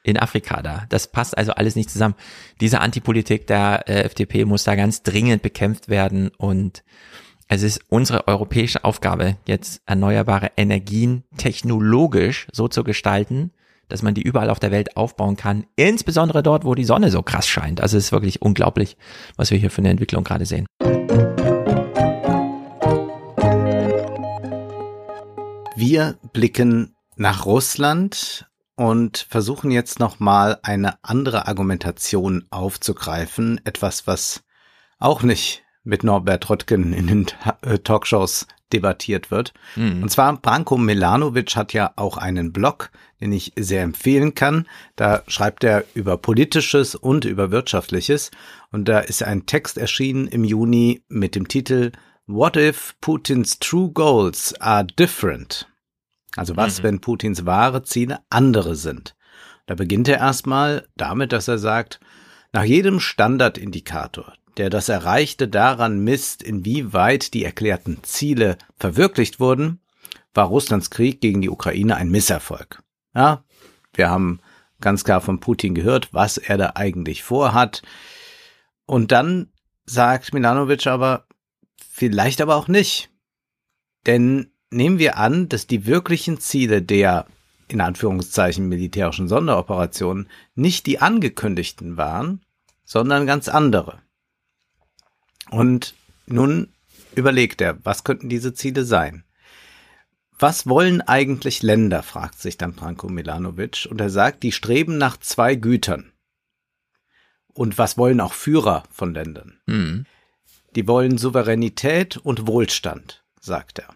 in Afrika da. Das passt also alles nicht zusammen. Diese Antipolitik der äh, FDP muss da ganz dringend bekämpft werden und es ist unsere europäische Aufgabe, jetzt erneuerbare Energien technologisch so zu gestalten, dass man die überall auf der Welt aufbauen kann, insbesondere dort, wo die Sonne so krass scheint. Also es ist wirklich unglaublich, was wir hier für eine Entwicklung gerade sehen. Wir blicken nach Russland und versuchen jetzt nochmal eine andere Argumentation aufzugreifen. Etwas, was auch nicht mit Norbert Röttgen in den äh, Talkshows debattiert wird. Mhm. Und zwar Branko Milanovic hat ja auch einen Blog, den ich sehr empfehlen kann. Da schreibt er über politisches und über wirtschaftliches. Und da ist ein Text erschienen im Juni mit dem Titel What if Putins true goals are different? Also was, mhm. wenn Putins wahre Ziele andere sind? Da beginnt er erstmal damit, dass er sagt, nach jedem Standardindikator, der das Erreichte daran misst, inwieweit die erklärten Ziele verwirklicht wurden, war Russlands Krieg gegen die Ukraine ein Misserfolg. Ja, wir haben ganz klar von Putin gehört, was er da eigentlich vorhat. Und dann sagt Milanovic aber, Vielleicht aber auch nicht. Denn nehmen wir an, dass die wirklichen Ziele der in Anführungszeichen militärischen Sonderoperationen nicht die angekündigten waren, sondern ganz andere. Und nun überlegt er, was könnten diese Ziele sein? Was wollen eigentlich Länder, fragt sich dann Branko Milanovic, und er sagt, die streben nach zwei Gütern. Und was wollen auch Führer von Ländern? Mhm. Die wollen Souveränität und Wohlstand, sagt er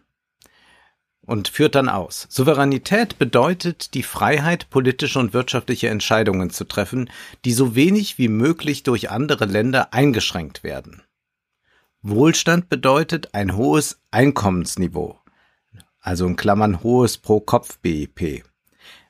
und führt dann aus. Souveränität bedeutet die Freiheit, politische und wirtschaftliche Entscheidungen zu treffen, die so wenig wie möglich durch andere Länder eingeschränkt werden. Wohlstand bedeutet ein hohes Einkommensniveau, also in Klammern hohes Pro-Kopf-BIP.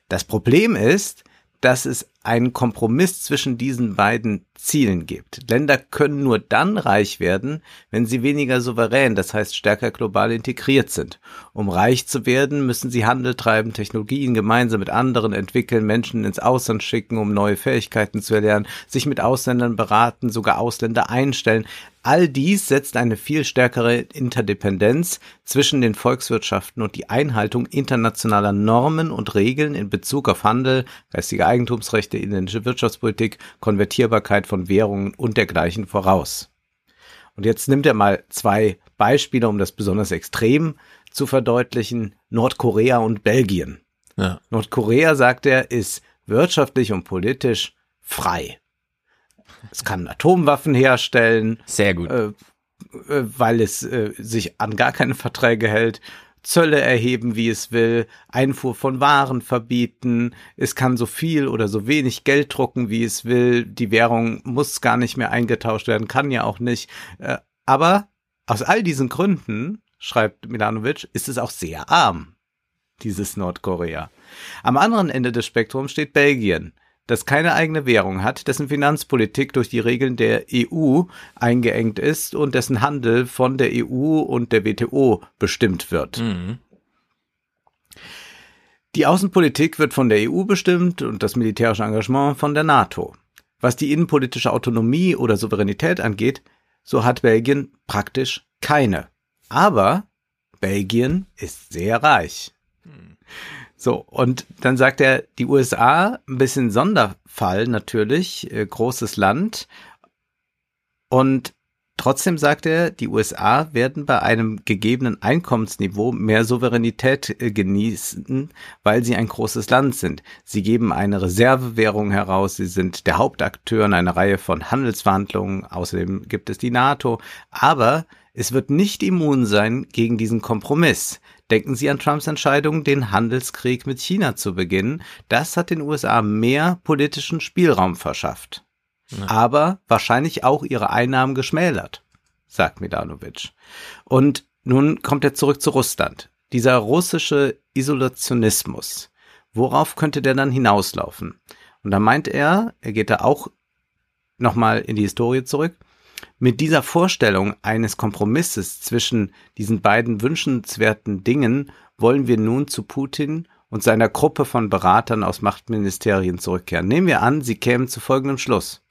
Das Problem ist, dass es einen Kompromiss zwischen diesen beiden Zielen gibt. Länder können nur dann reich werden, wenn sie weniger souverän, das heißt stärker global integriert sind. Um reich zu werden, müssen sie Handel treiben, Technologien gemeinsam mit anderen entwickeln, Menschen ins Ausland schicken, um neue Fähigkeiten zu erlernen, sich mit Ausländern beraten, sogar Ausländer einstellen. All dies setzt eine viel stärkere Interdependenz zwischen den Volkswirtschaften und die Einhaltung internationaler Normen und Regeln in Bezug auf Handel, geistige Eigentumsrechte, inländische Wirtschaftspolitik, Konvertierbarkeit von Währungen und dergleichen voraus. Und jetzt nimmt er mal zwei Beispiele, um das besonders extrem zu verdeutlichen. Nordkorea und Belgien. Ja. Nordkorea, sagt er, ist wirtschaftlich und politisch frei. Es kann Atomwaffen herstellen. Sehr gut. Äh, äh, weil es äh, sich an gar keine Verträge hält. Zölle erheben, wie es will, Einfuhr von Waren verbieten, es kann so viel oder so wenig Geld drucken, wie es will, die Währung muss gar nicht mehr eingetauscht werden, kann ja auch nicht. Äh, aber aus all diesen Gründen, schreibt Milanovic, ist es auch sehr arm, dieses Nordkorea. Am anderen Ende des Spektrums steht Belgien das keine eigene Währung hat, dessen Finanzpolitik durch die Regeln der EU eingeengt ist und dessen Handel von der EU und der WTO bestimmt wird. Mhm. Die Außenpolitik wird von der EU bestimmt und das militärische Engagement von der NATO. Was die innenpolitische Autonomie oder Souveränität angeht, so hat Belgien praktisch keine. Aber Belgien ist sehr reich. Mhm. So, und dann sagt er, die USA, ein bisschen Sonderfall natürlich, äh, großes Land. Und trotzdem sagt er, die USA werden bei einem gegebenen Einkommensniveau mehr Souveränität äh, genießen, weil sie ein großes Land sind. Sie geben eine Reservewährung heraus, sie sind der Hauptakteur in einer Reihe von Handelsverhandlungen, außerdem gibt es die NATO, aber es wird nicht immun sein gegen diesen Kompromiss. Denken Sie an Trumps Entscheidung, den Handelskrieg mit China zu beginnen. Das hat den USA mehr politischen Spielraum verschafft. Ja. Aber wahrscheinlich auch ihre Einnahmen geschmälert, sagt Milanovic. Und nun kommt er zurück zu Russland. Dieser russische Isolationismus. Worauf könnte der dann hinauslaufen? Und da meint er, er geht da auch nochmal in die Historie zurück, mit dieser Vorstellung eines Kompromisses zwischen diesen beiden wünschenswerten Dingen wollen wir nun zu Putin und seiner Gruppe von Beratern aus Machtministerien zurückkehren. Nehmen wir an, sie kämen zu folgendem Schluss.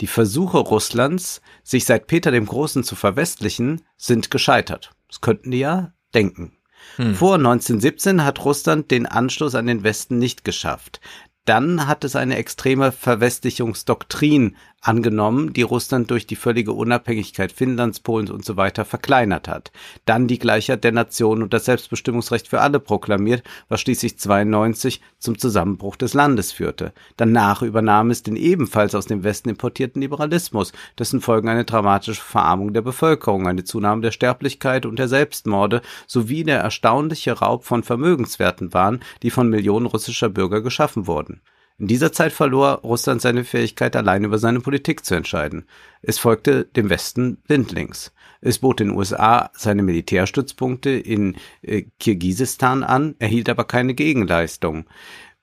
Die Versuche Russlands, sich seit Peter dem Großen zu verwestlichen, sind gescheitert. Das könnten die ja denken. Hm. Vor 1917 hat Russland den Anschluss an den Westen nicht geschafft dann hat es eine extreme Verwestlichungsdoktrin angenommen, die Russland durch die völlige Unabhängigkeit Finnlands, Polens und so weiter verkleinert hat. Dann die Gleichheit der Nationen und das Selbstbestimmungsrecht für alle proklamiert, was schließlich 92 zum Zusammenbruch des Landes führte. Danach übernahm es den ebenfalls aus dem Westen importierten Liberalismus, dessen Folgen eine dramatische Verarmung der Bevölkerung, eine Zunahme der Sterblichkeit und der Selbstmorde sowie der erstaunliche Raub von Vermögenswerten waren, die von Millionen russischer Bürger geschaffen wurden. In dieser Zeit verlor Russland seine Fähigkeit, allein über seine Politik zu entscheiden. Es folgte dem Westen blindlings. Es bot den USA seine Militärstützpunkte in äh, Kirgisistan an, erhielt aber keine Gegenleistung.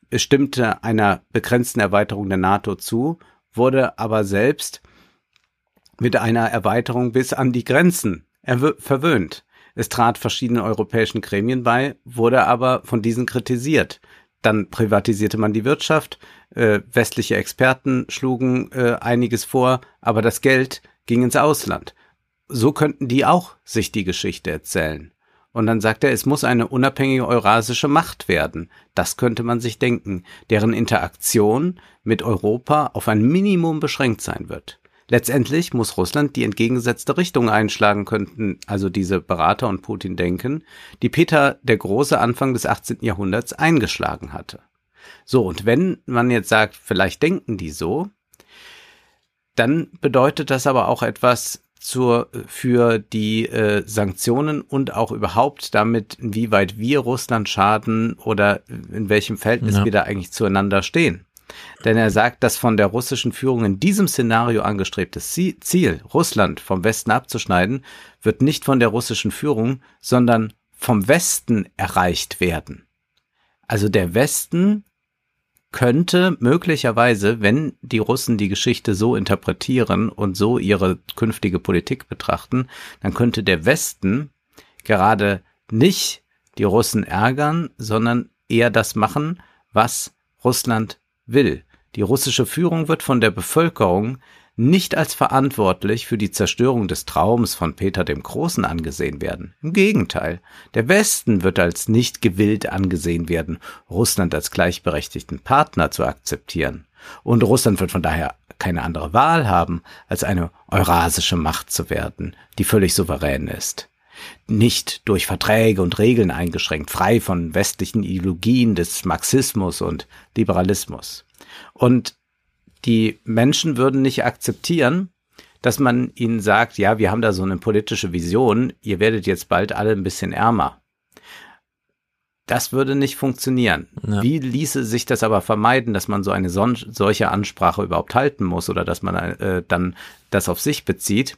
Es stimmte einer begrenzten Erweiterung der NATO zu, wurde aber selbst mit einer Erweiterung bis an die Grenzen verwöhnt. Es trat verschiedenen europäischen Gremien bei, wurde aber von diesen kritisiert. Dann privatisierte man die Wirtschaft, äh, westliche Experten schlugen äh, einiges vor, aber das Geld ging ins Ausland. so könnten die auch sich die Geschichte erzählen. Und dann sagt er, es muss eine unabhängige eurasische Macht werden. Das könnte man sich denken, deren Interaktion mit Europa auf ein Minimum beschränkt sein wird. Letztendlich muss Russland die entgegengesetzte Richtung einschlagen könnten, also diese Berater und Putin denken, die Peter der Große Anfang des 18. Jahrhunderts eingeschlagen hatte. So, und wenn man jetzt sagt, vielleicht denken die so, dann bedeutet das aber auch etwas zur, für die äh, Sanktionen und auch überhaupt damit, inwieweit wir Russland schaden oder in welchem Verhältnis ja. wir da eigentlich zueinander stehen. Denn er sagt, dass von der russischen Führung in diesem Szenario angestrebtes Ziel, Russland vom Westen abzuschneiden, wird nicht von der russischen Führung, sondern vom Westen erreicht werden. Also der Westen könnte möglicherweise, wenn die Russen die Geschichte so interpretieren und so ihre künftige Politik betrachten, dann könnte der Westen gerade nicht die Russen ärgern, sondern eher das machen, was Russland will. Die russische Führung wird von der Bevölkerung nicht als verantwortlich für die Zerstörung des Traums von Peter dem Großen angesehen werden. Im Gegenteil, der Westen wird als nicht gewillt angesehen werden, Russland als gleichberechtigten Partner zu akzeptieren. Und Russland wird von daher keine andere Wahl haben, als eine eurasische Macht zu werden, die völlig souverän ist. Nicht durch Verträge und Regeln eingeschränkt, frei von westlichen Ideologien des Marxismus und Liberalismus. Und die Menschen würden nicht akzeptieren, dass man ihnen sagt, ja, wir haben da so eine politische Vision, ihr werdet jetzt bald alle ein bisschen ärmer. Das würde nicht funktionieren. Ja. Wie ließe sich das aber vermeiden, dass man so eine solche Ansprache überhaupt halten muss oder dass man äh, dann das auf sich bezieht?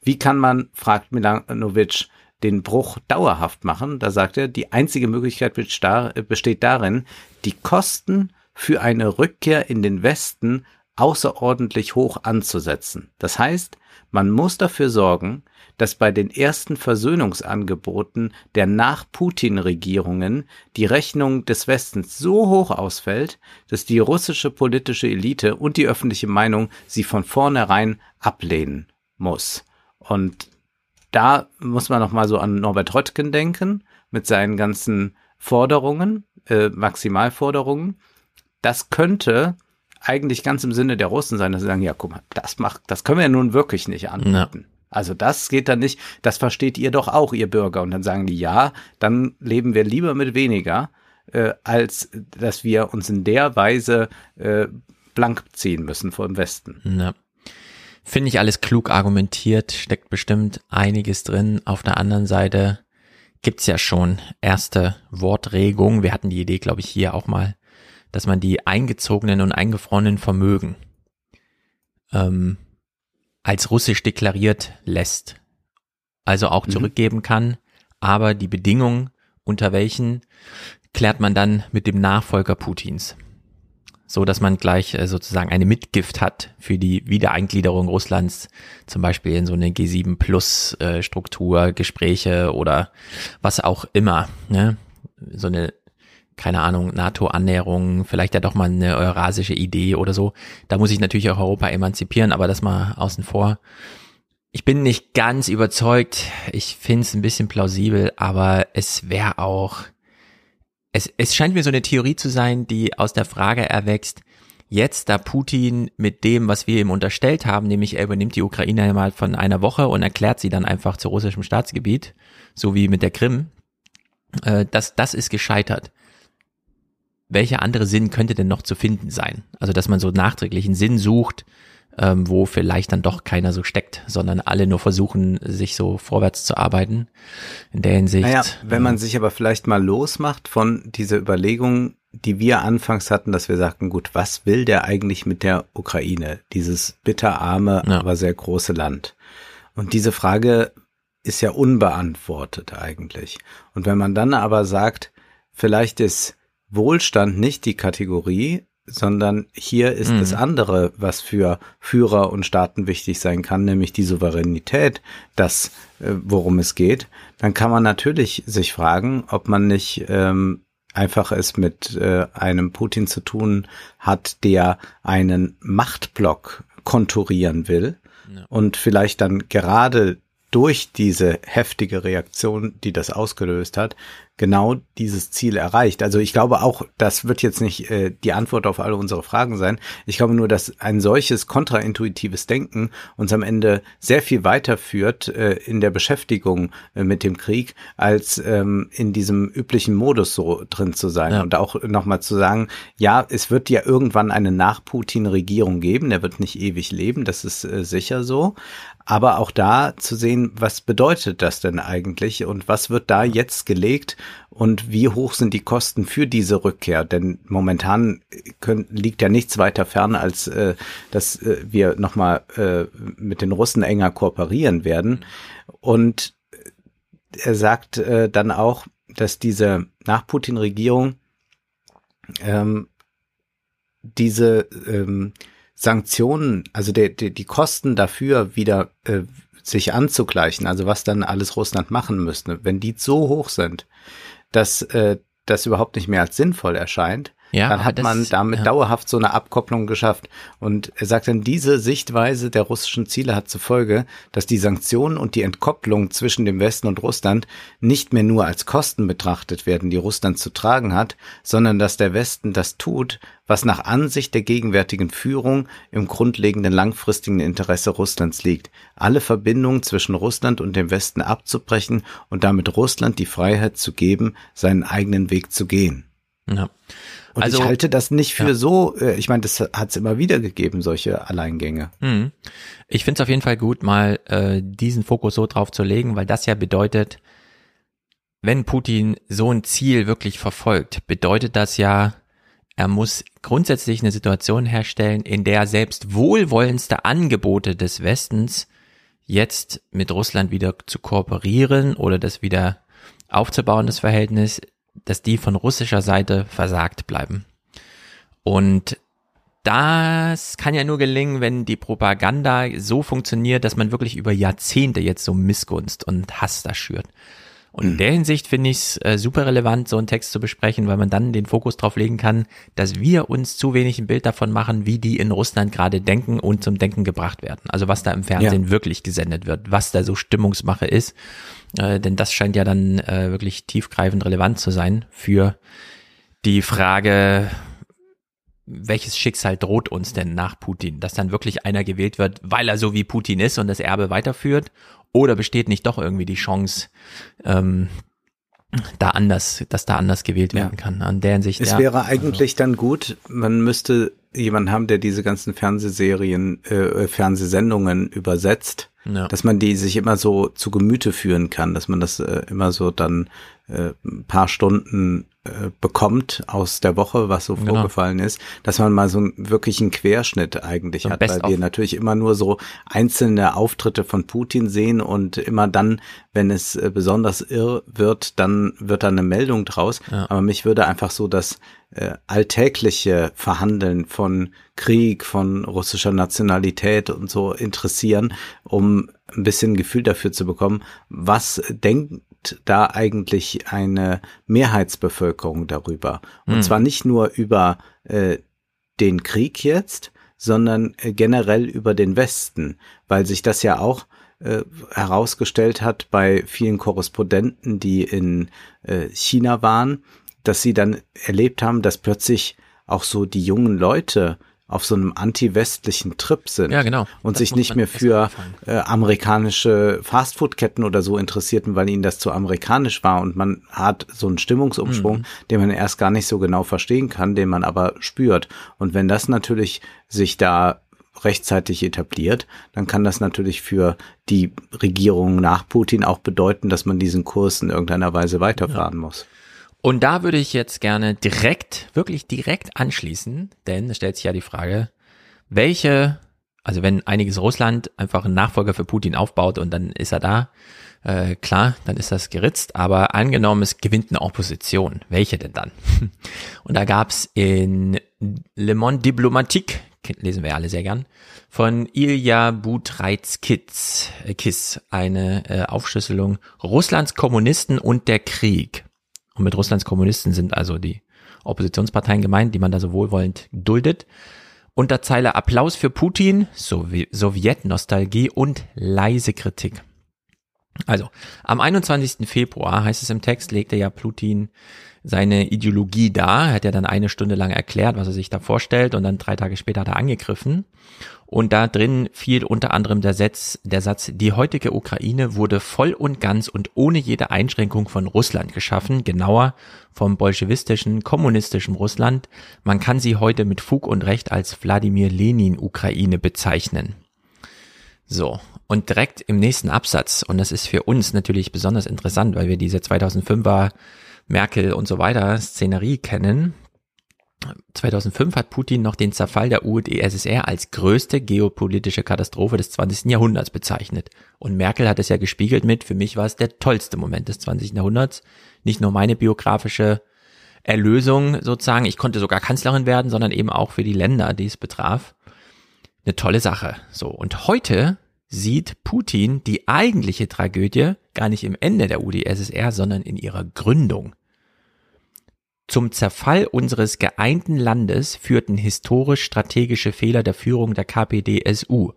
Wie kann man, fragt Milanovic, den Bruch dauerhaft machen? Da sagt er, die einzige Möglichkeit besteht darin, die Kosten für eine Rückkehr in den Westen außerordentlich hoch anzusetzen. Das heißt, man muss dafür sorgen, dass bei den ersten Versöhnungsangeboten der Nach-Putin-Regierungen die Rechnung des Westens so hoch ausfällt, dass die russische politische Elite und die öffentliche Meinung sie von vornherein ablehnen muss. Und da muss man nochmal so an Norbert Röttgen denken, mit seinen ganzen Forderungen, äh, Maximalforderungen. Das könnte eigentlich ganz im Sinne der Russen sein, dass sie sagen, ja, guck mal, das macht, das können wir ja nun wirklich nicht anbieten. Ja. Also das geht dann nicht, das versteht ihr doch auch, ihr Bürger. Und dann sagen die, ja, dann leben wir lieber mit weniger, äh, als dass wir uns in der Weise äh, blank ziehen müssen vor dem Westen. Ja. Finde ich alles klug argumentiert, steckt bestimmt einiges drin. Auf der anderen Seite gibt's ja schon erste Wortregungen. Wir hatten die Idee, glaube ich, hier auch mal dass man die eingezogenen und eingefrorenen Vermögen ähm, als russisch deklariert lässt. Also auch mhm. zurückgeben kann, aber die Bedingungen, unter welchen, klärt man dann mit dem Nachfolger Putins. So dass man gleich äh, sozusagen eine Mitgift hat für die Wiedereingliederung Russlands, zum Beispiel in so eine G7 Plus äh, Struktur, Gespräche oder was auch immer. Ne? So eine keine Ahnung, NATO-Annäherung, vielleicht ja doch mal eine eurasische Idee oder so. Da muss ich natürlich auch Europa emanzipieren, aber das mal außen vor. Ich bin nicht ganz überzeugt. Ich finde es ein bisschen plausibel, aber es wäre auch, es, es scheint mir so eine Theorie zu sein, die aus der Frage erwächst, jetzt da Putin mit dem, was wir ihm unterstellt haben, nämlich er übernimmt die Ukraine mal von einer Woche und erklärt sie dann einfach zu russischem Staatsgebiet, so wie mit der Krim, äh, das, das ist gescheitert welcher andere Sinn könnte denn noch zu finden sein? Also, dass man so nachträglichen Sinn sucht, ähm, wo vielleicht dann doch keiner so steckt, sondern alle nur versuchen, sich so vorwärts zu arbeiten. In der Hinsicht. Naja, wenn man sich aber vielleicht mal losmacht von dieser Überlegung, die wir anfangs hatten, dass wir sagten, gut, was will der eigentlich mit der Ukraine? Dieses bitterarme, ja. aber sehr große Land. Und diese Frage ist ja unbeantwortet eigentlich. Und wenn man dann aber sagt, vielleicht ist Wohlstand nicht die Kategorie, sondern hier ist mhm. das andere, was für Führer und Staaten wichtig sein kann, nämlich die Souveränität, das, äh, worum es geht, dann kann man natürlich sich fragen, ob man nicht ähm, einfach es mit äh, einem Putin zu tun hat, der einen Machtblock konturieren will ja. und vielleicht dann gerade durch diese heftige Reaktion, die das ausgelöst hat, genau dieses Ziel erreicht. Also ich glaube auch, das wird jetzt nicht äh, die Antwort auf alle unsere Fragen sein. Ich glaube nur, dass ein solches kontraintuitives Denken uns am Ende sehr viel weiterführt äh, in der Beschäftigung äh, mit dem Krieg, als ähm, in diesem üblichen Modus so drin zu sein. Ja. Und auch nochmal zu sagen, ja, es wird ja irgendwann eine Nach-Putin-Regierung geben, der wird nicht ewig leben, das ist äh, sicher so. Aber auch da zu sehen, was bedeutet das denn eigentlich und was wird da jetzt gelegt und wie hoch sind die Kosten für diese Rückkehr? Denn momentan können, liegt ja nichts weiter fern, als äh, dass äh, wir nochmal äh, mit den Russen enger kooperieren werden. Und er sagt äh, dann auch, dass diese Nach-Putin-Regierung ähm, diese ähm, Sanktionen, also der, der, die Kosten dafür wieder äh, sich anzugleichen, also was dann alles Russland machen müsste, wenn die so hoch sind, dass äh, das überhaupt nicht mehr als sinnvoll erscheint, ja, dann hat man damit ja. dauerhaft so eine Abkopplung geschafft. Und er sagt dann, diese Sichtweise der russischen Ziele hat zur Folge, dass die Sanktionen und die Entkopplung zwischen dem Westen und Russland nicht mehr nur als Kosten betrachtet werden, die Russland zu tragen hat, sondern dass der Westen das tut, was nach Ansicht der gegenwärtigen Führung im grundlegenden langfristigen Interesse Russlands liegt, alle Verbindungen zwischen Russland und dem Westen abzubrechen und damit Russland die Freiheit zu geben, seinen eigenen Weg zu gehen. Ja. Und also, ich halte das nicht für ja. so, äh, ich meine, das hat es immer wieder gegeben, solche Alleingänge. Mhm. Ich finde es auf jeden Fall gut, mal äh, diesen Fokus so drauf zu legen, weil das ja bedeutet, wenn Putin so ein Ziel wirklich verfolgt, bedeutet das ja, er muss grundsätzlich eine Situation herstellen, in der selbst wohlwollendste Angebote des Westens jetzt mit Russland wieder zu kooperieren oder das wieder aufzubauen, das Verhältnis, dass die von russischer Seite versagt bleiben. Und das kann ja nur gelingen, wenn die Propaganda so funktioniert, dass man wirklich über Jahrzehnte jetzt so Missgunst und Hass da schürt. Und in mhm. der Hinsicht finde ich es äh, super relevant, so einen Text zu besprechen, weil man dann den Fokus drauf legen kann, dass wir uns zu wenig ein Bild davon machen, wie die in Russland gerade denken und zum Denken gebracht werden. Also was da im Fernsehen ja. wirklich gesendet wird, was da so Stimmungsmache ist. Äh, denn das scheint ja dann äh, wirklich tiefgreifend relevant zu sein für die Frage, welches Schicksal droht uns denn nach Putin? Dass dann wirklich einer gewählt wird, weil er so wie Putin ist und das Erbe weiterführt? Oder besteht nicht doch irgendwie die Chance, ähm, da anders, dass da anders gewählt werden ja. kann. An der Hinsicht. Es ja, wäre eigentlich also. dann gut, man müsste jemanden haben, der diese ganzen Fernsehserien, äh, Fernsehsendungen übersetzt, ja. dass man die sich immer so zu Gemüte führen kann, dass man das äh, immer so dann äh, ein paar Stunden äh, bekommt aus der Woche, was so genau. vorgefallen ist, dass man mal so einen wirklichen Querschnitt eigentlich so hat, weil wir natürlich immer nur so einzelne Auftritte von Putin sehen und immer dann, wenn es äh, besonders irr wird, dann wird da eine Meldung draus. Ja. Aber mich würde einfach so das äh, alltägliche Verhandeln von Krieg, von russischer Nationalität und so interessieren, um ein bisschen Gefühl dafür zu bekommen, was denkt da eigentlich eine Mehrheitsbevölkerung darüber. Und mhm. zwar nicht nur über äh, den Krieg jetzt, sondern äh, generell über den Westen, weil sich das ja auch äh, herausgestellt hat bei vielen Korrespondenten, die in äh, China waren, dass sie dann erlebt haben, dass plötzlich auch so die jungen Leute auf so einem anti-westlichen Trip sind ja, genau. und das sich nicht mehr für äh, amerikanische Fastfood-Ketten oder so interessierten, weil ihnen das zu amerikanisch war und man hat so einen Stimmungsumschwung, mhm. den man erst gar nicht so genau verstehen kann, den man aber spürt. Und wenn das natürlich sich da rechtzeitig etabliert, dann kann das natürlich für die Regierung nach Putin auch bedeuten, dass man diesen Kurs in irgendeiner Weise weiterfahren ja. muss. Und da würde ich jetzt gerne direkt, wirklich direkt anschließen, denn es stellt sich ja die Frage, welche, also wenn einiges Russland einfach einen Nachfolger für Putin aufbaut und dann ist er da, äh, klar, dann ist das geritzt, aber angenommen, es gewinnt eine Opposition, welche denn dann? [laughs] Und da gab's in Le Monde Diplomatique, lesen wir alle sehr gern, von Ilya Butreitz-Kiss äh, eine äh, Aufschlüsselung Russlands Kommunisten und der Krieg. Und mit Russlands Kommunisten sind also die Oppositionsparteien gemeint, die man da so wohlwollend duldet. Unter Zeile Applaus für Putin, Sowjetnostalgie und leise Kritik. Also, am 21. Februar heißt es im Text, legte ja Putin seine Ideologie dar. Er hat ja dann eine Stunde lang erklärt, was er sich da vorstellt und dann drei Tage später hat er angegriffen. Und da drin fiel unter anderem der Satz, der Satz, die heutige Ukraine wurde voll und ganz und ohne jede Einschränkung von Russland geschaffen, genauer vom bolschewistischen, kommunistischen Russland. Man kann sie heute mit Fug und Recht als Wladimir Lenin Ukraine bezeichnen. So. Und direkt im nächsten Absatz, und das ist für uns natürlich besonders interessant, weil wir diese 2005er Merkel und so weiter Szenerie kennen. 2005 hat Putin noch den Zerfall der UdSSR als größte geopolitische Katastrophe des 20. Jahrhunderts bezeichnet. Und Merkel hat es ja gespiegelt mit, für mich war es der tollste Moment des 20. Jahrhunderts. Nicht nur meine biografische Erlösung sozusagen, ich konnte sogar Kanzlerin werden, sondern eben auch für die Länder, die es betraf. Eine tolle Sache. So. Und heute sieht Putin die eigentliche Tragödie gar nicht im Ende der UdSSR, sondern in ihrer Gründung. Zum Zerfall unseres geeinten Landes führten historisch strategische Fehler der Führung der KPDSU,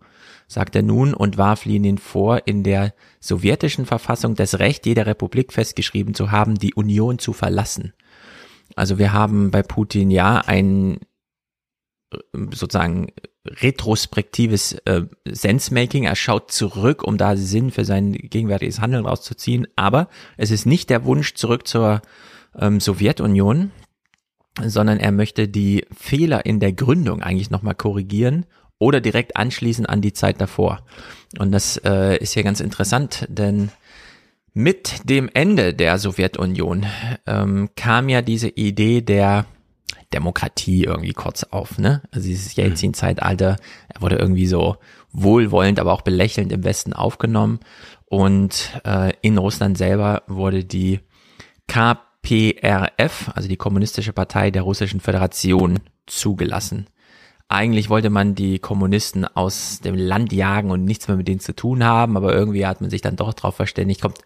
sagt er nun und warf Lenin vor, in der sowjetischen Verfassung das Recht jeder Republik festgeschrieben zu haben, die Union zu verlassen. Also wir haben bei Putin ja ein sozusagen retrospektives äh, Sense-Making. Er schaut zurück, um da Sinn für sein gegenwärtiges Handeln rauszuziehen. Aber es ist nicht der Wunsch zurück zur ähm, Sowjetunion, sondern er möchte die Fehler in der Gründung eigentlich nochmal korrigieren oder direkt anschließen an die Zeit davor. Und das äh, ist hier ganz interessant, denn mit dem Ende der Sowjetunion ähm, kam ja diese Idee der Demokratie irgendwie kurz auf, ne? Also dieses Jelzin-Zeitalter, er wurde irgendwie so wohlwollend, aber auch belächelnd im Westen aufgenommen. Und äh, in Russland selber wurde die KPRF, also die Kommunistische Partei der Russischen Föderation, zugelassen. Eigentlich wollte man die Kommunisten aus dem Land jagen und nichts mehr mit denen zu tun haben, aber irgendwie hat man sich dann doch darauf verständigt, kommt,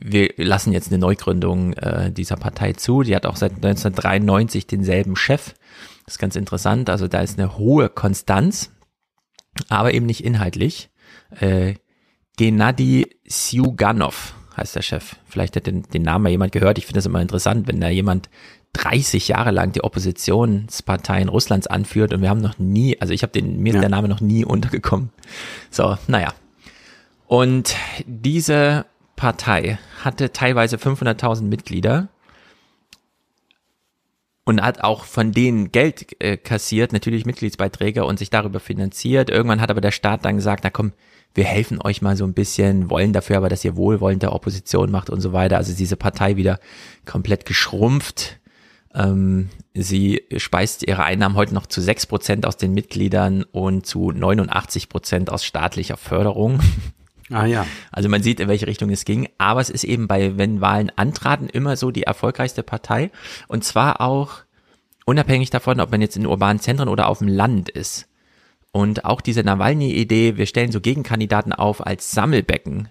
wir lassen jetzt eine Neugründung äh, dieser Partei zu. Die hat auch seit 1993 denselben Chef. Das ist ganz interessant. Also da ist eine hohe Konstanz, aber eben nicht inhaltlich. Äh, Gennady Syuganov heißt der Chef. Vielleicht hat den, den Namen mal jemand gehört. Ich finde das immer interessant, wenn da jemand 30 Jahre lang die Oppositionsparteien Russlands anführt und wir haben noch nie, also ich habe den, mir ja. der Name noch nie untergekommen. So, naja. Und diese Partei hatte teilweise 500.000 Mitglieder und hat auch von denen Geld äh, kassiert, natürlich Mitgliedsbeiträge und sich darüber finanziert. Irgendwann hat aber der Staat dann gesagt, na komm, wir helfen euch mal so ein bisschen, wollen dafür aber, dass ihr wohlwollende Opposition macht und so weiter. Also diese Partei wieder komplett geschrumpft. Ähm, sie speist ihre Einnahmen heute noch zu sechs Prozent aus den Mitgliedern und zu 89 Prozent aus staatlicher Förderung. [laughs] Ah ja. Also man sieht, in welche Richtung es ging. Aber es ist eben bei, wenn Wahlen antraten, immer so die erfolgreichste Partei. Und zwar auch unabhängig davon, ob man jetzt in urbanen Zentren oder auf dem Land ist. Und auch diese Nawalny-Idee, wir stellen so Gegenkandidaten auf als Sammelbecken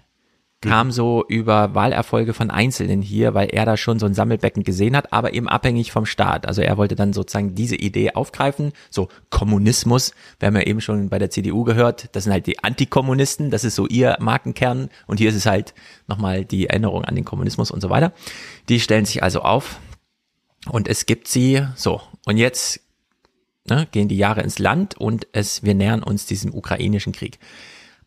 kam so über Wahlerfolge von Einzelnen hier, weil er da schon so ein Sammelbecken gesehen hat, aber eben abhängig vom Staat. Also er wollte dann sozusagen diese Idee aufgreifen, so Kommunismus, wir haben ja eben schon bei der CDU gehört, das sind halt die Antikommunisten, das ist so ihr Markenkern und hier ist es halt nochmal die Erinnerung an den Kommunismus und so weiter. Die stellen sich also auf und es gibt sie, so, und jetzt ne, gehen die Jahre ins Land und es, wir nähern uns diesem ukrainischen Krieg.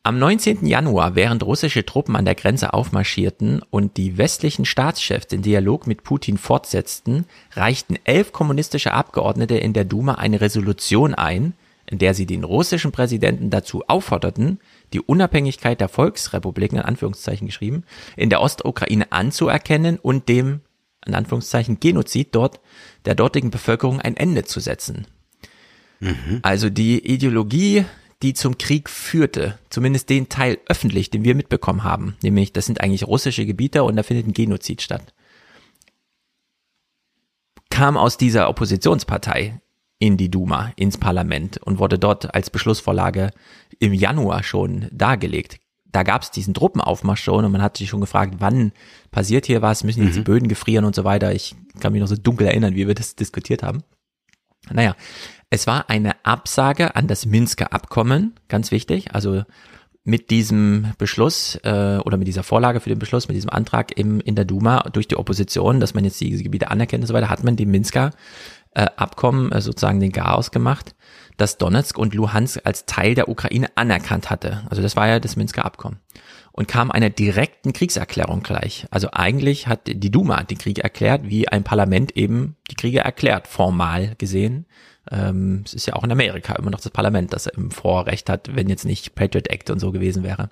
Am 19. Januar, während russische Truppen an der Grenze aufmarschierten und die westlichen Staatschefs den Dialog mit Putin fortsetzten, reichten elf kommunistische Abgeordnete in der Duma eine Resolution ein, in der sie den russischen Präsidenten dazu aufforderten, die Unabhängigkeit der Volksrepubliken, in Anführungszeichen geschrieben, in der Ostukraine anzuerkennen und dem, in Anführungszeichen, Genozid dort, der dortigen Bevölkerung ein Ende zu setzen. Mhm. Also die Ideologie die zum Krieg führte, zumindest den Teil öffentlich, den wir mitbekommen haben, nämlich das sind eigentlich russische Gebiete und da findet ein Genozid statt, kam aus dieser Oppositionspartei in die Duma, ins Parlament und wurde dort als Beschlussvorlage im Januar schon dargelegt. Da gab es diesen Truppenaufmarsch schon und man hat sich schon gefragt, wann passiert hier was, müssen jetzt mhm. die Böden gefrieren und so weiter. Ich kann mich noch so dunkel erinnern, wie wir das diskutiert haben. Naja, es war eine Absage an das Minsker Abkommen, ganz wichtig. Also mit diesem Beschluss äh, oder mit dieser Vorlage für den Beschluss, mit diesem Antrag im, in der Duma durch die Opposition, dass man jetzt diese Gebiete anerkennt und so weiter, hat man die Minsker äh, Abkommen äh, sozusagen den Garaus gemacht, dass Donetsk und Luhansk als Teil der Ukraine anerkannt hatte. Also das war ja das Minsker Abkommen. Und kam einer direkten Kriegserklärung gleich. Also eigentlich hat die Duma den Krieg erklärt, wie ein Parlament eben die Kriege erklärt, formal gesehen. Ähm, es ist ja auch in Amerika immer noch das Parlament, das im Vorrecht hat, wenn jetzt nicht Patriot Act und so gewesen wäre.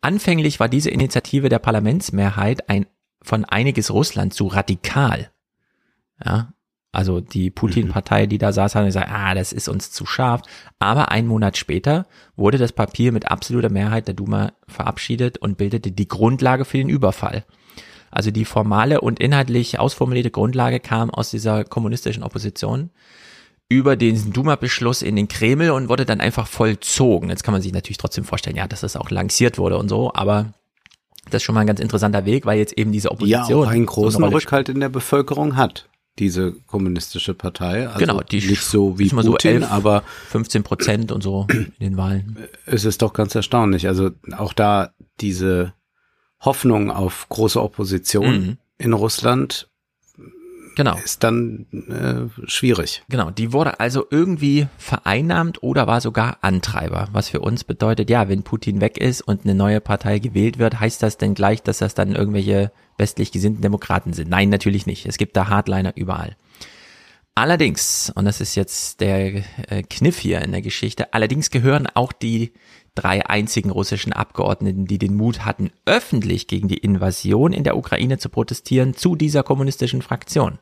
Anfänglich war diese Initiative der Parlamentsmehrheit ein von einiges Russland zu radikal. Ja, also die Putin-Partei, die da saß, hat gesagt, ah, das ist uns zu scharf. Aber ein Monat später wurde das Papier mit absoluter Mehrheit der Duma verabschiedet und bildete die Grundlage für den Überfall. Also die formale und inhaltlich ausformulierte Grundlage kam aus dieser kommunistischen Opposition über den Duma-Beschluss in den Kreml und wurde dann einfach vollzogen. Jetzt kann man sich natürlich trotzdem vorstellen, ja, dass das auch lanciert wurde und so, aber das ist schon mal ein ganz interessanter Weg, weil jetzt eben diese Opposition ja auch einen großen so Rückhalt in der Bevölkerung hat diese kommunistische Partei. Also genau, die nicht so wie Putin, so 11, aber 15 Prozent und so in den Wahlen. Es ist doch ganz erstaunlich. Also auch da diese Hoffnung auf große Opposition mhm. in Russland genau. ist dann äh, schwierig. Genau, die wurde also irgendwie vereinnahmt oder war sogar Antreiber, was für uns bedeutet, ja, wenn Putin weg ist und eine neue Partei gewählt wird, heißt das denn gleich, dass das dann irgendwelche westlich gesinnten Demokraten sind? Nein, natürlich nicht. Es gibt da Hardliner überall. Allerdings, und das ist jetzt der äh, Kniff hier in der Geschichte, allerdings gehören auch die drei einzigen russischen Abgeordneten, die den Mut hatten, öffentlich gegen die Invasion in der Ukraine zu protestieren, zu dieser kommunistischen Fraktion.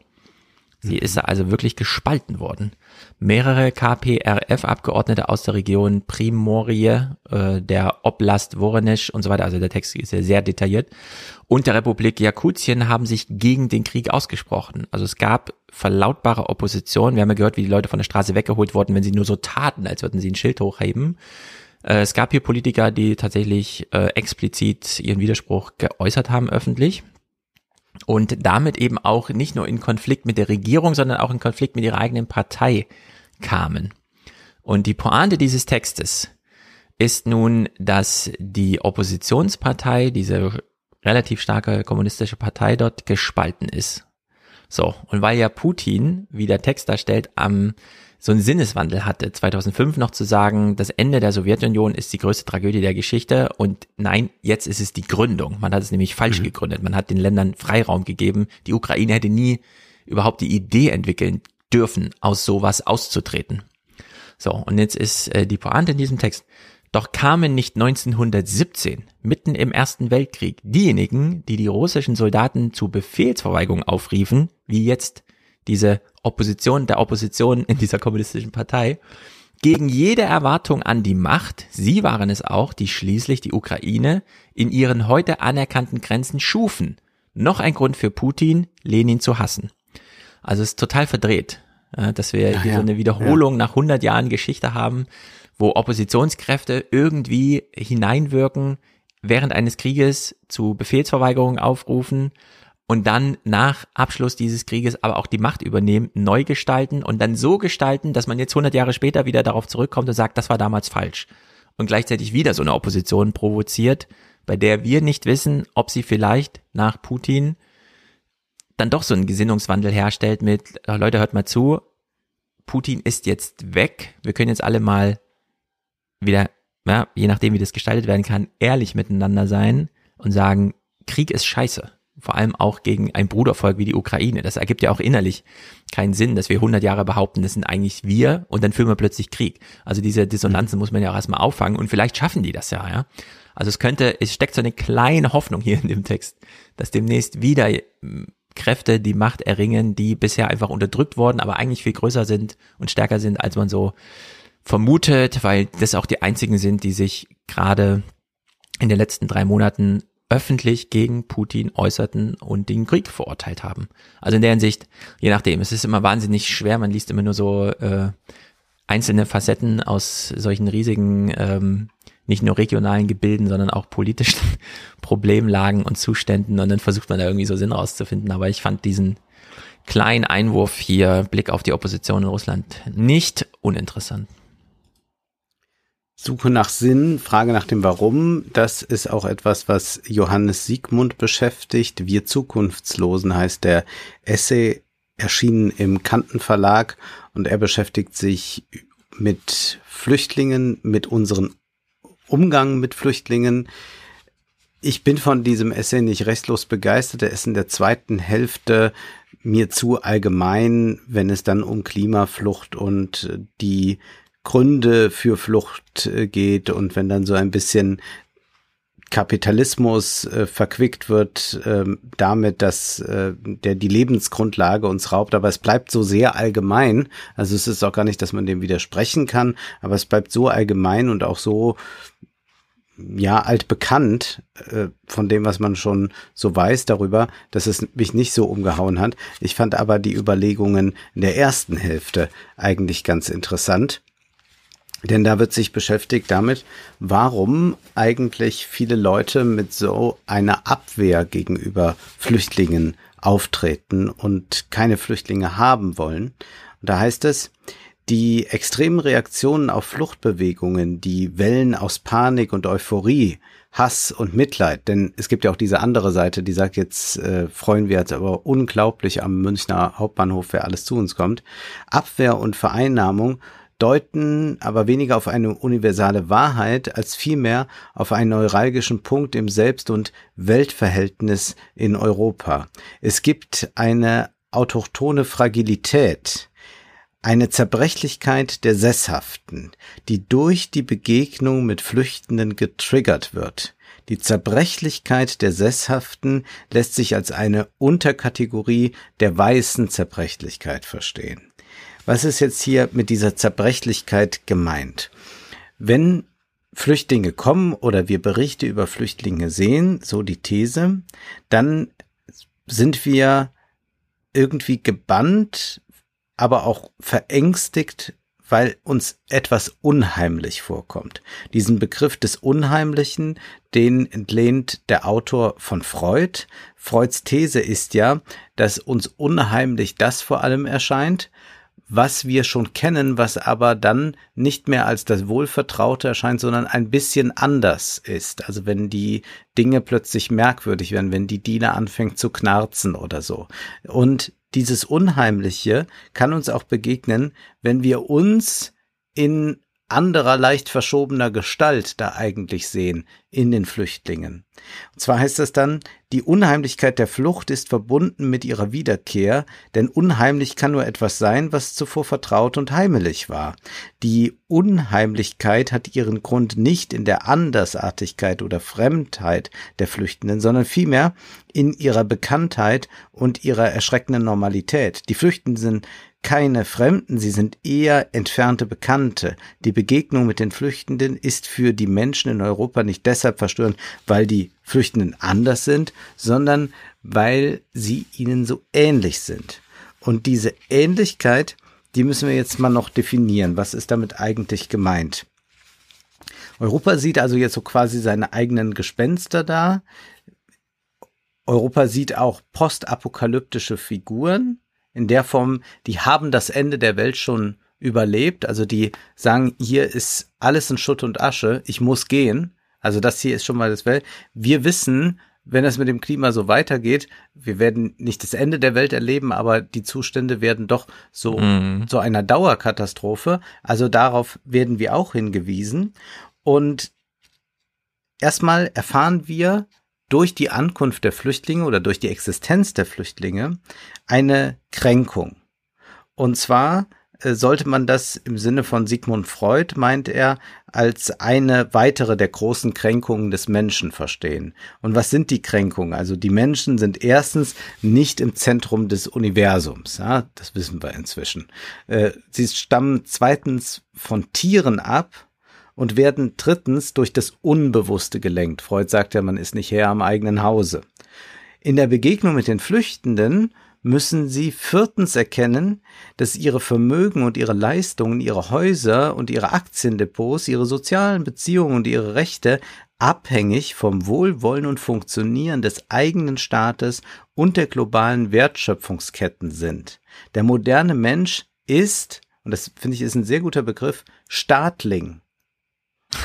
Sie ist also wirklich gespalten worden. Mehrere KPRF-Abgeordnete aus der Region Primorie, äh, der Oblast Voronezh und so weiter, also der Text ist ja sehr detailliert, und der Republik Jakutien haben sich gegen den Krieg ausgesprochen. Also es gab verlautbare Opposition. Wir haben ja gehört, wie die Leute von der Straße weggeholt wurden, wenn sie nur so taten, als würden sie ein Schild hochheben. Äh, es gab hier Politiker, die tatsächlich äh, explizit ihren Widerspruch geäußert haben öffentlich und damit eben auch nicht nur in Konflikt mit der Regierung, sondern auch in Konflikt mit ihrer eigenen Partei kamen. Und die Pointe dieses Textes ist nun, dass die Oppositionspartei, diese relativ starke kommunistische Partei dort gespalten ist. So, und weil ja Putin, wie der Text darstellt, am so einen Sinneswandel hatte, 2005 noch zu sagen, das Ende der Sowjetunion ist die größte Tragödie der Geschichte und nein, jetzt ist es die Gründung. Man hat es nämlich falsch mhm. gegründet. Man hat den Ländern Freiraum gegeben. Die Ukraine hätte nie überhaupt die Idee entwickeln dürfen, aus sowas auszutreten. So, und jetzt ist äh, die Pointe in diesem Text. Doch kamen nicht 1917, mitten im Ersten Weltkrieg, diejenigen, die die russischen Soldaten zu Befehlsverweigerung aufriefen, wie jetzt diese Opposition der Opposition in dieser kommunistischen Partei, gegen jede Erwartung an die Macht, sie waren es auch, die schließlich die Ukraine in ihren heute anerkannten Grenzen schufen. Noch ein Grund für Putin, Lenin zu hassen. Also es ist total verdreht, dass wir ja, hier ja. so eine Wiederholung ja. nach 100 Jahren Geschichte haben, wo Oppositionskräfte irgendwie hineinwirken, während eines Krieges zu Befehlsverweigerungen aufrufen und dann nach Abschluss dieses Krieges aber auch die Macht übernehmen, neu gestalten und dann so gestalten, dass man jetzt 100 Jahre später wieder darauf zurückkommt und sagt, das war damals falsch. Und gleichzeitig wieder so eine Opposition provoziert, bei der wir nicht wissen, ob sie vielleicht nach Putin dann doch so einen Gesinnungswandel herstellt mit, Leute, hört mal zu, Putin ist jetzt weg, wir können jetzt alle mal wieder, ja, je nachdem wie das gestaltet werden kann, ehrlich miteinander sein und sagen, Krieg ist scheiße. Vor allem auch gegen ein Brudervolk wie die Ukraine. Das ergibt ja auch innerlich keinen Sinn, dass wir 100 Jahre behaupten, das sind eigentlich wir und dann führen wir plötzlich Krieg. Also diese Dissonanzen muss man ja auch erstmal auffangen und vielleicht schaffen die das ja, ja. Also es könnte, es steckt so eine kleine Hoffnung hier in dem Text, dass demnächst wieder hm, Kräfte die Macht erringen, die bisher einfach unterdrückt worden, aber eigentlich viel größer sind und stärker sind, als man so vermutet, weil das auch die einzigen sind, die sich gerade in den letzten drei Monaten öffentlich gegen Putin äußerten und den Krieg verurteilt haben. Also in der Hinsicht, je nachdem, es ist immer wahnsinnig schwer, man liest immer nur so äh, einzelne Facetten aus solchen riesigen, ähm, nicht nur regionalen Gebilden, sondern auch politischen [laughs] Problemlagen und Zuständen und dann versucht man da irgendwie so Sinn rauszufinden. Aber ich fand diesen kleinen Einwurf hier, Blick auf die Opposition in Russland, nicht uninteressant. Suche nach Sinn, Frage nach dem Warum, das ist auch etwas, was Johannes Siegmund beschäftigt. Wir Zukunftslosen heißt der Essay, erschienen im Kantenverlag und er beschäftigt sich mit Flüchtlingen, mit unserem Umgang mit Flüchtlingen. Ich bin von diesem Essay nicht restlos begeistert. Er ist in der zweiten Hälfte mir zu allgemein, wenn es dann um Klimaflucht und die Gründe für Flucht äh, geht und wenn dann so ein bisschen Kapitalismus äh, verquickt wird äh, damit, dass äh, der die Lebensgrundlage uns raubt, aber es bleibt so sehr allgemein. Also es ist auch gar nicht, dass man dem widersprechen kann, aber es bleibt so allgemein und auch so ja altbekannt äh, von dem, was man schon so weiß darüber, dass es mich nicht so umgehauen hat. Ich fand aber die Überlegungen in der ersten Hälfte eigentlich ganz interessant. Denn da wird sich beschäftigt damit, warum eigentlich viele Leute mit so einer Abwehr gegenüber Flüchtlingen auftreten und keine Flüchtlinge haben wollen. Und da heißt es, die extremen Reaktionen auf Fluchtbewegungen, die Wellen aus Panik und Euphorie, Hass und Mitleid, denn es gibt ja auch diese andere Seite, die sagt, jetzt äh, freuen wir uns aber unglaublich am Münchner Hauptbahnhof, wer alles zu uns kommt. Abwehr und Vereinnahmung deuten aber weniger auf eine universale Wahrheit als vielmehr auf einen neuralgischen Punkt im Selbst- und Weltverhältnis in Europa. Es gibt eine autochtone Fragilität, eine Zerbrechlichkeit der Sesshaften, die durch die Begegnung mit Flüchtenden getriggert wird. Die Zerbrechlichkeit der Sesshaften lässt sich als eine Unterkategorie der weißen Zerbrechlichkeit verstehen. Was ist jetzt hier mit dieser Zerbrechlichkeit gemeint? Wenn Flüchtlinge kommen oder wir Berichte über Flüchtlinge sehen, so die These, dann sind wir irgendwie gebannt, aber auch verängstigt, weil uns etwas unheimlich vorkommt. Diesen Begriff des Unheimlichen, den entlehnt der Autor von Freud. Freuds These ist ja, dass uns unheimlich das vor allem erscheint, was wir schon kennen, was aber dann nicht mehr als das Wohlvertraute erscheint, sondern ein bisschen anders ist. Also wenn die Dinge plötzlich merkwürdig werden, wenn die Diener anfängt zu knarzen oder so. Und dieses Unheimliche kann uns auch begegnen, wenn wir uns in anderer leicht verschobener Gestalt da eigentlich sehen in den Flüchtlingen. Und zwar heißt das dann, die Unheimlichkeit der Flucht ist verbunden mit ihrer Wiederkehr, denn unheimlich kann nur etwas sein, was zuvor vertraut und heimelig war. Die Unheimlichkeit hat ihren Grund nicht in der Andersartigkeit oder Fremdheit der Flüchtenden, sondern vielmehr in ihrer Bekanntheit und ihrer erschreckenden Normalität. Die Flüchtenden sind keine Fremden, sie sind eher entfernte Bekannte. Die Begegnung mit den Flüchtenden ist für die Menschen in Europa nicht deshalb verstörend, weil die Flüchtenden anders sind, sondern weil sie ihnen so ähnlich sind. Und diese Ähnlichkeit, die müssen wir jetzt mal noch definieren. Was ist damit eigentlich gemeint? Europa sieht also jetzt so quasi seine eigenen Gespenster da. Europa sieht auch postapokalyptische Figuren in der Form, die haben das Ende der Welt schon überlebt. Also die sagen, hier ist alles in Schutt und Asche, ich muss gehen. Also das hier ist schon mal das Welt. Wir wissen, wenn es mit dem Klima so weitergeht, wir werden nicht das Ende der Welt erleben, aber die Zustände werden doch so mhm. zu einer Dauerkatastrophe. Also darauf werden wir auch hingewiesen. Und erstmal erfahren wir durch die Ankunft der Flüchtlinge oder durch die Existenz der Flüchtlinge eine Kränkung. Und zwar äh, sollte man das im Sinne von Sigmund Freud, meint er, als eine weitere der großen Kränkungen des Menschen verstehen. Und was sind die Kränkungen? Also die Menschen sind erstens nicht im Zentrum des Universums, ja, das wissen wir inzwischen. Äh, sie stammen zweitens von Tieren ab, und werden drittens durch das Unbewusste gelenkt. Freud sagt ja, man ist nicht Herr am eigenen Hause. In der Begegnung mit den Flüchtenden müssen sie viertens erkennen, dass ihre Vermögen und ihre Leistungen, ihre Häuser und ihre Aktiendepots, ihre sozialen Beziehungen und ihre Rechte abhängig vom Wohlwollen und Funktionieren des eigenen Staates und der globalen Wertschöpfungsketten sind. Der moderne Mensch ist, und das finde ich ist ein sehr guter Begriff, Staatling.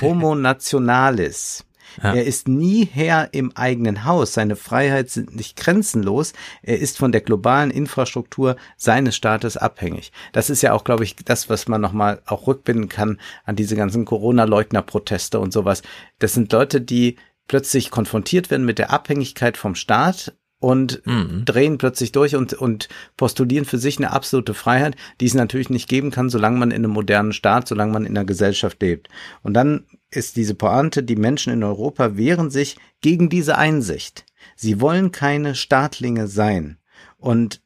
Homo nationalis. Ja. Er ist nie Herr im eigenen Haus. Seine Freiheit sind nicht grenzenlos. Er ist von der globalen Infrastruktur seines Staates abhängig. Das ist ja auch, glaube ich, das, was man nochmal auch rückbinden kann an diese ganzen Corona-Leugner-Proteste und sowas. Das sind Leute, die plötzlich konfrontiert werden mit der Abhängigkeit vom Staat und mhm. drehen plötzlich durch und, und postulieren für sich eine absolute Freiheit, die es natürlich nicht geben kann, solange man in einem modernen Staat, solange man in einer Gesellschaft lebt. Und dann ist diese Pointe, die Menschen in Europa wehren sich gegen diese Einsicht. Sie wollen keine Staatlinge sein. Und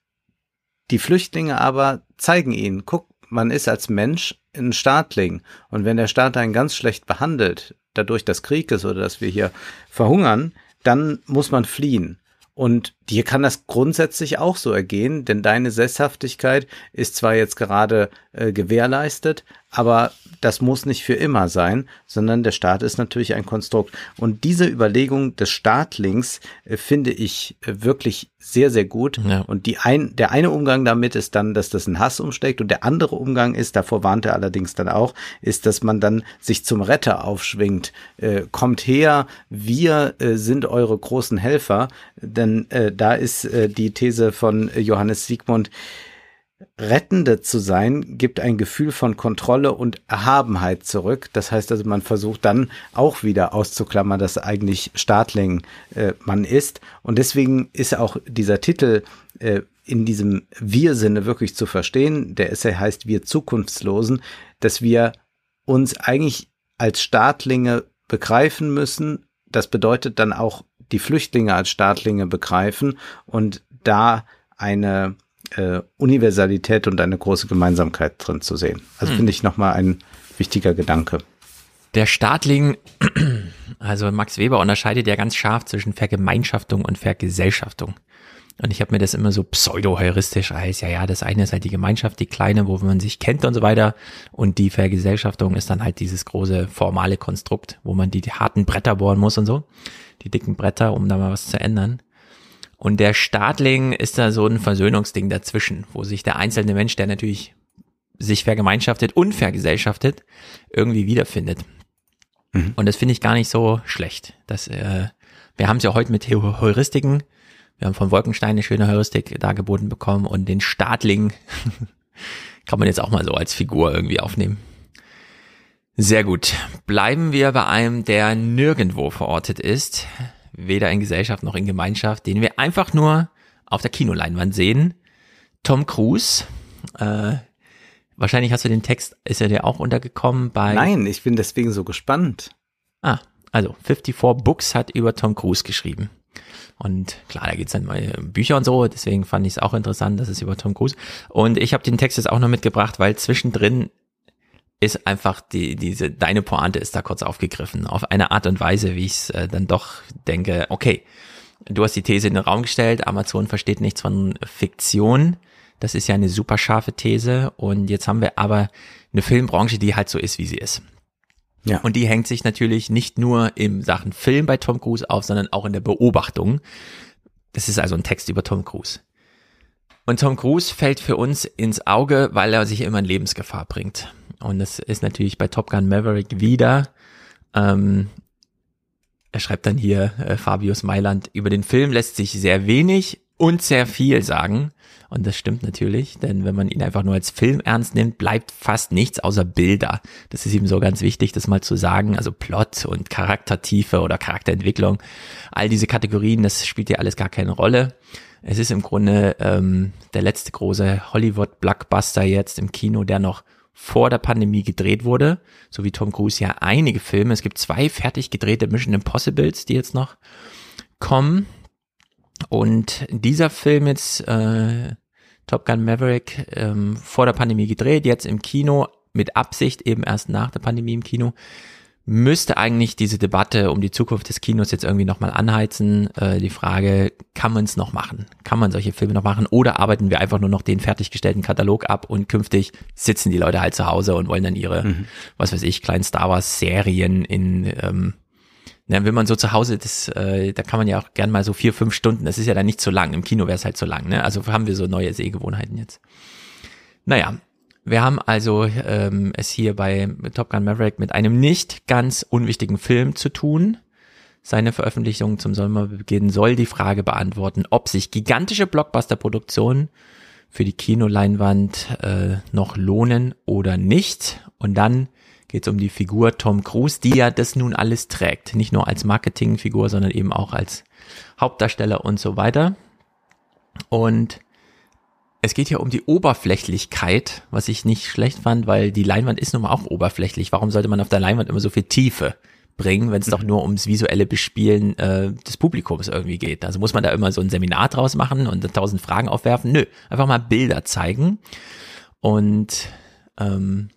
die Flüchtlinge aber zeigen ihnen, guck, man ist als Mensch ein Staatling. Und wenn der Staat einen ganz schlecht behandelt, dadurch, dass Krieg ist oder dass wir hier verhungern, dann muss man fliehen. Und dir kann das grundsätzlich auch so ergehen, denn deine Sesshaftigkeit ist zwar jetzt gerade äh, gewährleistet, aber das muss nicht für immer sein, sondern der Staat ist natürlich ein Konstrukt. Und diese Überlegung des Staatlings äh, finde ich äh, wirklich sehr, sehr gut. Ja. Und die ein, der eine Umgang damit ist dann, dass das ein Hass umsteckt und der andere Umgang ist, davor warnt er allerdings dann auch, ist, dass man dann sich zum Retter aufschwingt. Äh, kommt her, wir äh, sind eure großen Helfer, denn äh, da ist äh, die These von Johannes Siegmund, Rettende zu sein, gibt ein Gefühl von Kontrolle und Erhabenheit zurück. Das heißt also, man versucht dann auch wieder auszuklammern, dass eigentlich Staatling äh, man ist. Und deswegen ist auch dieser Titel äh, in diesem Wir-Sinne wirklich zu verstehen. Der Essay heißt Wir Zukunftslosen, dass wir uns eigentlich als Staatlinge begreifen müssen. Das bedeutet dann auch die Flüchtlinge als Staatlinge begreifen und da eine äh, Universalität und eine große Gemeinsamkeit drin zu sehen. Also hm. finde ich nochmal ein wichtiger Gedanke. Der Staatling, [clears throat] also Max Weber unterscheidet ja ganz scharf zwischen Vergemeinschaftung und Vergesellschaftung. Und ich habe mir das immer so pseudo-heuristisch als, ja, ja, das eine ist halt die Gemeinschaft, die kleine, wo man sich kennt und so weiter. Und die Vergesellschaftung ist dann halt dieses große formale Konstrukt, wo man die, die harten Bretter bohren muss und so. Die dicken Bretter, um da mal was zu ändern. Und der Staatling ist da so ein Versöhnungsding dazwischen, wo sich der einzelne Mensch, der natürlich sich vergemeinschaftet und vergesellschaftet, irgendwie wiederfindet. Mhm. Und das finde ich gar nicht so schlecht. Das, äh, wir haben es ja heute mit Heuristiken. Wir haben von Wolkenstein eine schöne Heuristik dargeboten bekommen und den Staatling [laughs] kann man jetzt auch mal so als Figur irgendwie aufnehmen. Sehr gut. Bleiben wir bei einem, der nirgendwo verortet ist weder in Gesellschaft noch in Gemeinschaft, den wir einfach nur auf der Kinoleinwand sehen. Tom Cruise, äh, wahrscheinlich hast du den Text, ist er dir auch untergekommen bei... Nein, ich bin deswegen so gespannt. Ah, also 54 Books hat über Tom Cruise geschrieben. Und klar, da geht's dann mal Bücher und so, deswegen fand ich es auch interessant, dass es über Tom Cruise. Und ich habe den Text jetzt auch noch mitgebracht, weil zwischendrin ist einfach die, diese, deine Pointe ist da kurz aufgegriffen. Auf eine Art und Weise, wie ich es äh, dann doch denke, okay, du hast die These in den Raum gestellt, Amazon versteht nichts von Fiktion. Das ist ja eine super scharfe These. Und jetzt haben wir aber eine Filmbranche, die halt so ist, wie sie ist. Ja. Und die hängt sich natürlich nicht nur im Sachen Film bei Tom Cruise auf, sondern auch in der Beobachtung. Das ist also ein Text über Tom Cruise. Und Tom Cruise fällt für uns ins Auge, weil er sich immer in Lebensgefahr bringt. Und das ist natürlich bei Top Gun Maverick wieder. Ähm, er schreibt dann hier, äh, Fabius Mailand, über den Film lässt sich sehr wenig und sehr viel sagen. Und das stimmt natürlich, denn wenn man ihn einfach nur als Film ernst nimmt, bleibt fast nichts außer Bilder. Das ist ihm so ganz wichtig, das mal zu sagen. Also Plot und Charaktertiefe oder Charakterentwicklung. All diese Kategorien, das spielt hier alles gar keine Rolle. Es ist im Grunde ähm, der letzte große Hollywood-Blockbuster jetzt im Kino, der noch vor der Pandemie gedreht wurde, so wie Tom Cruise ja einige Filme. Es gibt zwei fertig gedrehte Mission Impossibles, die jetzt noch kommen. Und dieser Film jetzt, äh, Top Gun Maverick, ähm, vor der Pandemie gedreht, jetzt im Kino, mit Absicht eben erst nach der Pandemie im Kino, müsste eigentlich diese Debatte um die Zukunft des Kinos jetzt irgendwie nochmal anheizen. Äh, die Frage, kann man es noch machen? Kann man solche Filme noch machen? Oder arbeiten wir einfach nur noch den fertiggestellten Katalog ab und künftig sitzen die Leute halt zu Hause und wollen dann ihre, mhm. was weiß ich, kleinen Star Wars Serien in, ähm, na, wenn man so zu Hause, das, äh, da kann man ja auch gern mal so vier, fünf Stunden, das ist ja dann nicht so lang. Im Kino wäre es halt so lang, ne? Also haben wir so neue Sehgewohnheiten jetzt. Naja, Wir haben also ähm, es hier bei Top Gun Maverick mit einem nicht ganz unwichtigen Film zu tun. Seine Veröffentlichung zum Sommerbeginn soll die Frage beantworten, ob sich gigantische Blockbuster-Produktionen für die Kinoleinwand äh, noch lohnen oder nicht. Und dann geht es um die Figur Tom Cruise, die ja das nun alles trägt. Nicht nur als Marketingfigur, sondern eben auch als Hauptdarsteller und so weiter. Und es geht hier um die Oberflächlichkeit, was ich nicht schlecht fand, weil die Leinwand ist nun mal auch oberflächlich. Warum sollte man auf der Leinwand immer so viel Tiefe bringen, wenn es mhm. doch nur ums visuelle Bespielen äh, des Publikums irgendwie geht? Also muss man da immer so ein Seminar draus machen und tausend Fragen aufwerfen? Nö, einfach mal Bilder zeigen. Und ähm,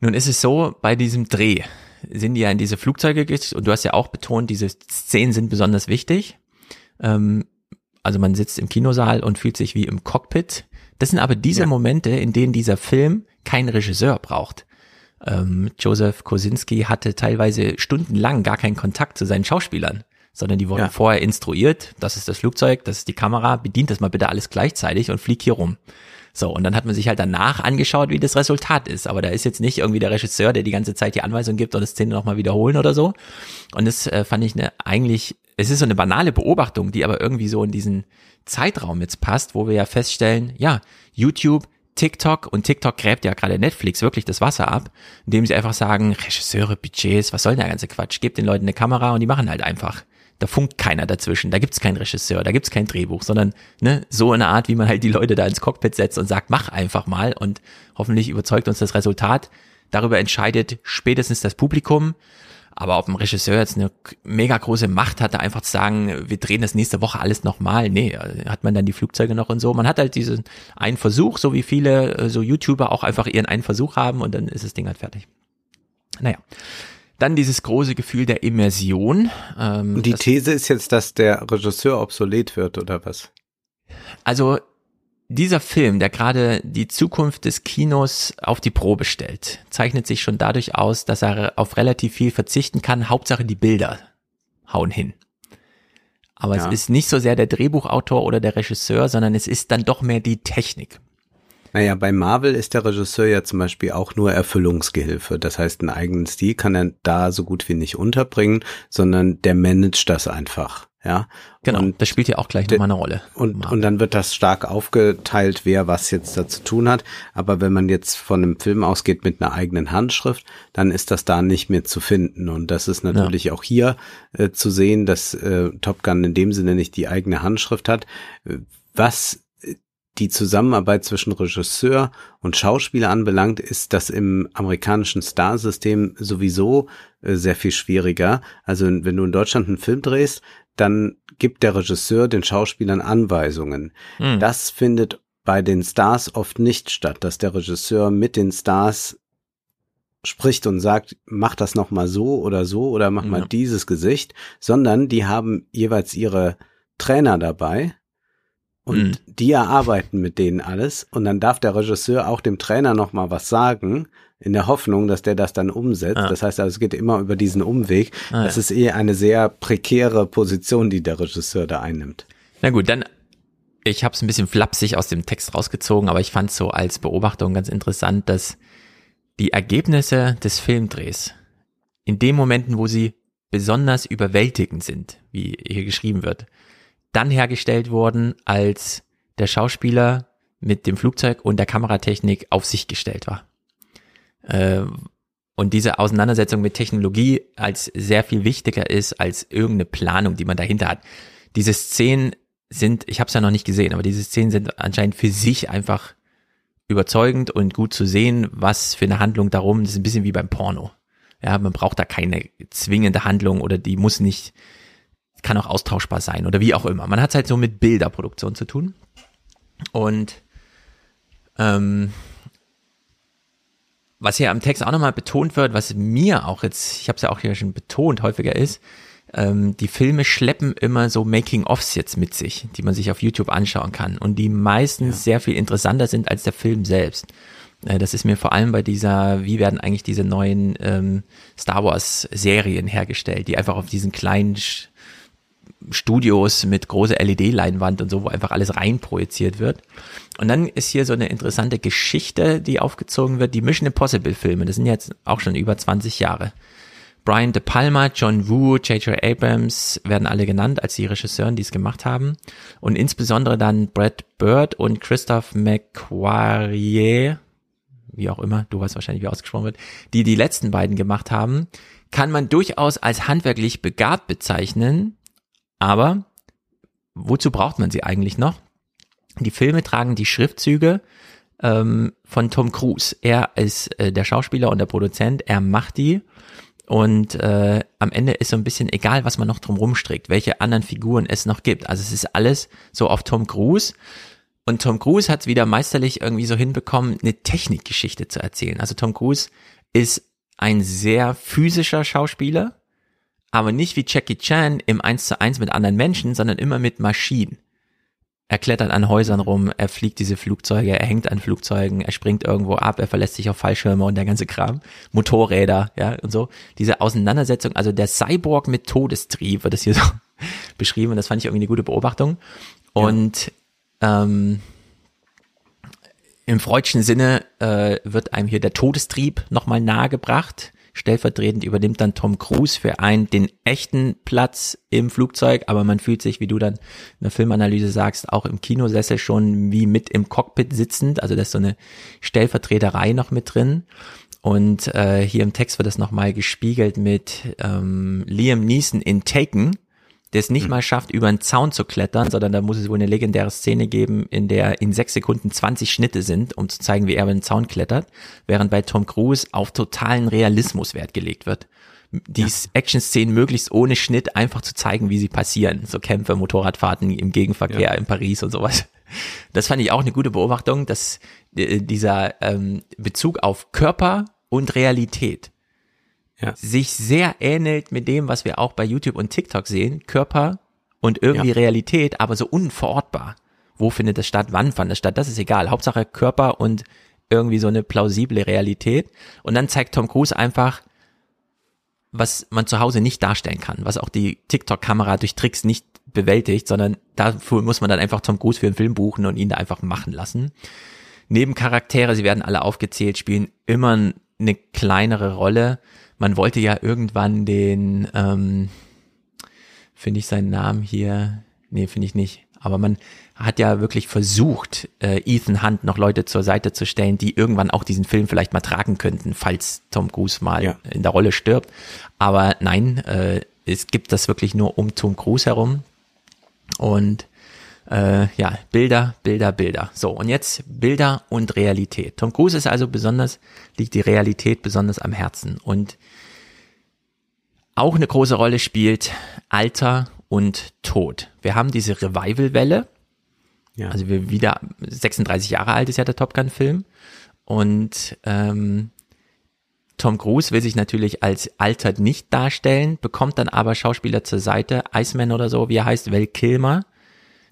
nun ist es so, bei diesem Dreh sind die ja in diese Flugzeuge und du hast ja auch betont, diese Szenen sind besonders wichtig. Ähm, also man sitzt im Kinosaal und fühlt sich wie im Cockpit. Das sind aber diese ja. Momente, in denen dieser Film keinen Regisseur braucht. Ähm, Joseph Kosinski hatte teilweise stundenlang gar keinen Kontakt zu seinen Schauspielern, sondern die wurden ja. vorher instruiert, das ist das Flugzeug, das ist die Kamera, bedient das mal bitte alles gleichzeitig und flieg hier rum. So, und dann hat man sich halt danach angeschaut, wie das Resultat ist. Aber da ist jetzt nicht irgendwie der Regisseur, der die ganze Zeit die Anweisung gibt und das Szene nochmal wiederholen oder so. Und das äh, fand ich eine eigentlich, es ist so eine banale Beobachtung, die aber irgendwie so in diesen Zeitraum jetzt passt, wo wir ja feststellen, ja, YouTube, TikTok und TikTok gräbt ja gerade Netflix wirklich das Wasser ab, indem sie einfach sagen, Regisseure, Budgets, was soll denn der ganze Quatsch? Gebt den Leuten eine Kamera und die machen halt einfach. Da funkt keiner dazwischen, da gibt's keinen Regisseur, da gibt's kein Drehbuch, sondern ne, so eine Art, wie man halt die Leute da ins Cockpit setzt und sagt, mach einfach mal und hoffentlich überzeugt uns das Resultat. Darüber entscheidet spätestens das Publikum. Aber ob ein Regisseur jetzt eine mega große Macht hat, da einfach zu sagen, wir drehen das nächste Woche alles nochmal, nee, hat man dann die Flugzeuge noch und so. Man hat halt diesen einen Versuch, so wie viele äh, so YouTuber auch einfach ihren einen Versuch haben und dann ist das Ding halt fertig. Naja. Dann dieses große Gefühl der Immersion. Ähm, Und die These ist jetzt, dass der Regisseur obsolet wird, oder was? Also dieser Film, der gerade die Zukunft des Kinos auf die Probe stellt, zeichnet sich schon dadurch aus, dass er auf relativ viel verzichten kann. Hauptsache die Bilder hauen hin. Aber ja. es ist nicht so sehr der Drehbuchautor oder der Regisseur, sondern es ist dann doch mehr die Technik. Naja, bei Marvel ist der Regisseur ja zum Beispiel auch nur Erfüllungsgehilfe. Das heißt, einen eigenen Stil kann er da so gut wie nicht unterbringen, sondern der managt das einfach. Ja, genau. Und das spielt ja auch gleich nochmal eine Rolle. Und, und dann wird das stark aufgeteilt, wer was jetzt da zu tun hat. Aber wenn man jetzt von einem Film ausgeht mit einer eigenen Handschrift, dann ist das da nicht mehr zu finden. Und das ist natürlich ja. auch hier äh, zu sehen, dass äh, Top Gun in dem Sinne nicht die eigene Handschrift hat. Was die Zusammenarbeit zwischen Regisseur und Schauspieler anbelangt, ist das im amerikanischen Star-System sowieso äh, sehr viel schwieriger. Also wenn du in Deutschland einen Film drehst, dann gibt der Regisseur den Schauspielern Anweisungen. Mhm. Das findet bei den Stars oft nicht statt, dass der Regisseur mit den Stars spricht und sagt, mach das noch mal so oder so oder mach ja. mal dieses Gesicht, sondern die haben jeweils ihre Trainer dabei, und mhm. die erarbeiten mit denen alles und dann darf der Regisseur auch dem Trainer noch mal was sagen in der Hoffnung, dass der das dann umsetzt. Ah. Das heißt also, es geht immer über diesen Umweg. Ah, das ja. ist eh eine sehr prekäre Position, die der Regisseur da einnimmt. Na gut, dann ich habe es ein bisschen flapsig aus dem Text rausgezogen, aber ich fand so als Beobachtung ganz interessant, dass die Ergebnisse des Filmdrehs in den Momenten, wo sie besonders überwältigend sind, wie hier geschrieben wird, dann hergestellt worden, als der Schauspieler mit dem Flugzeug und der Kameratechnik auf sich gestellt war. Äh, und diese Auseinandersetzung mit Technologie als sehr viel wichtiger ist als irgendeine Planung, die man dahinter hat. Diese Szenen sind, ich habe es ja noch nicht gesehen, aber diese Szenen sind anscheinend für sich einfach überzeugend und gut zu sehen, was für eine Handlung darum. Das ist ein bisschen wie beim Porno. Ja, man braucht da keine zwingende Handlung oder die muss nicht kann auch austauschbar sein oder wie auch immer. Man hat es halt so mit Bilderproduktion zu tun. Und ähm, was hier am Text auch nochmal betont wird, was mir auch jetzt, ich habe es ja auch hier schon betont, häufiger ist, ähm, die Filme schleppen immer so Making-ofs jetzt mit sich, die man sich auf YouTube anschauen kann und die meistens ja. sehr viel interessanter sind als der Film selbst. Äh, das ist mir vor allem bei dieser, wie werden eigentlich diese neuen ähm, Star Wars Serien hergestellt, die einfach auf diesen kleinen Studios mit großer LED-Leinwand und so, wo einfach alles rein projiziert wird. Und dann ist hier so eine interessante Geschichte, die aufgezogen wird. Die Mission Impossible Filme, das sind jetzt auch schon über 20 Jahre. Brian De Palma, John Woo, J.J. Abrams werden alle genannt als die Regisseuren, die es gemacht haben. Und insbesondere dann Brad Bird und Christoph McQuarrie, wie auch immer, du weißt wahrscheinlich, wie ausgesprochen wird, die die letzten beiden gemacht haben, kann man durchaus als handwerklich begabt bezeichnen. Aber wozu braucht man sie eigentlich noch? Die Filme tragen die Schriftzüge ähm, von Tom Cruise. Er ist äh, der Schauspieler und der Produzent, er macht die und äh, am Ende ist so ein bisschen egal, was man noch drum rumstrickt, welche anderen Figuren es noch gibt. Also es ist alles so auf Tom Cruise. Und Tom Cruise hat es wieder meisterlich irgendwie so hinbekommen, eine Technikgeschichte zu erzählen. Also Tom Cruise ist ein sehr physischer Schauspieler, aber nicht wie Jackie Chan im 1 zu 1 mit anderen Menschen, sondern immer mit Maschinen. Er klettert an Häusern rum, er fliegt diese Flugzeuge, er hängt an Flugzeugen, er springt irgendwo ab, er verlässt sich auf Fallschirme und der ganze Kram. Motorräder, ja, und so. Diese Auseinandersetzung, also der Cyborg mit Todestrieb wird das hier so [laughs] beschrieben und das fand ich irgendwie eine gute Beobachtung. Und ja. ähm, im freudschen Sinne äh, wird einem hier der Todestrieb nochmal nahegebracht. Stellvertretend übernimmt dann Tom Cruise für einen den echten Platz im Flugzeug, aber man fühlt sich, wie du dann in der Filmanalyse sagst, auch im Kinosessel schon wie mit im Cockpit sitzend. Also da ist so eine Stellvertreterei noch mit drin. Und äh, hier im Text wird das nochmal gespiegelt mit ähm, Liam Neeson in Taken, der es nicht mhm. mal schafft, über einen Zaun zu klettern, sondern da muss es wohl eine legendäre Szene geben, in der in sechs Sekunden 20 Schnitte sind, um zu zeigen, wie er über den Zaun klettert, während bei Tom Cruise auf totalen Realismus Wert gelegt wird. Die ja. Action-Szenen möglichst ohne Schnitt einfach zu zeigen, wie sie passieren. So Kämpfe, Motorradfahrten im Gegenverkehr ja. in Paris und sowas. Das fand ich auch eine gute Beobachtung, dass äh, dieser ähm, Bezug auf Körper und Realität ja. sich sehr ähnelt mit dem, was wir auch bei YouTube und TikTok sehen. Körper und irgendwie ja. Realität, aber so unverortbar. Wo findet das statt? Wann fand das statt? Das ist egal. Hauptsache Körper und irgendwie so eine plausible Realität. Und dann zeigt Tom Cruise einfach, was man zu Hause nicht darstellen kann, was auch die TikTok-Kamera durch Tricks nicht bewältigt, sondern dafür muss man dann einfach Tom Cruise für einen Film buchen und ihn da einfach machen lassen. Nebencharaktere, sie werden alle aufgezählt, spielen immer eine kleinere Rolle man wollte ja irgendwann den, ähm, finde ich seinen Namen hier, nee, finde ich nicht, aber man hat ja wirklich versucht, äh, Ethan Hunt noch Leute zur Seite zu stellen, die irgendwann auch diesen Film vielleicht mal tragen könnten, falls Tom Cruise mal ja. in der Rolle stirbt. Aber nein, äh, es gibt das wirklich nur um Tom Cruise herum. Und äh, ja, Bilder, Bilder, Bilder. So, und jetzt Bilder und Realität. Tom Cruise ist also besonders, liegt die Realität besonders am Herzen. Und auch eine große Rolle spielt Alter und Tod. Wir haben diese Revival-Welle. Ja. Also wir wieder 36 Jahre alt ist ja der Top Gun-Film. Und ähm, Tom Cruise will sich natürlich als altert nicht darstellen, bekommt dann aber Schauspieler zur Seite, Iceman oder so, wie er heißt, Val Kilmer,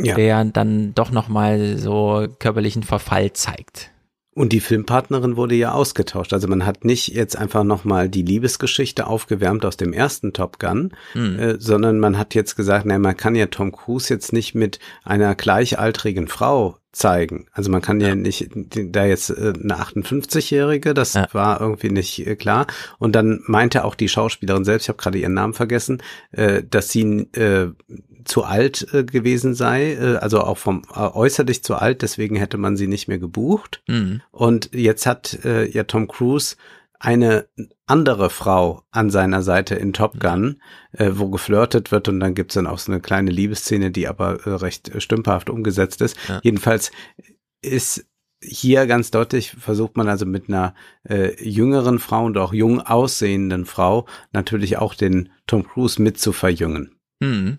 ja. der dann doch nochmal so körperlichen Verfall zeigt. Und die Filmpartnerin wurde ja ausgetauscht. Also man hat nicht jetzt einfach nochmal die Liebesgeschichte aufgewärmt aus dem ersten Top Gun, mhm. äh, sondern man hat jetzt gesagt, naja, man kann ja Tom Cruise jetzt nicht mit einer gleichaltrigen Frau zeigen. Also man kann ja, ja nicht da jetzt äh, eine 58-Jährige, das ja. war irgendwie nicht äh, klar. Und dann meinte auch die Schauspielerin selbst, ich habe gerade ihren Namen vergessen, äh, dass sie äh, zu alt äh, gewesen sei, äh, also auch vom äh, äußerlich zu alt, deswegen hätte man sie nicht mehr gebucht. Mhm. Und jetzt hat äh, ja Tom Cruise eine andere Frau an seiner Seite in Top. Gun, äh, wo geflirtet wird und dann gibt's dann auch so eine kleine Liebesszene, die aber äh, recht äh, stümperhaft umgesetzt ist. Ja. Jedenfalls ist hier ganz deutlich versucht man also mit einer äh, jüngeren Frau und auch jung aussehenden Frau natürlich auch den Tom Cruise mit zu verjüngen. Mhm.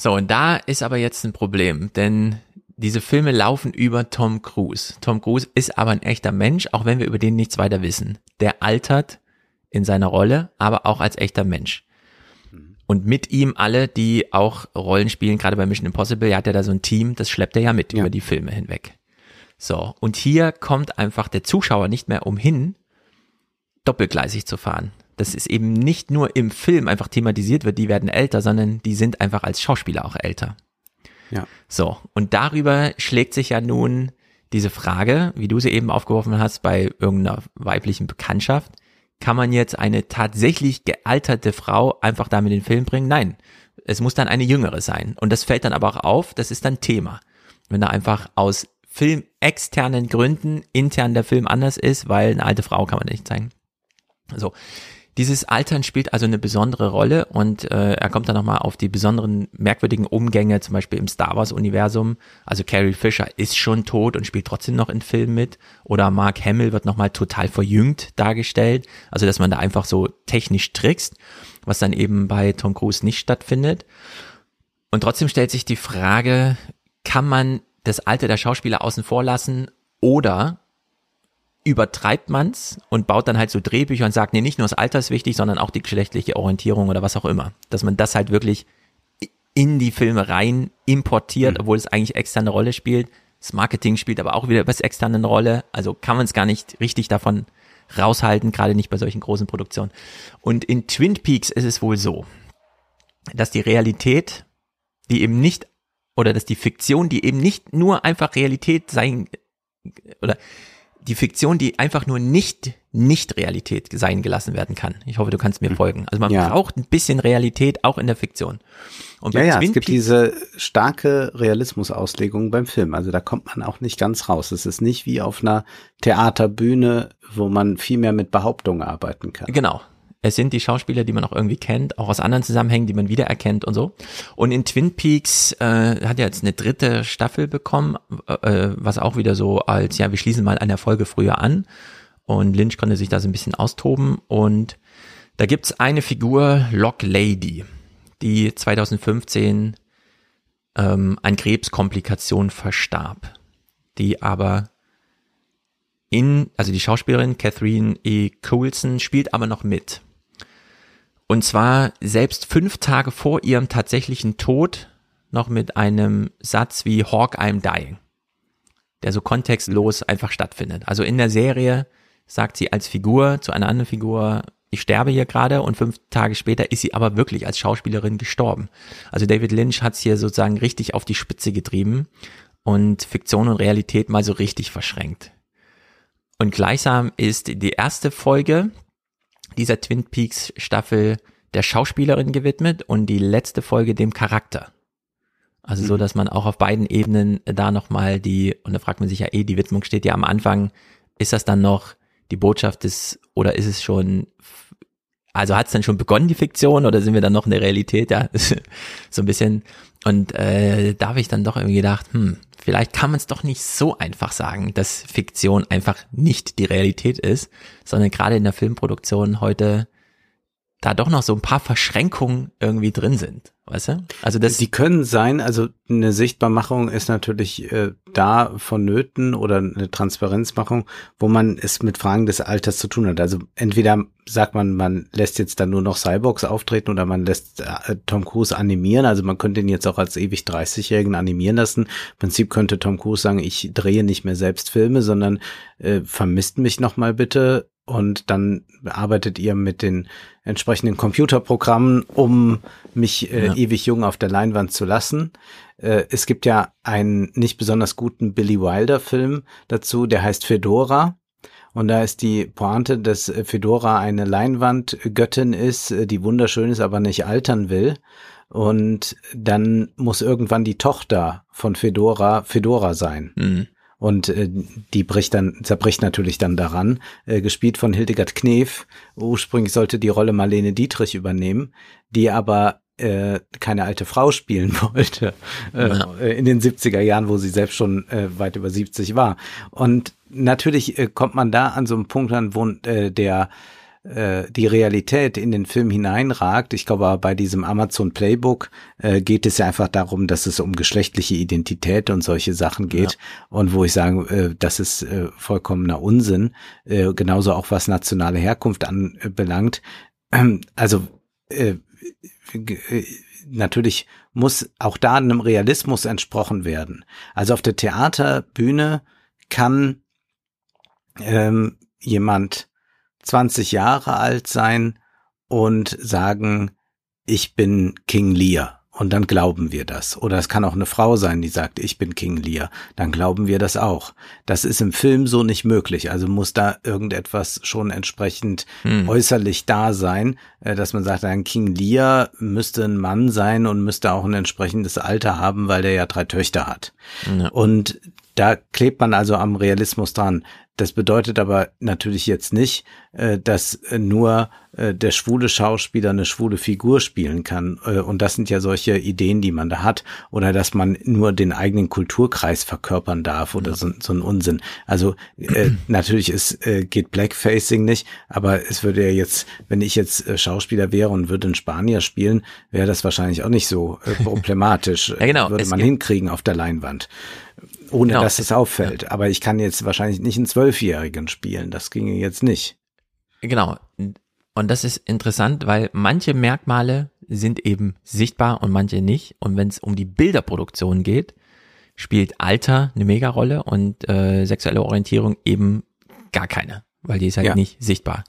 So, und da ist aber jetzt ein Problem, denn diese Filme laufen über Tom Cruise. Tom Cruise ist aber ein echter Mensch, auch wenn wir über den nichts weiter wissen. Der altert in seiner Rolle, aber auch als echter Mensch. Und mit ihm alle, die auch Rollen spielen, gerade bei Mission Impossible, er hat ja da so ein Team, das schleppt er ja mit ja. über die Filme hinweg. So, und hier kommt einfach der Zuschauer nicht mehr umhin, doppelgleisig zu fahren dass es eben nicht nur im Film einfach thematisiert wird, die werden älter, sondern die sind einfach als Schauspieler auch älter. Ja. So, und darüber schlägt sich ja nun diese Frage, wie du sie eben aufgeworfen hast, bei irgendeiner weiblichen Bekanntschaft, kann man jetzt eine tatsächlich gealterte Frau einfach damit in den Film bringen? Nein. Es muss dann eine jüngere sein. Und das fällt dann aber auch auf, das ist dann Thema. Wenn da einfach aus filmexternen Gründen intern der Film anders ist, weil eine alte Frau kann man nicht zeigen. So. Dieses Altern spielt also eine besondere Rolle und äh, er kommt dann nochmal auf die besonderen merkwürdigen Umgänge, zum Beispiel im Star Wars-Universum. Also Carrie Fisher ist schon tot und spielt trotzdem noch in Filmen mit. Oder Mark Hamill wird nochmal total verjüngt dargestellt. Also dass man da einfach so technisch trickst, was dann eben bei Tom Cruise nicht stattfindet. Und trotzdem stellt sich die Frage, kann man das Alter der Schauspieler außen vor lassen oder übertreibt man's und baut dann halt so Drehbücher und sagt, nee, nicht nur das Alter ist wichtig, sondern auch die geschlechtliche Orientierung oder was auch immer. Dass man das halt wirklich in die Filme rein importiert, mhm. obwohl es eigentlich externe Rolle spielt. Das Marketing spielt aber auch wieder was externe eine Rolle. Also kann man es gar nicht richtig davon raushalten, gerade nicht bei solchen großen Produktionen. Und in Twin Peaks ist es wohl so, dass die Realität, die eben nicht, oder dass die Fiktion, die eben nicht nur einfach Realität sein, oder die Fiktion, die einfach nur nicht nicht Realität sein gelassen werden kann. Ich hoffe, du kannst mir hm. folgen. Also man ja. braucht ein bisschen Realität auch in der Fiktion. Und ja, ja, Twin es gibt diese starke Realismusauslegung beim Film. Also da kommt man auch nicht ganz raus. Es ist nicht wie auf einer Theaterbühne, wo man viel mehr mit Behauptungen arbeiten kann. Genau es sind die Schauspieler, die man auch irgendwie kennt, auch aus anderen Zusammenhängen, die man wiedererkennt und so. Und in Twin Peaks äh, hat er jetzt eine dritte Staffel bekommen, äh, was auch wieder so als, ja, wir schließen mal eine Folge früher an. Und Lynch konnte sich da so ein bisschen austoben. Und da gibt's eine Figur, Lock Lady, die 2015 ähm, an Krebskomplikationen verstarb, die aber in, also die Schauspielerin Catherine E. Coulson spielt aber noch mit. Und zwar selbst fünf Tage vor ihrem tatsächlichen Tod noch mit einem Satz wie Hawk, I'm dying, der so kontextlos einfach stattfindet. Also in der Serie sagt sie als Figur zu einer anderen Figur, ich sterbe hier gerade und fünf Tage später ist sie aber wirklich als Schauspielerin gestorben. Also David Lynch hat es hier sozusagen richtig auf die Spitze getrieben und Fiktion und Realität mal so richtig verschränkt. Und gleichsam ist die erste Folge dieser Twin Peaks Staffel der Schauspielerin gewidmet und die letzte Folge dem Charakter. Also so, mhm. dass man auch auf beiden Ebenen da nochmal die, und da fragt man sich ja eh, die Widmung steht ja am Anfang, ist das dann noch die Botschaft des, oder ist es schon, also hat es dann schon begonnen, die Fiktion, oder sind wir dann noch in der Realität? Ja, [laughs] so ein bisschen. Und äh, da habe ich dann doch irgendwie gedacht, hm, vielleicht kann man es doch nicht so einfach sagen, dass Fiktion einfach nicht die Realität ist, sondern gerade in der Filmproduktion heute da doch noch so ein paar Verschränkungen irgendwie drin sind, weißt du? Also das die können sein, also eine Sichtbarmachung ist natürlich äh, da vonnöten oder eine Transparenzmachung, wo man es mit Fragen des Alters zu tun hat. Also entweder sagt man, man lässt jetzt dann nur noch Cyborgs auftreten oder man lässt äh, Tom Cruise animieren. Also man könnte ihn jetzt auch als ewig 30-Jährigen animieren lassen. Im Prinzip könnte Tom Cruise sagen, ich drehe nicht mehr selbst Filme, sondern äh, vermisst mich noch mal bitte und dann arbeitet ihr mit den entsprechenden Computerprogrammen, um mich äh, ja. ewig jung auf der Leinwand zu lassen. Äh, es gibt ja einen nicht besonders guten Billy Wilder Film dazu, der heißt Fedora. Und da ist die Pointe, dass Fedora eine Leinwandgöttin ist, äh, die wunderschön ist, aber nicht altern will. Und dann muss irgendwann die Tochter von Fedora Fedora sein. Mhm. Und äh, die bricht dann, zerbricht natürlich dann daran. Äh, gespielt von Hildegard Knef. Ursprünglich sollte die Rolle Marlene Dietrich übernehmen, die aber äh, keine alte Frau spielen [laughs] wollte äh, ja. in den 70er Jahren, wo sie selbst schon äh, weit über 70 war. Und natürlich äh, kommt man da an so einem Punkt an, wo äh, der die Realität in den Film hineinragt. Ich glaube, bei diesem Amazon Playbook äh, geht es ja einfach darum, dass es um geschlechtliche Identität und solche Sachen geht. Ja. Und wo ich sage, äh, das ist äh, vollkommener Unsinn. Äh, genauso auch was nationale Herkunft anbelangt. Ähm, [clears throat] also äh, äh, natürlich muss auch da einem Realismus entsprochen werden. Also auf der Theaterbühne kann ähm, jemand 20 Jahre alt sein und sagen, ich bin King Lear Und dann glauben wir das. Oder es kann auch eine Frau sein, die sagt, ich bin King Lear. Dann glauben wir das auch. Das ist im Film so nicht möglich. Also muss da irgendetwas schon entsprechend hm. äußerlich da sein, äh, dass man sagt, ein King Lear müsste ein Mann sein und müsste auch ein entsprechendes Alter haben, weil der ja drei Töchter hat. Ja. Und da klebt man also am Realismus dran. Das bedeutet aber natürlich jetzt nicht, äh, dass nur äh, der schwule Schauspieler eine schwule Figur spielen kann. Äh, und das sind ja solche Ideen, die man da hat. Oder dass man nur den eigenen Kulturkreis verkörpern darf oder so, so ein Unsinn. Also äh, [clears throat] natürlich ist, äh, geht Blackfacing nicht, aber es würde ja jetzt, wenn ich jetzt äh, Schauspieler wäre und würde einen Spanier spielen, wäre das wahrscheinlich auch nicht so äh, [laughs] problematisch. ja, genau. Würde man hinkriegen auf der Leinwand ohne genau. dass es auffällt. Ja. Aber ich kann jetzt wahrscheinlich nicht einen Zwölfjährigen spielen. Das ginge jetzt nicht. Genau. Und das ist interessant, weil manche Merkmale sind eben sichtbar und manche nicht. Und wenn es um die Bilderproduktion geht, spielt Alter eine Megarolle und äh, sexuelle Orientierung eben gar keine, weil die ist halt ja. nicht sichtbar.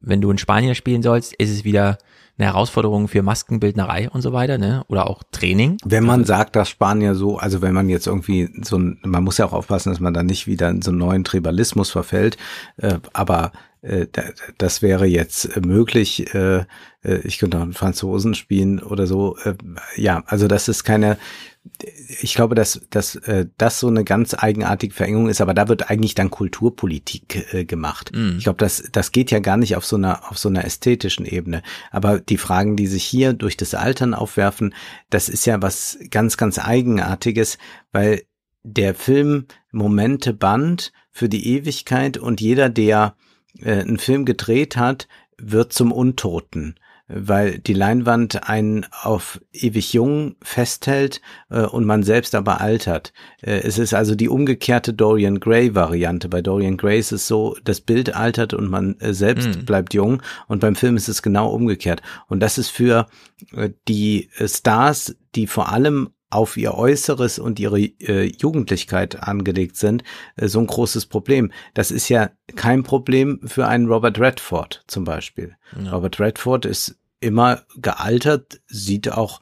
Wenn du in Spanien spielen sollst, ist es wieder eine Herausforderung für Maskenbildnerei und so weiter, ne? Oder auch Training. Wenn man also, sagt, dass Spanier so, also wenn man jetzt irgendwie so ein, man muss ja auch aufpassen, dass man da nicht wieder in so einen neuen Tribalismus verfällt, äh, aber äh, das wäre jetzt möglich. Äh, äh, ich könnte auch einen Franzosen spielen oder so. Äh, ja, also das ist keine, ich glaube, dass, dass äh, das so eine ganz eigenartige Verengung ist, aber da wird eigentlich dann Kulturpolitik äh, gemacht. Mm. Ich glaube, das, das geht ja gar nicht auf so einer auf so einer ästhetischen Ebene. Aber die Fragen, die sich hier durch das Altern aufwerfen, das ist ja was ganz, ganz Eigenartiges, weil der Film Momente band für die Ewigkeit und jeder, der äh, einen Film gedreht hat, wird zum Untoten weil die Leinwand einen auf ewig jung festhält äh, und man selbst aber altert. Äh, es ist also die umgekehrte Dorian Gray Variante. Bei Dorian Gray ist es so, das Bild altert und man äh, selbst mm. bleibt jung und beim Film ist es genau umgekehrt. Und das ist für äh, die Stars, die vor allem auf ihr Äußeres und ihre äh, Jugendlichkeit angelegt sind, äh, so ein großes Problem. Das ist ja kein Problem für einen Robert Redford zum Beispiel. Ja. Robert Redford ist immer gealtert, sieht auch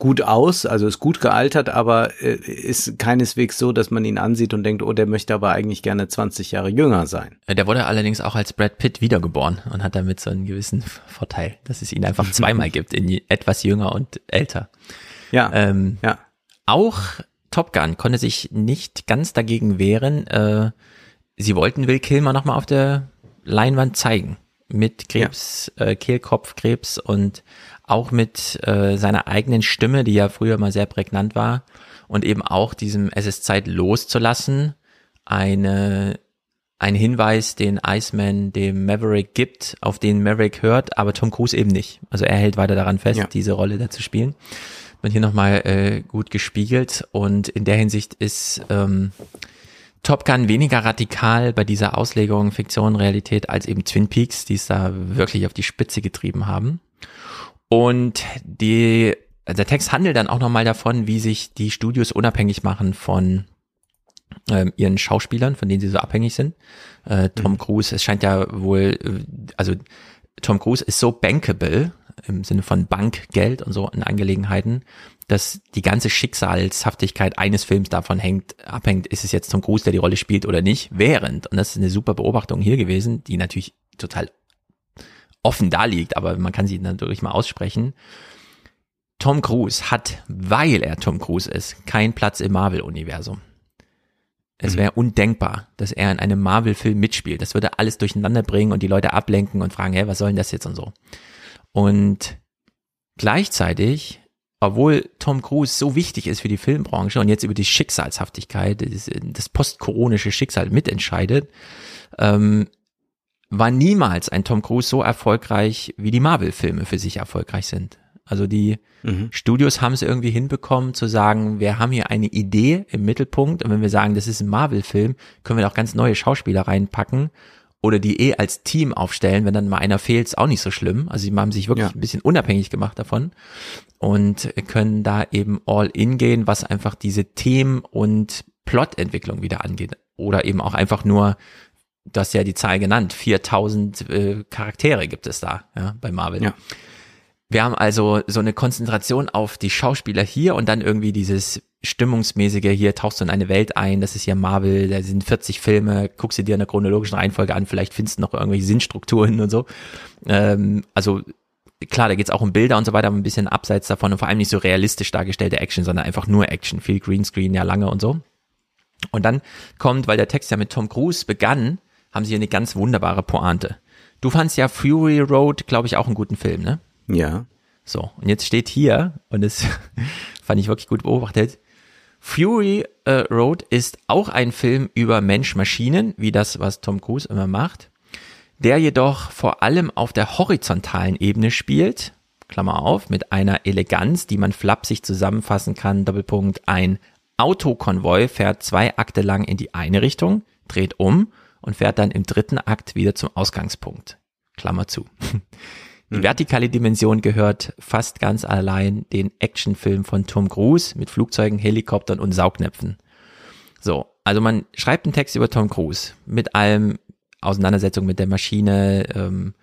gut aus, also ist gut gealtert, aber äh, ist keineswegs so, dass man ihn ansieht und denkt, oh, der möchte aber eigentlich gerne 20 Jahre jünger sein. Der wurde allerdings auch als Brad Pitt wiedergeboren und hat damit so einen gewissen Vorteil, dass es ihn einfach [laughs] zweimal gibt, in etwas jünger und älter. Ja, ähm, ja. Auch Top Gun konnte sich nicht ganz dagegen wehren. Äh, sie wollten Will Kilmer nochmal auf der Leinwand zeigen mit Krebs, ja. äh, Kehlkopfkrebs und auch mit äh, seiner eigenen Stimme, die ja früher mal sehr prägnant war und eben auch diesem Es ist Zeit loszulassen, eine ein Hinweis, den Iceman dem Maverick gibt, auf den Maverick hört, aber Tom Cruise eben nicht. Also er hält weiter daran fest, ja. diese Rolle da zu spielen. Wird hier nochmal äh, gut gespiegelt und in der Hinsicht ist ähm, Top Gun weniger radikal bei dieser Auslegung Fiktion, Realität als eben Twin Peaks, die es da wirklich auf die Spitze getrieben haben. Und die, der Text handelt dann auch nochmal davon, wie sich die Studios unabhängig machen von ähm, ihren Schauspielern, von denen sie so abhängig sind. Äh, Tom mhm. Cruise, es scheint ja wohl, äh, also Tom Cruise ist so bankable im Sinne von Bankgeld und so in Angelegenheiten, dass die ganze Schicksalshaftigkeit eines Films davon hängt, abhängt, ist es jetzt Tom Cruise, der die Rolle spielt oder nicht, während, und das ist eine super Beobachtung hier gewesen, die natürlich total offen da liegt, aber man kann sie natürlich mal aussprechen. Tom Cruise hat, weil er Tom Cruise ist, keinen Platz im Marvel-Universum. Es mhm. wäre undenkbar, dass er in einem Marvel-Film mitspielt. Das würde alles durcheinander bringen und die Leute ablenken und fragen, hä, was soll denn das jetzt und so. Und gleichzeitig obwohl Tom Cruise so wichtig ist für die Filmbranche und jetzt über die Schicksalshaftigkeit, das, das postkoronische Schicksal mitentscheidet, ähm, war niemals ein Tom Cruise so erfolgreich, wie die Marvel-Filme für sich erfolgreich sind. Also die mhm. Studios haben es irgendwie hinbekommen zu sagen, wir haben hier eine Idee im Mittelpunkt und wenn wir sagen, das ist ein Marvel-Film, können wir auch ganz neue Schauspieler reinpacken oder die eh als Team aufstellen, wenn dann mal einer fehlt, ist auch nicht so schlimm. Also sie haben sich wirklich ja. ein bisschen unabhängig gemacht davon und können da eben all in gehen, was einfach diese Themen und Plotentwicklung wieder angeht. Oder eben auch einfach nur, das ja die Zahl genannt, 4000 äh, Charaktere gibt es da, ja, bei Marvel. Ja. Wir haben also so eine Konzentration auf die Schauspieler hier und dann irgendwie dieses stimmungsmäßige, hier tauchst du in eine Welt ein, das ist ja Marvel, da sind 40 Filme, guckst du dir in der chronologischen Reihenfolge an, vielleicht findest du noch irgendwelche Sinnstrukturen und so. Ähm, also klar, da geht's auch um Bilder und so weiter, aber ein bisschen abseits davon und vor allem nicht so realistisch dargestellte Action, sondern einfach nur Action, viel Greenscreen, ja lange und so. Und dann kommt, weil der Text ja mit Tom Cruise begann, haben sie hier eine ganz wunderbare Pointe. Du fandst ja Fury Road, glaube ich, auch einen guten Film, ne? Ja. So, und jetzt steht hier, und das [laughs] fand ich wirklich gut beobachtet, Fury äh, Road ist auch ein Film über Mensch-Maschinen, wie das, was Tom Cruise immer macht, der jedoch vor allem auf der horizontalen Ebene spielt, Klammer auf, mit einer Eleganz, die man flapsig zusammenfassen kann, Doppelpunkt, ein Autokonvoi fährt zwei Akte lang in die eine Richtung, dreht um und fährt dann im dritten Akt wieder zum Ausgangspunkt. Klammer zu. [laughs] Die mhm. vertikale Dimension gehört fast ganz allein den Actionfilm von Tom Cruise mit Flugzeugen, Helikoptern und Saugnäpfen. So, also man schreibt einen Text über Tom Cruise mit allem Auseinandersetzung mit der Maschine, ähm,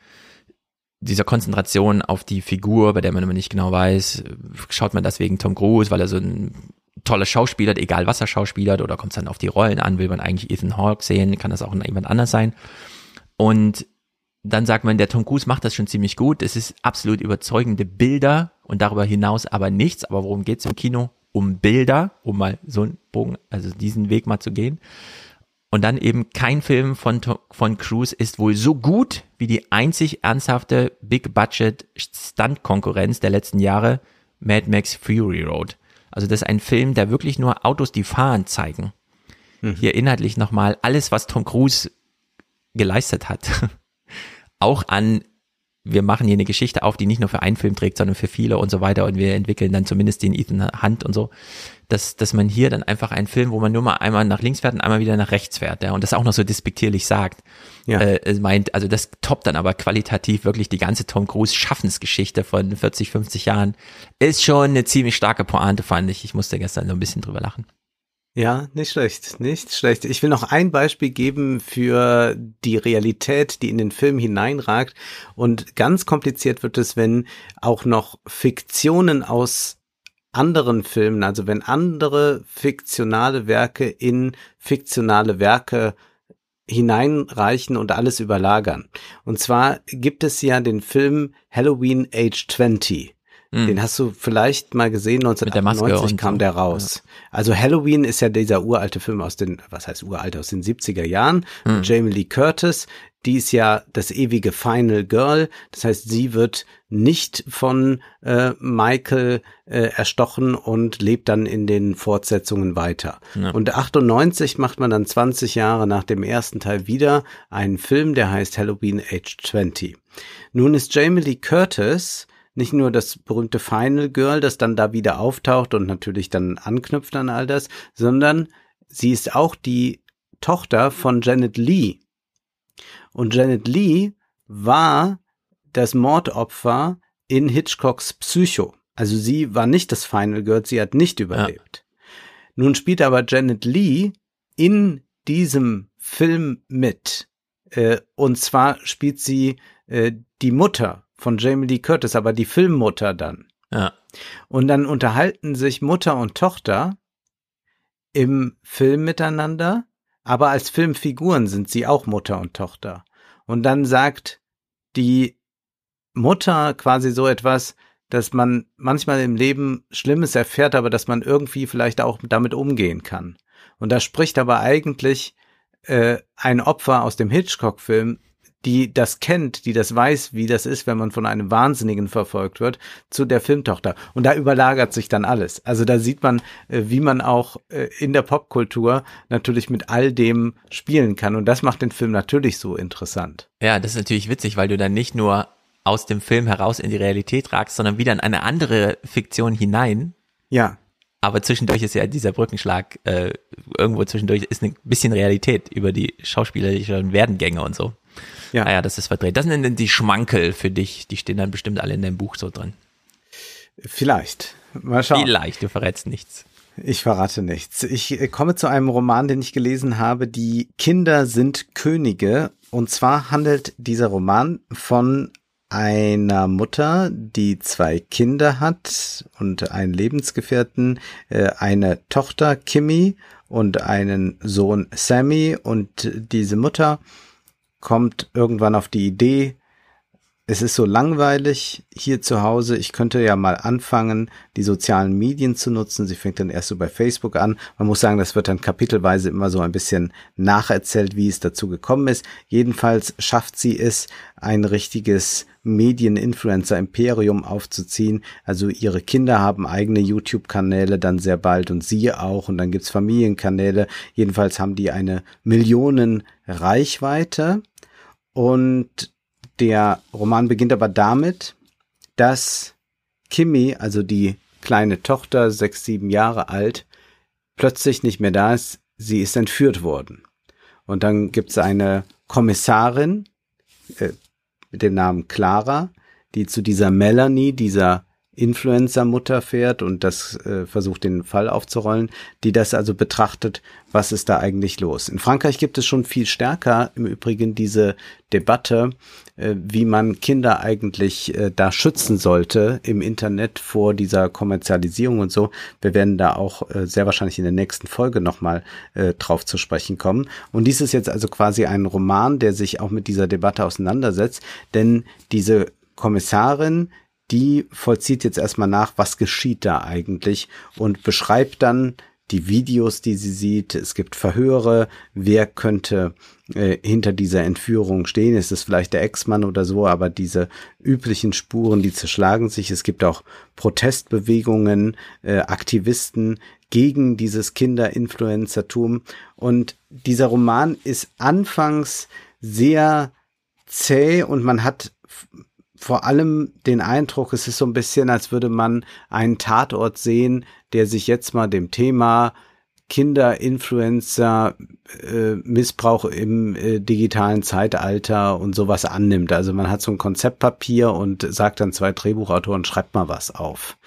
dieser Konzentration auf die Figur, bei der man immer nicht genau weiß, schaut man das wegen Tom Cruise, weil er so ein toller Schauspieler, egal was er schauspielert, oder kommt es dann auf die Rollen an, will man eigentlich Ethan Hawke sehen, kann das auch jemand anders sein. Und dann sagt man, der Tom Cruise macht das schon ziemlich gut. Es ist absolut überzeugende Bilder und darüber hinaus aber nichts. Aber worum geht's im Kino? Um Bilder, um mal so einen Bogen, also diesen Weg mal zu gehen. Und dann eben kein Film von, von Cruise ist wohl so gut wie die einzig ernsthafte Big Budget Stunt Konkurrenz der letzten Jahre, Mad Max Fury Road. Also das ist ein Film, der wirklich nur Autos, die fahren, zeigen. Mhm. Hier inhaltlich nochmal alles, was Tom Cruise geleistet hat. Auch an, wir machen hier eine Geschichte auf, die nicht nur für einen Film trägt, sondern für viele und so weiter und wir entwickeln dann zumindest den Ethan Hunt und so, dass, dass man hier dann einfach einen Film, wo man nur mal einmal nach links fährt und einmal wieder nach rechts fährt, ja, und das auch noch so despektierlich sagt, ja. äh, meint, also das toppt dann aber qualitativ wirklich die ganze Tom Cruise Schaffensgeschichte von 40, 50 Jahren, ist schon eine ziemlich starke Pointe, fand ich. Ich musste gestern so ein bisschen drüber lachen. Ja, nicht schlecht, nicht schlecht. Ich will noch ein Beispiel geben für die Realität, die in den Film hineinragt. Und ganz kompliziert wird es, wenn auch noch Fiktionen aus anderen Filmen, also wenn andere fiktionale Werke in fiktionale Werke hineinreichen und alles überlagern. Und zwar gibt es ja den Film Halloween Age 20. Mhm. Den hast du vielleicht mal gesehen, 1998 kam so. der raus. Ja. Also Halloween ist ja dieser uralte Film aus den, was heißt uralt, aus den 70er Jahren. Mhm. Jamie Lee Curtis, die ist ja das ewige Final Girl. Das heißt, sie wird nicht von äh, Michael äh, erstochen und lebt dann in den Fortsetzungen weiter. Ja. Und 98 macht man dann 20 Jahre nach dem ersten Teil wieder einen Film, der heißt Halloween Age 20. Nun ist Jamie Lee Curtis nicht nur das berühmte Final Girl, das dann da wieder auftaucht und natürlich dann anknüpft an all das, sondern sie ist auch die Tochter von Janet Lee. Und Janet Lee war das Mordopfer in Hitchcocks Psycho. Also sie war nicht das Final Girl, sie hat nicht überlebt. Ja. Nun spielt aber Janet Lee in diesem Film mit. Äh, und zwar spielt sie äh, die Mutter von Jamie Lee Curtis, aber die Filmmutter dann. Ja. Und dann unterhalten sich Mutter und Tochter im Film miteinander, aber als Filmfiguren sind sie auch Mutter und Tochter. Und dann sagt die Mutter quasi so etwas, dass man manchmal im Leben Schlimmes erfährt, aber dass man irgendwie vielleicht auch damit umgehen kann. Und da spricht aber eigentlich äh, ein Opfer aus dem Hitchcock-Film die das kennt, die das weiß, wie das ist, wenn man von einem Wahnsinnigen verfolgt wird, zu der Filmtochter. Und da überlagert sich dann alles. Also da sieht man, äh, wie man auch äh, in der Popkultur natürlich mit all dem spielen kann. Und das macht den Film natürlich so interessant. Ja, das ist natürlich witzig, weil du dann nicht nur aus dem Film heraus in die Realität ragst, sondern wieder in eine andere Fiktion hinein. Ja. Aber zwischendurch ist ja dieser Brückenschlag, äh, irgendwo zwischendurch ist ein bisschen Realität über die schauspielerischen Werdengänge und so. Ja. Naja, das ist verdreht. Das sind denn die Schmankel für dich, die stehen dann bestimmt alle in deinem Buch so drin. Vielleicht. Mal schauen. Vielleicht, du verrätst nichts. Ich verrate nichts. Ich äh, komme zu einem Roman, den ich gelesen habe, Die Kinder sind Könige. Und zwar handelt dieser Roman von einer Mutter, die zwei Kinder hat und einen Lebensgefährten, äh, eine Tochter Kimmy und einen Sohn Sammy und diese Mutter kommt irgendwann auf die Idee, es ist so langweilig hier zu Hause. Ich könnte ja mal anfangen, die sozialen Medien zu nutzen. Sie fängt dann erst so bei Facebook an. Man muss sagen, das wird dann kapitelweise immer so ein bisschen nacherzählt, wie es dazu gekommen ist. Jedenfalls schafft sie es, ein richtiges Medieninfluencer-Imperium aufzuziehen. Also ihre Kinder haben eigene YouTube-Kanäle dann sehr bald und sie auch. Und dann gibt's Familienkanäle. Jedenfalls haben die eine Millionen Reichweite. Und der Roman beginnt aber damit, dass Kimmy, also die kleine Tochter, sechs, sieben Jahre alt, plötzlich nicht mehr da ist. Sie ist entführt worden. Und dann gibt es eine Kommissarin äh, mit dem Namen Clara, die zu dieser Melanie, dieser Influencer-Mutter fährt und das äh, versucht, den Fall aufzurollen, die das also betrachtet, was ist da eigentlich los. In Frankreich gibt es schon viel stärker im Übrigen diese Debatte, äh, wie man Kinder eigentlich äh, da schützen sollte im Internet vor dieser Kommerzialisierung und so. Wir werden da auch äh, sehr wahrscheinlich in der nächsten Folge nochmal äh, drauf zu sprechen kommen. Und dies ist jetzt also quasi ein Roman, der sich auch mit dieser Debatte auseinandersetzt, denn diese Kommissarin die vollzieht jetzt erstmal nach, was geschieht da eigentlich und beschreibt dann die Videos, die sie sieht. Es gibt Verhöre. Wer könnte äh, hinter dieser Entführung stehen? Ist es vielleicht der Ex-Mann oder so? Aber diese üblichen Spuren, die zerschlagen sich. Es gibt auch Protestbewegungen, äh, Aktivisten gegen dieses Kinderinfluencertum. Und dieser Roman ist anfangs sehr zäh und man hat vor allem den Eindruck, es ist so ein bisschen, als würde man einen Tatort sehen, der sich jetzt mal dem Thema Kinder, Influencer, äh, Missbrauch im äh, digitalen Zeitalter und sowas annimmt. Also man hat so ein Konzeptpapier und sagt dann zwei Drehbuchautoren, schreibt mal was auf.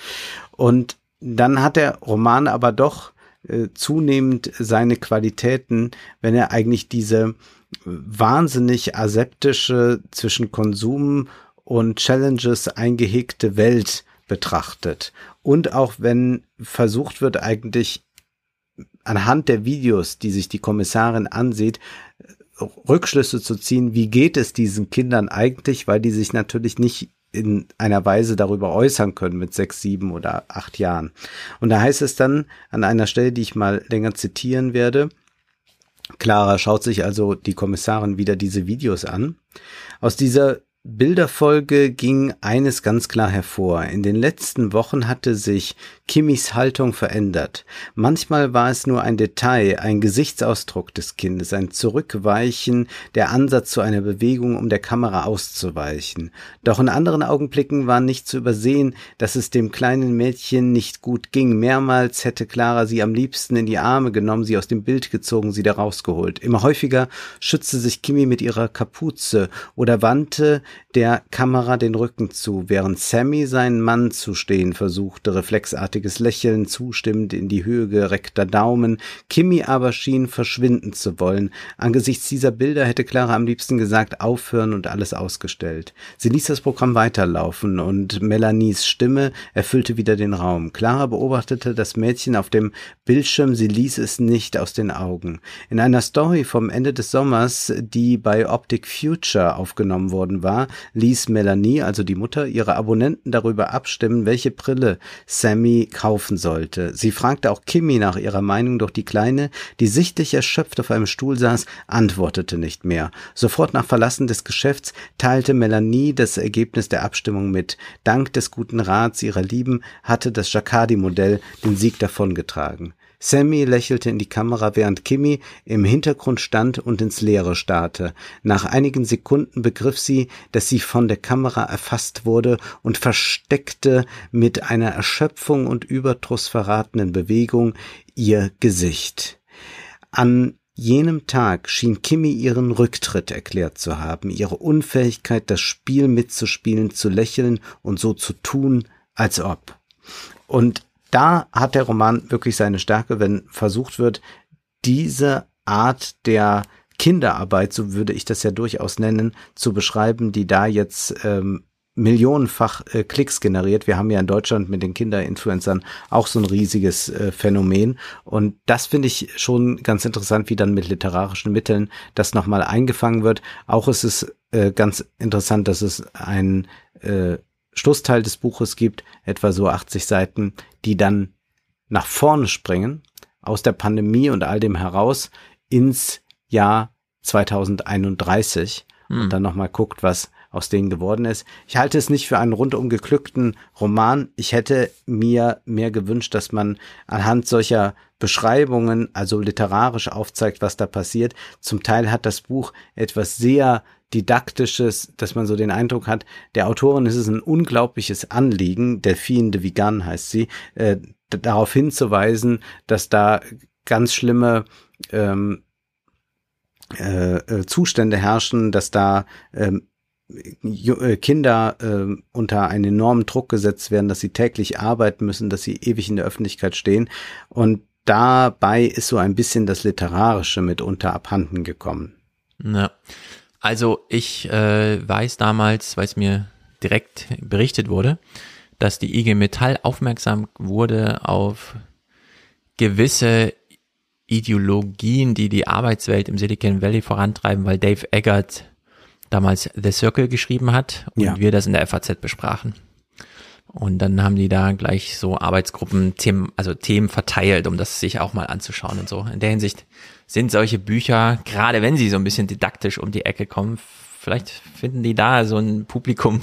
Und dann hat der Roman aber doch äh, zunehmend seine Qualitäten, wenn er eigentlich diese wahnsinnig aseptische zwischen Konsum und Challenges eingehegte Welt betrachtet. Und auch wenn versucht wird, eigentlich anhand der Videos, die sich die Kommissarin ansieht, Rückschlüsse zu ziehen, wie geht es diesen Kindern eigentlich, weil die sich natürlich nicht in einer Weise darüber äußern können mit sechs, sieben oder acht Jahren. Und da heißt es dann an einer Stelle, die ich mal länger zitieren werde, Clara schaut sich also die Kommissarin wieder diese Videos an. Aus dieser Bilderfolge ging eines ganz klar hervor. In den letzten Wochen hatte sich Kimmys Haltung verändert. Manchmal war es nur ein Detail, ein Gesichtsausdruck des Kindes, ein Zurückweichen, der Ansatz zu einer Bewegung, um der Kamera auszuweichen. Doch in anderen Augenblicken war nicht zu übersehen, dass es dem kleinen Mädchen nicht gut ging. Mehrmals hätte Clara sie am liebsten in die Arme genommen, sie aus dem Bild gezogen, sie da rausgeholt. Immer häufiger schützte sich Kimmy mit ihrer Kapuze oder wandte der Kamera den Rücken zu, während Sammy seinen Mann zu stehen versuchte, reflexartiges Lächeln, zustimmend in die Höhe gereckter Daumen. Kimmy aber schien verschwinden zu wollen. Angesichts dieser Bilder hätte Clara am liebsten gesagt, aufhören und alles ausgestellt. Sie ließ das Programm weiterlaufen und Melanies Stimme erfüllte wieder den Raum. Clara beobachtete das Mädchen auf dem Bildschirm, sie ließ es nicht aus den Augen. In einer Story vom Ende des Sommers, die bei Optic Future aufgenommen worden war, ließ Melanie, also die Mutter, ihre Abonnenten darüber abstimmen, welche Brille Sammy kaufen sollte. Sie fragte auch Kimmy nach ihrer Meinung, doch die Kleine, die sichtlich erschöpft auf einem Stuhl saß, antwortete nicht mehr. Sofort nach Verlassen des Geschäfts teilte Melanie das Ergebnis der Abstimmung mit. Dank des guten Rats ihrer Lieben hatte das Jacquardi-Modell den Sieg davongetragen. Sammy lächelte in die Kamera, während Kimmy im Hintergrund stand und ins Leere starrte. Nach einigen Sekunden begriff sie, dass sie von der Kamera erfasst wurde und versteckte mit einer Erschöpfung und Überdruss verratenen Bewegung ihr Gesicht. An jenem Tag schien Kimmy ihren Rücktritt erklärt zu haben, ihre Unfähigkeit, das Spiel mitzuspielen, zu lächeln und so zu tun, als ob. Und da hat der Roman wirklich seine Stärke, wenn versucht wird, diese Art der Kinderarbeit, so würde ich das ja durchaus nennen, zu beschreiben, die da jetzt ähm, millionenfach äh, Klicks generiert. Wir haben ja in Deutschland mit den Kinderinfluencern auch so ein riesiges äh, Phänomen. Und das finde ich schon ganz interessant, wie dann mit literarischen Mitteln das nochmal eingefangen wird. Auch ist es äh, ganz interessant, dass es ein äh, Schlussteil des Buches gibt, etwa so 80 Seiten, die dann nach vorne springen, aus der Pandemie und all dem heraus ins Jahr 2031 hm. und dann nochmal guckt, was aus denen geworden ist. Ich halte es nicht für einen rundum geglückten Roman. Ich hätte mir mehr gewünscht, dass man anhand solcher Beschreibungen, also literarisch aufzeigt, was da passiert. Zum Teil hat das Buch etwas sehr Didaktisches, dass man so den Eindruck hat, der Autorin ist es ein unglaubliches Anliegen, Delphine de Vigan heißt sie, äh, darauf hinzuweisen, dass da ganz schlimme ähm, äh, äh Zustände herrschen, dass da ähm, äh, Kinder äh, unter einen enormen Druck gesetzt werden, dass sie täglich arbeiten müssen, dass sie ewig in der Öffentlichkeit stehen. Und dabei ist so ein bisschen das Literarische mitunter abhanden gekommen. Ja. Also ich äh, weiß damals, weil es mir direkt berichtet wurde, dass die IG Metall aufmerksam wurde auf gewisse Ideologien, die die Arbeitswelt im Silicon Valley vorantreiben, weil Dave Eggert damals The Circle geschrieben hat und ja. wir das in der FAZ besprachen. Und dann haben die da gleich so Arbeitsgruppen, Themen, also Themen verteilt, um das sich auch mal anzuschauen und so. In der Hinsicht sind solche Bücher, gerade wenn sie so ein bisschen didaktisch um die Ecke kommen, vielleicht finden die da so ein Publikum.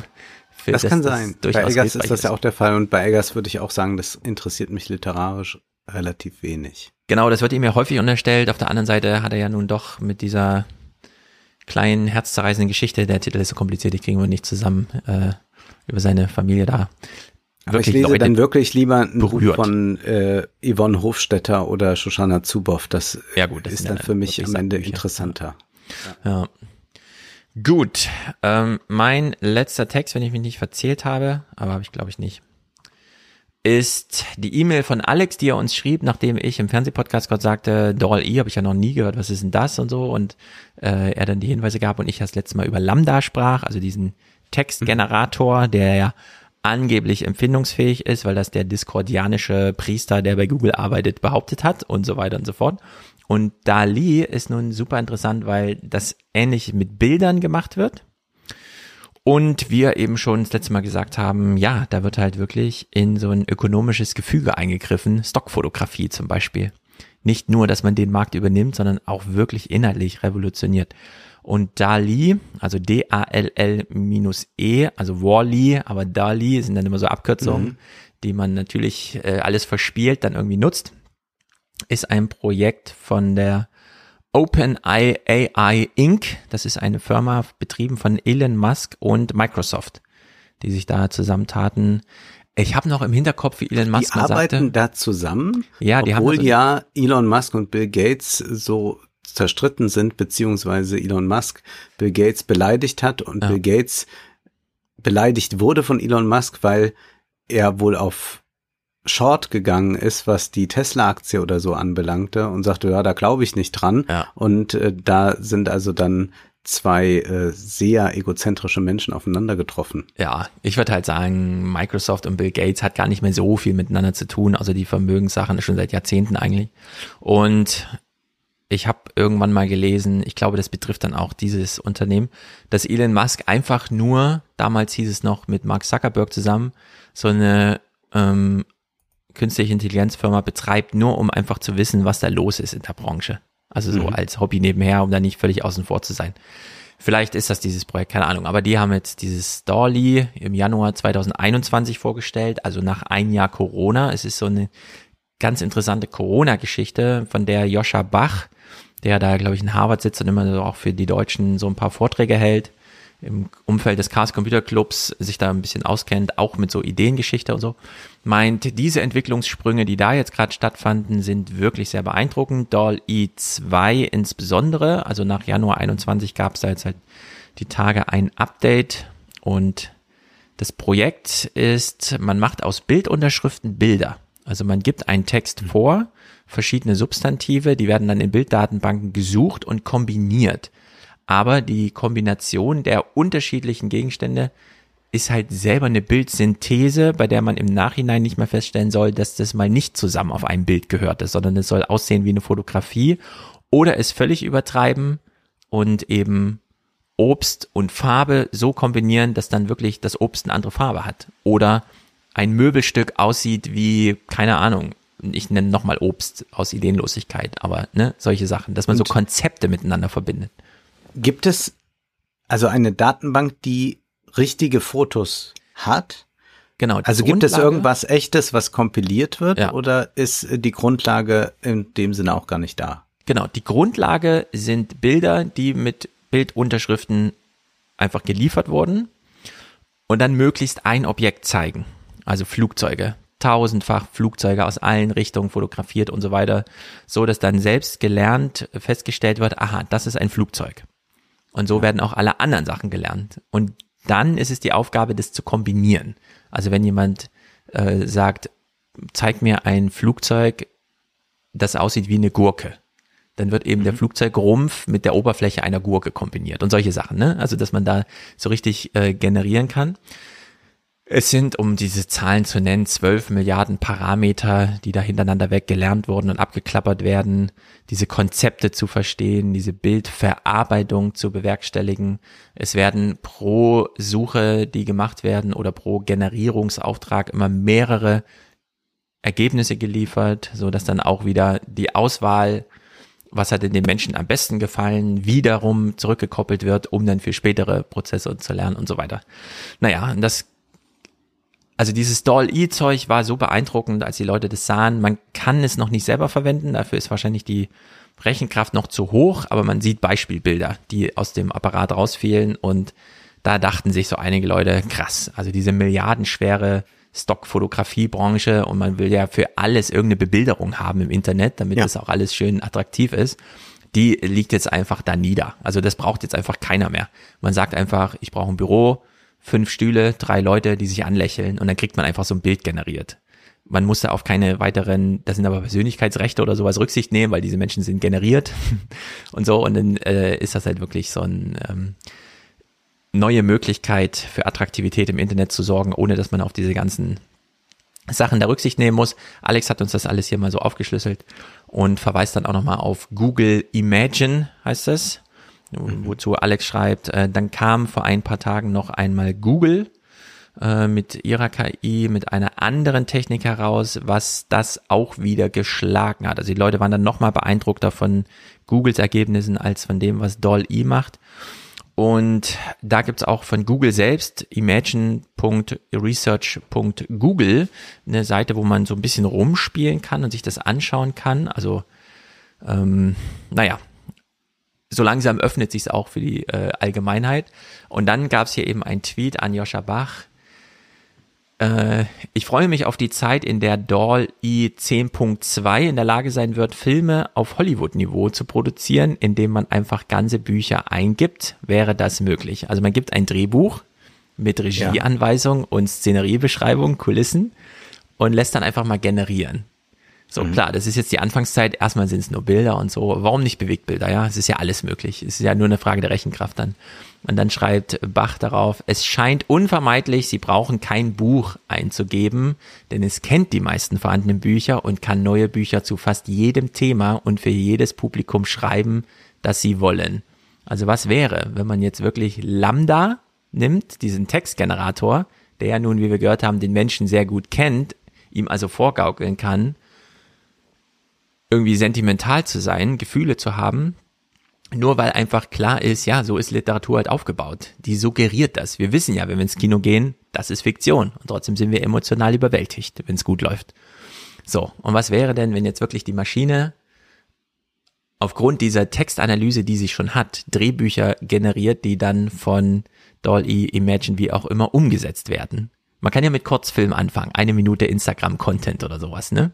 Für das, das kann sein. Das bei Eggers ist das ja auch der Fall und bei Eggers würde ich auch sagen, das interessiert mich literarisch relativ wenig. Genau, das wird ihm ja häufig unterstellt. Auf der anderen Seite hat er ja nun doch mit dieser kleinen, herzzerreißenden Geschichte. Der Titel ist so kompliziert, die kriegen wir nicht zusammen äh, über seine Familie da. Aber ich lese Leute dann wirklich lieber ein berührt. Buch von äh, Yvonne Hofstetter oder Shoshana Zuboff. Das, ja gut, das ist dann für mich am Ende Bücher. interessanter. Ja. ja. Gut, ähm, mein letzter Text, wenn ich mich nicht verzählt habe, aber habe ich glaube ich nicht ist die E-Mail von Alex, die er uns schrieb, nachdem ich im Fernsehpodcast gerade sagte, Doral E habe ich ja noch nie gehört, was ist denn das und so und äh, er dann die Hinweise gab und ich das letzte Mal über Lambda sprach, also diesen Textgenerator, der ja angeblich empfindungsfähig ist, weil das der diskordianische Priester, der bei Google arbeitet, behauptet hat und so weiter und so fort. Und DALI ist nun super interessant, weil das ähnlich mit Bildern gemacht wird. Und wir eben schon das letzte Mal gesagt haben, ja, da wird halt wirklich in so ein ökonomisches Gefüge eingegriffen, Stockfotografie zum Beispiel. Nicht nur, dass man den Markt übernimmt, sondern auch wirklich inhaltlich revolutioniert. Und DALI, also D-A-L-L-E, also Wally, aber DALI sind dann immer so Abkürzungen, mhm. die man natürlich äh, alles verspielt, dann irgendwie nutzt, ist ein Projekt von der OpenAI AI Inc., das ist eine Firma betrieben von Elon Musk und Microsoft, die sich da zusammentaten. Ich habe noch im Hinterkopf, wie Elon Musk die mal sagte. Die arbeiten da zusammen, ja, die obwohl haben ja Elon Musk und Bill Gates so zerstritten sind, beziehungsweise Elon Musk Bill Gates beleidigt hat und ja. Bill Gates beleidigt wurde von Elon Musk, weil er wohl auf short gegangen ist, was die Tesla-Aktie oder so anbelangte und sagte, ja, da glaube ich nicht dran. Ja. Und äh, da sind also dann zwei äh, sehr egozentrische Menschen aufeinander getroffen. Ja, ich würde halt sagen, Microsoft und Bill Gates hat gar nicht mehr so viel miteinander zu tun, also die Vermögenssachen schon seit Jahrzehnten eigentlich. Und ich habe irgendwann mal gelesen, ich glaube, das betrifft dann auch dieses Unternehmen, dass Elon Musk einfach nur, damals hieß es noch mit Mark Zuckerberg zusammen, so eine ähm, künstliche Intelligenzfirma betreibt, nur um einfach zu wissen, was da los ist in der Branche. Also so mhm. als Hobby nebenher, um da nicht völlig außen vor zu sein. Vielleicht ist das dieses Projekt, keine Ahnung. Aber die haben jetzt dieses Dolly im Januar 2021 vorgestellt, also nach ein Jahr Corona. Es ist so eine ganz interessante Corona-Geschichte, von der Joscha Bach, der da, glaube ich, in Harvard sitzt und immer so auch für die Deutschen so ein paar Vorträge hält, im Umfeld des Chaos Computer Clubs sich da ein bisschen auskennt, auch mit so Ideengeschichte und so, meint, diese Entwicklungssprünge, die da jetzt gerade stattfanden, sind wirklich sehr beeindruckend. Doll i2 insbesondere, also nach Januar 21 gab es da jetzt halt die Tage ein Update und das Projekt ist, man macht aus Bildunterschriften Bilder. Also man gibt einen Text mhm. vor, verschiedene Substantive, die werden dann in Bilddatenbanken gesucht und kombiniert aber die Kombination der unterschiedlichen Gegenstände ist halt selber eine Bildsynthese, bei der man im Nachhinein nicht mehr feststellen soll, dass das mal nicht zusammen auf einem Bild gehört ist, sondern es soll aussehen wie eine Fotografie oder es völlig übertreiben und eben Obst und Farbe so kombinieren, dass dann wirklich das Obst eine andere Farbe hat. Oder ein Möbelstück aussieht wie, keine Ahnung, ich nenne nochmal Obst aus Ideenlosigkeit, aber ne, solche Sachen, dass man und so Konzepte miteinander verbindet. Gibt es also eine Datenbank, die richtige Fotos hat? Genau. Also gibt es irgendwas echtes, was kompiliert wird ja. oder ist die Grundlage in dem Sinne auch gar nicht da? Genau, die Grundlage sind Bilder, die mit Bildunterschriften einfach geliefert wurden und dann möglichst ein Objekt zeigen. Also Flugzeuge, tausendfach Flugzeuge aus allen Richtungen fotografiert und so weiter, so dass dann selbst gelernt festgestellt wird, aha, das ist ein Flugzeug. Und so werden auch alle anderen Sachen gelernt. Und dann ist es die Aufgabe, das zu kombinieren. Also wenn jemand äh, sagt, zeig mir ein Flugzeug, das aussieht wie eine Gurke, dann wird eben mhm. der Flugzeugrumpf mit der Oberfläche einer Gurke kombiniert und solche Sachen, ne? Also dass man da so richtig äh, generieren kann. Es sind, um diese Zahlen zu nennen, zwölf Milliarden Parameter, die da hintereinander weg gelernt wurden und abgeklappert werden, diese Konzepte zu verstehen, diese Bildverarbeitung zu bewerkstelligen. Es werden pro Suche, die gemacht werden oder pro Generierungsauftrag immer mehrere Ergebnisse geliefert, so dass dann auch wieder die Auswahl was hat denn den Menschen am besten gefallen, wiederum zurückgekoppelt wird, um dann für spätere Prozesse zu lernen und so weiter. Naja, das, also dieses Doll-E-Zeug war so beeindruckend, als die Leute das sahen. Man kann es noch nicht selber verwenden, dafür ist wahrscheinlich die Rechenkraft noch zu hoch, aber man sieht Beispielbilder, die aus dem Apparat rausfielen und da dachten sich so einige Leute, krass, also diese milliardenschwere Stockfotografiebranche und man will ja für alles irgendeine Bebilderung haben im Internet, damit ja. das auch alles schön attraktiv ist. Die liegt jetzt einfach da nieder. Also das braucht jetzt einfach keiner mehr. Man sagt einfach, ich brauche ein Büro, fünf Stühle, drei Leute, die sich anlächeln und dann kriegt man einfach so ein Bild generiert. Man muss da auf keine weiteren, das sind aber Persönlichkeitsrechte oder sowas Rücksicht nehmen, weil diese Menschen sind generiert [laughs] und so und dann äh, ist das halt wirklich so ein ähm, neue Möglichkeit für Attraktivität im Internet zu sorgen, ohne dass man auf diese ganzen Sachen der Rücksicht nehmen muss. Alex hat uns das alles hier mal so aufgeschlüsselt und verweist dann auch nochmal auf Google Imagine, heißt es. Wozu Alex schreibt, äh, dann kam vor ein paar Tagen noch einmal Google äh, mit ihrer KI, mit einer anderen Technik heraus, was das auch wieder geschlagen hat. Also die Leute waren dann nochmal beeindruckter von Googles Ergebnissen als von dem, was Doll-E macht. Und da gibt's auch von Google selbst, imagine.research.google, eine Seite, wo man so ein bisschen rumspielen kann und sich das anschauen kann. Also, ähm, naja, so langsam öffnet sich's auch für die äh, Allgemeinheit. Und dann gab's hier eben ein Tweet an Joscha Bach, äh, ich freue mich auf die Zeit, in der DALL-E 10.2 in der Lage sein wird, Filme auf Hollywood-Niveau zu produzieren, indem man einfach ganze Bücher eingibt. Wäre das möglich? Also man gibt ein Drehbuch mit Regieanweisung ja. und Szeneriebeschreibung, Kulissen und lässt dann einfach mal generieren. So, mhm. klar, das ist jetzt die Anfangszeit. Erstmal sind es nur Bilder und so. Warum nicht Bewegtbilder? Ja, es ist ja alles möglich. Es ist ja nur eine Frage der Rechenkraft dann. Und dann schreibt Bach darauf, es scheint unvermeidlich, Sie brauchen kein Buch einzugeben, denn es kennt die meisten vorhandenen Bücher und kann neue Bücher zu fast jedem Thema und für jedes Publikum schreiben, das Sie wollen. Also was wäre, wenn man jetzt wirklich Lambda nimmt, diesen Textgenerator, der ja nun, wie wir gehört haben, den Menschen sehr gut kennt, ihm also vorgaukeln kann, irgendwie sentimental zu sein, Gefühle zu haben, nur weil einfach klar ist, ja, so ist Literatur halt aufgebaut. Die suggeriert das. Wir wissen ja, wenn wir ins Kino gehen, das ist Fiktion. Und trotzdem sind wir emotional überwältigt, wenn es gut läuft. So, und was wäre denn, wenn jetzt wirklich die Maschine aufgrund dieser Textanalyse, die sie schon hat, Drehbücher generiert, die dann von Dolly, Imagine, wie auch immer umgesetzt werden? Man kann ja mit Kurzfilm anfangen, eine Minute Instagram-Content oder sowas, ne?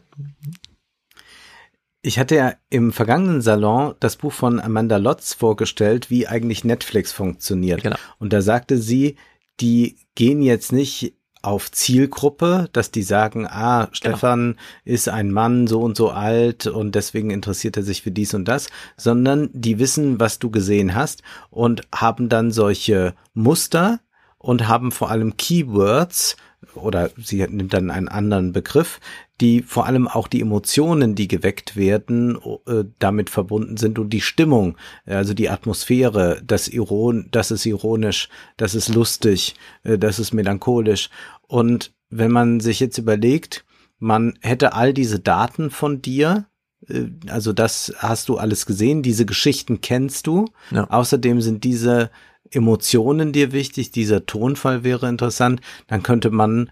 Ich hatte ja im vergangenen Salon das Buch von Amanda Lotz vorgestellt, wie eigentlich Netflix funktioniert. Genau. Und da sagte sie, die gehen jetzt nicht auf Zielgruppe, dass die sagen, ah, genau. Stefan genau. ist ein Mann so und so alt und deswegen interessiert er sich für dies und das, sondern die wissen, was du gesehen hast und haben dann solche Muster und haben vor allem Keywords oder sie nimmt dann einen anderen Begriff, die vor allem auch die Emotionen, die geweckt werden, äh, damit verbunden sind und die Stimmung, also die Atmosphäre, das Iron, das ist ironisch, das ist lustig, äh, das ist melancholisch. Und wenn man sich jetzt überlegt, man hätte all diese Daten von dir, äh, also das hast du alles gesehen, diese Geschichten kennst du. Ja. Außerdem sind diese Emotionen dir wichtig, dieser Tonfall wäre interessant, dann könnte man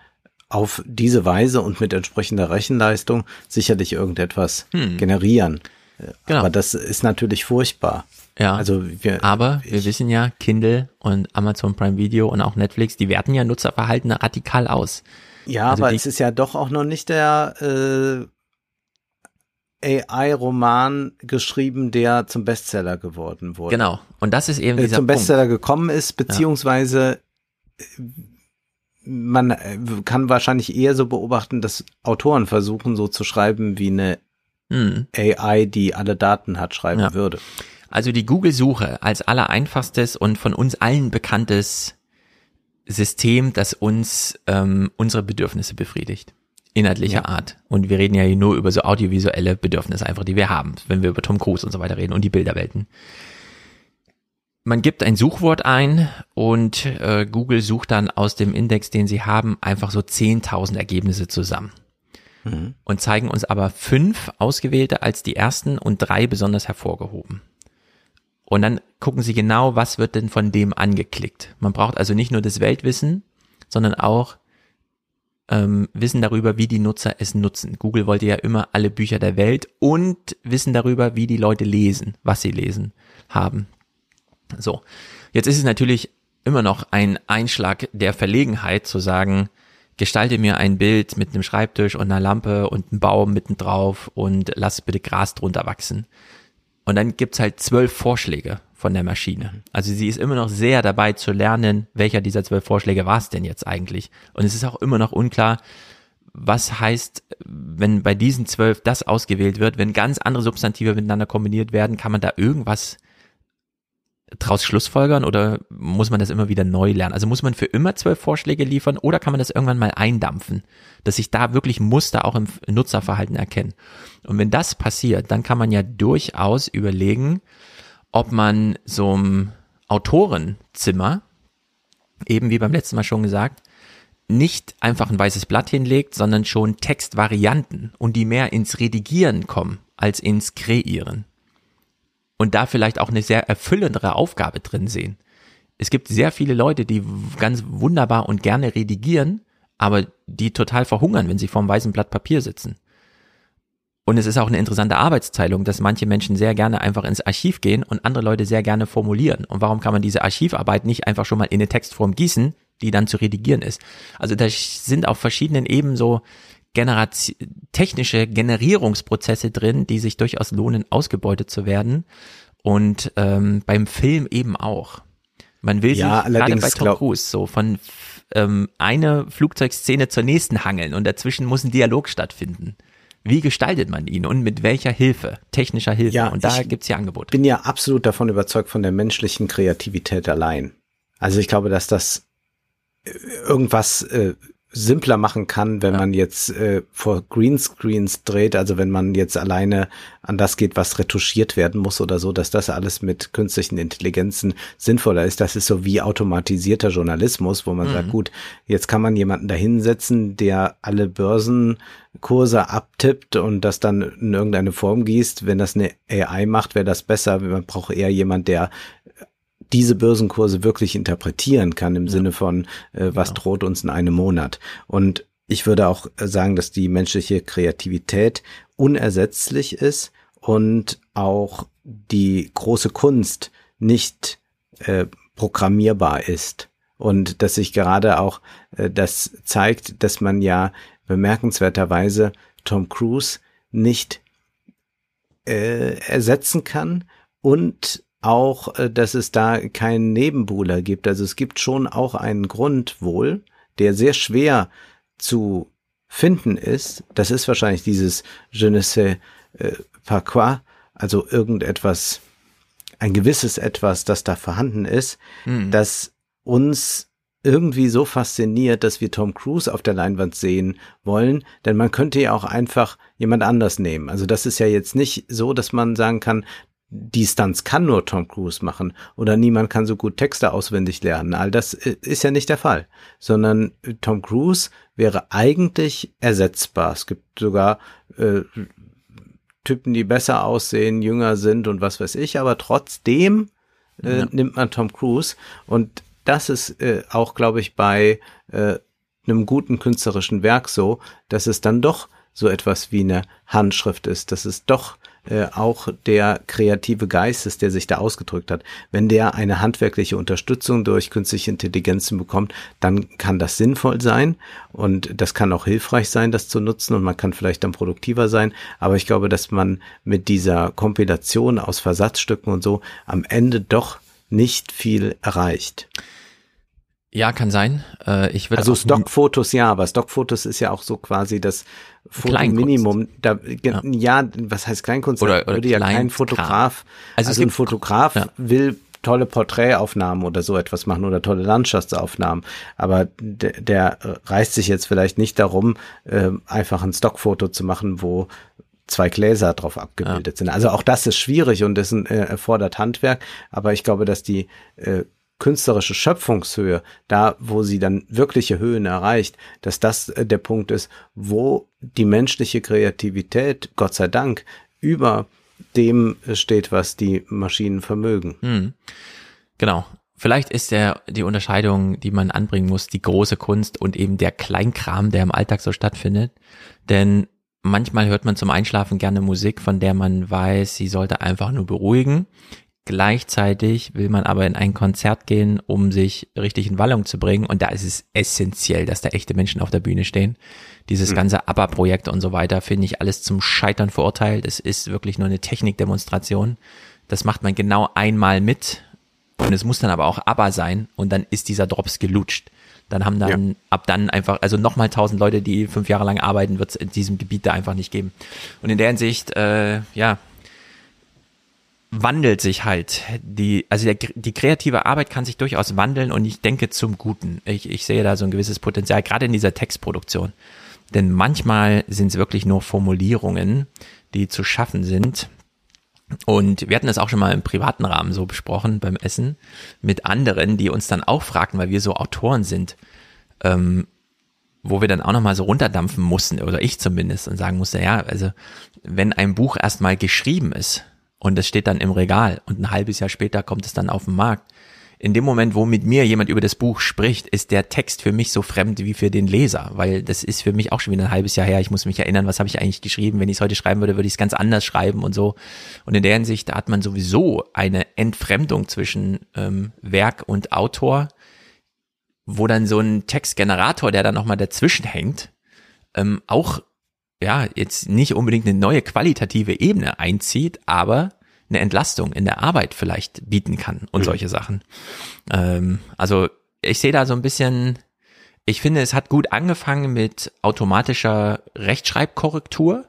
auf diese Weise und mit entsprechender Rechenleistung sicherlich irgendetwas hm. generieren. Genau. Aber das ist natürlich furchtbar. Ja. Also wir, aber wir wissen ja, Kindle und Amazon Prime Video und auch Netflix, die werten ja Nutzerverhalten radikal aus. Ja, also aber es ist ja doch auch noch nicht der äh, AI-Roman geschrieben, der zum Bestseller geworden wurde. Genau. Und das ist eben dieser zum Bestseller Punkt. gekommen ist, beziehungsweise ja man äh, kann wahrscheinlich eher so beobachten, dass Autoren versuchen, so zu schreiben, wie eine hm. AI, die alle Daten hat, schreiben ja. würde. Also die Google-Suche als allereinfachstes und von uns allen bekanntes System, das uns ähm, unsere Bedürfnisse befriedigt. Inhaltlicher ja. Art. Und wir reden ja hier nur über so audiovisuelle Bedürfnisse einfach, die wir haben, wenn wir über Tom Cruise und so weiter reden und die Bilderwelten man gibt ein Suchwort ein und äh, Google sucht dann aus dem Index, den sie haben, einfach so 10.000 Ergebnisse zusammen. Mhm. Und zeigen uns aber fünf ausgewählte als die ersten und drei besonders hervorgehoben. Und dann gucken sie genau, was wird denn von dem angeklickt. Man braucht also nicht nur das Weltwissen, sondern auch ähm, Wissen darüber, wie die Nutzer es nutzen. Google wollte ja immer alle Bücher der Welt und Wissen darüber, wie die Leute lesen, was sie lesen haben. So, jetzt ist es natürlich immer noch ein Einschlag der Verlegenheit zu sagen, gestalte mir ein Bild mit einem Schreibtisch und einer Lampe und einem Baum mittendrauf und lass bitte Gras drunter wachsen. Und dann gibt's halt zwölf Vorschläge von der Maschine. Also sie ist immer noch sehr dabei zu lernen, welcher dieser zwölf Vorschläge war es denn jetzt eigentlich. Und es ist auch immer noch unklar, was heißt, wenn bei diesen zwölf das ausgewählt wird, wenn ganz andere Substantive miteinander kombiniert werden, kann man da irgendwas draus Schlussfolgern oder muss man das immer wieder neu lernen? Also muss man für immer zwölf Vorschläge liefern oder kann man das irgendwann mal eindampfen, dass sich da wirklich Muster auch im Nutzerverhalten erkennen? Und wenn das passiert, dann kann man ja durchaus überlegen, ob man so ein Autorenzimmer, eben wie beim letzten Mal schon gesagt, nicht einfach ein weißes Blatt hinlegt, sondern schon Textvarianten und die mehr ins Redigieren kommen als ins Kreieren und da vielleicht auch eine sehr erfüllendere Aufgabe drin sehen. Es gibt sehr viele Leute, die ganz wunderbar und gerne redigieren, aber die total verhungern, wenn sie vorm weißen Blatt Papier sitzen. Und es ist auch eine interessante Arbeitsteilung, dass manche Menschen sehr gerne einfach ins Archiv gehen und andere Leute sehr gerne formulieren. Und warum kann man diese Archivarbeit nicht einfach schon mal in eine Textform gießen, die dann zu redigieren ist? Also da sind auf verschiedenen Ebenen so Generation, technische Generierungsprozesse drin, die sich durchaus lohnen, ausgebeutet zu werden. Und ähm, beim Film eben auch. Man will ja, sich gerade bei Tom Cruise so von ähm, einer Flugzeugszene zur nächsten hangeln und dazwischen muss ein Dialog stattfinden. Wie gestaltet man ihn und mit welcher Hilfe, technischer Hilfe? Ja, und da gibt's ja Angebote. Ich bin ja absolut davon überzeugt von der menschlichen Kreativität allein. Also ich glaube, dass das äh, irgendwas äh, simpler machen kann, wenn ja. man jetzt äh, vor Greenscreens dreht, also wenn man jetzt alleine an das geht, was retuschiert werden muss oder so, dass das alles mit künstlichen Intelligenzen sinnvoller ist. Das ist so wie automatisierter Journalismus, wo man mhm. sagt, gut, jetzt kann man jemanden dahinsetzen, der alle Börsenkurse abtippt und das dann in irgendeine Form gießt. Wenn das eine AI macht, wäre das besser. Man braucht eher jemand, der diese Börsenkurse wirklich interpretieren kann im ja. Sinne von, äh, was genau. droht uns in einem Monat. Und ich würde auch sagen, dass die menschliche Kreativität unersetzlich ist und auch die große Kunst nicht äh, programmierbar ist. Und dass sich gerade auch äh, das zeigt, dass man ja bemerkenswerterweise Tom Cruise nicht äh, ersetzen kann und auch, äh, dass es da keinen Nebenbuhler gibt. Also es gibt schon auch einen Grund wohl, der sehr schwer zu finden ist. Das ist wahrscheinlich dieses Je ne sais äh, pas quoi, also irgendetwas, ein gewisses Etwas, das da vorhanden ist, mhm. das uns irgendwie so fasziniert, dass wir Tom Cruise auf der Leinwand sehen wollen, denn man könnte ja auch einfach jemand anders nehmen. Also das ist ja jetzt nicht so, dass man sagen kann, die Stunts kann nur Tom Cruise machen oder niemand kann so gut Texte auswendig lernen. All das äh, ist ja nicht der Fall, sondern Tom Cruise wäre eigentlich ersetzbar. Es gibt sogar äh, Typen, die besser aussehen, jünger sind und was weiß ich, aber trotzdem äh, ja. nimmt man Tom Cruise und das ist äh, auch, glaube ich, bei äh, einem guten künstlerischen Werk so, dass es dann doch so etwas wie eine Handschrift ist, dass es doch äh, auch der kreative Geist ist, der sich da ausgedrückt hat. Wenn der eine handwerkliche Unterstützung durch künstliche Intelligenzen bekommt, dann kann das sinnvoll sein und das kann auch hilfreich sein, das zu nutzen und man kann vielleicht dann produktiver sein. Aber ich glaube, dass man mit dieser Kompilation aus Versatzstücken und so am Ende doch nicht viel erreicht. Ja, kann sein. Äh, ich würde also Stockfotos ja, aber Stockfotos ist ja auch so quasi das Fotominimum. Da, ja. ja. was heißt Kleinkunst? Oder, oder würde ja kein Fotograf, also, also ein Fotograf ja. will tolle Porträtaufnahmen oder so etwas machen oder tolle Landschaftsaufnahmen. Aber der, der reißt sich jetzt vielleicht nicht darum, äh, einfach ein Stockfoto zu machen, wo zwei Gläser drauf abgebildet ja. sind. Also auch das ist schwierig und das äh, erfordert Handwerk. Aber ich glaube, dass die äh, künstlerische Schöpfungshöhe, da wo sie dann wirkliche Höhen erreicht, dass das äh, der Punkt ist, wo die menschliche Kreativität, Gott sei Dank, über dem steht, was die Maschinen vermögen. Hm. Genau. Vielleicht ist der, die Unterscheidung, die man anbringen muss, die große Kunst und eben der Kleinkram, der im Alltag so stattfindet. Denn manchmal hört man zum Einschlafen gerne Musik, von der man weiß, sie sollte einfach nur beruhigen. Gleichzeitig will man aber in ein Konzert gehen, um sich richtig in Wallung zu bringen. Und da ist es essentiell, dass da echte Menschen auf der Bühne stehen. Dieses mhm. ganze ABBA-Projekt und so weiter finde ich alles zum Scheitern verurteilt. Es ist wirklich nur eine Technikdemonstration. Das macht man genau einmal mit. Und es muss dann aber auch ABBA sein. Und dann ist dieser Drops gelutscht. Dann haben dann ja. ab dann einfach, also nochmal tausend Leute, die fünf Jahre lang arbeiten, wird es in diesem Gebiet da einfach nicht geben. Und in der Hinsicht, äh, ja, wandelt sich halt die, also der, die kreative Arbeit kann sich durchaus wandeln und ich denke zum Guten. Ich, ich sehe da so ein gewisses Potenzial, gerade in dieser Textproduktion. Denn manchmal sind es wirklich nur Formulierungen, die zu schaffen sind. Und wir hatten das auch schon mal im privaten Rahmen so besprochen beim Essen mit anderen, die uns dann auch fragten, weil wir so Autoren sind, ähm, wo wir dann auch nochmal so runterdampfen mussten, oder ich zumindest, und sagen musste, ja, also wenn ein Buch erstmal geschrieben ist, und es steht dann im Regal und ein halbes Jahr später kommt es dann auf den Markt. In dem Moment, wo mit mir jemand über das Buch spricht, ist der Text für mich so fremd wie für den Leser, weil das ist für mich auch schon wieder ein halbes Jahr her. Ich muss mich erinnern, was habe ich eigentlich geschrieben. Wenn ich es heute schreiben würde, würde ich es ganz anders schreiben und so. Und in der Hinsicht da hat man sowieso eine Entfremdung zwischen ähm, Werk und Autor, wo dann so ein Textgenerator, der dann nochmal dazwischen hängt, ähm, auch ja, jetzt nicht unbedingt eine neue qualitative Ebene einzieht, aber eine Entlastung in der Arbeit vielleicht bieten kann und mhm. solche Sachen. Ähm, also ich sehe da so ein bisschen, ich finde, es hat gut angefangen mit automatischer Rechtschreibkorrektur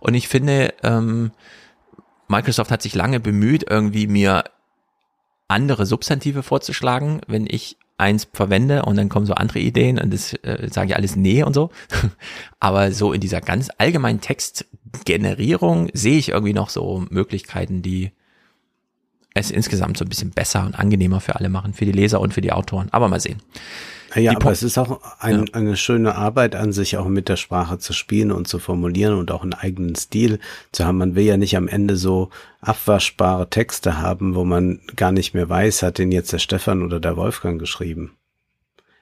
und ich finde, ähm, Microsoft hat sich lange bemüht, irgendwie mir andere Substantive vorzuschlagen, wenn ich eins verwende und dann kommen so andere Ideen und das äh, sage ich alles nee und so. [laughs] Aber so in dieser ganz allgemeinen Textgenerierung sehe ich irgendwie noch so Möglichkeiten, die es insgesamt so ein bisschen besser und angenehmer für alle machen, für die Leser und für die Autoren. Aber mal sehen. Ja, aber es ist auch ein, ja. eine schöne Arbeit an sich, auch mit der Sprache zu spielen und zu formulieren und auch einen eigenen Stil zu haben. Man will ja nicht am Ende so abwaschbare Texte haben, wo man gar nicht mehr weiß, hat den jetzt der Stefan oder der Wolfgang geschrieben.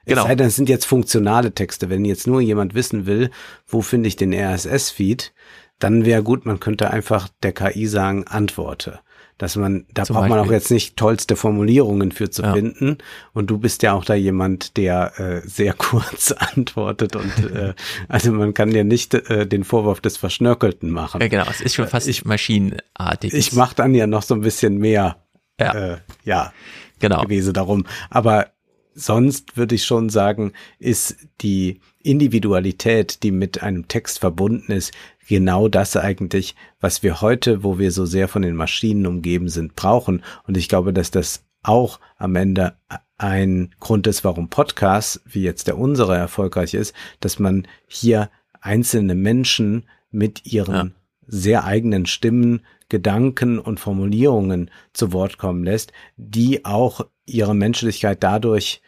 Genau. Es sei denn, es sind jetzt funktionale Texte. Wenn jetzt nur jemand wissen will, wo finde ich den RSS-Feed, dann wäre gut, man könnte einfach der KI sagen, antworte dass man, da Zum braucht Beispiel. man auch jetzt nicht tollste Formulierungen für zu ja. finden. Und du bist ja auch da jemand, der äh, sehr [laughs] kurz antwortet und äh, also man kann dir nicht äh, den Vorwurf des Verschnörkelten machen. Ja, genau, es ist schon fast ich, maschinenartig. Ich mache dann ja noch so ein bisschen mehr, ja, äh, ja genau. gewesen darum. Aber sonst würde ich schon sagen, ist die Individualität, die mit einem Text verbunden ist, genau das eigentlich, was wir heute, wo wir so sehr von den Maschinen umgeben sind, brauchen. Und ich glaube, dass das auch am Ende ein Grund ist, warum Podcasts, wie jetzt der unsere, erfolgreich ist, dass man hier einzelne Menschen mit ihren ja. sehr eigenen Stimmen, Gedanken und Formulierungen zu Wort kommen lässt, die auch ihre Menschlichkeit dadurch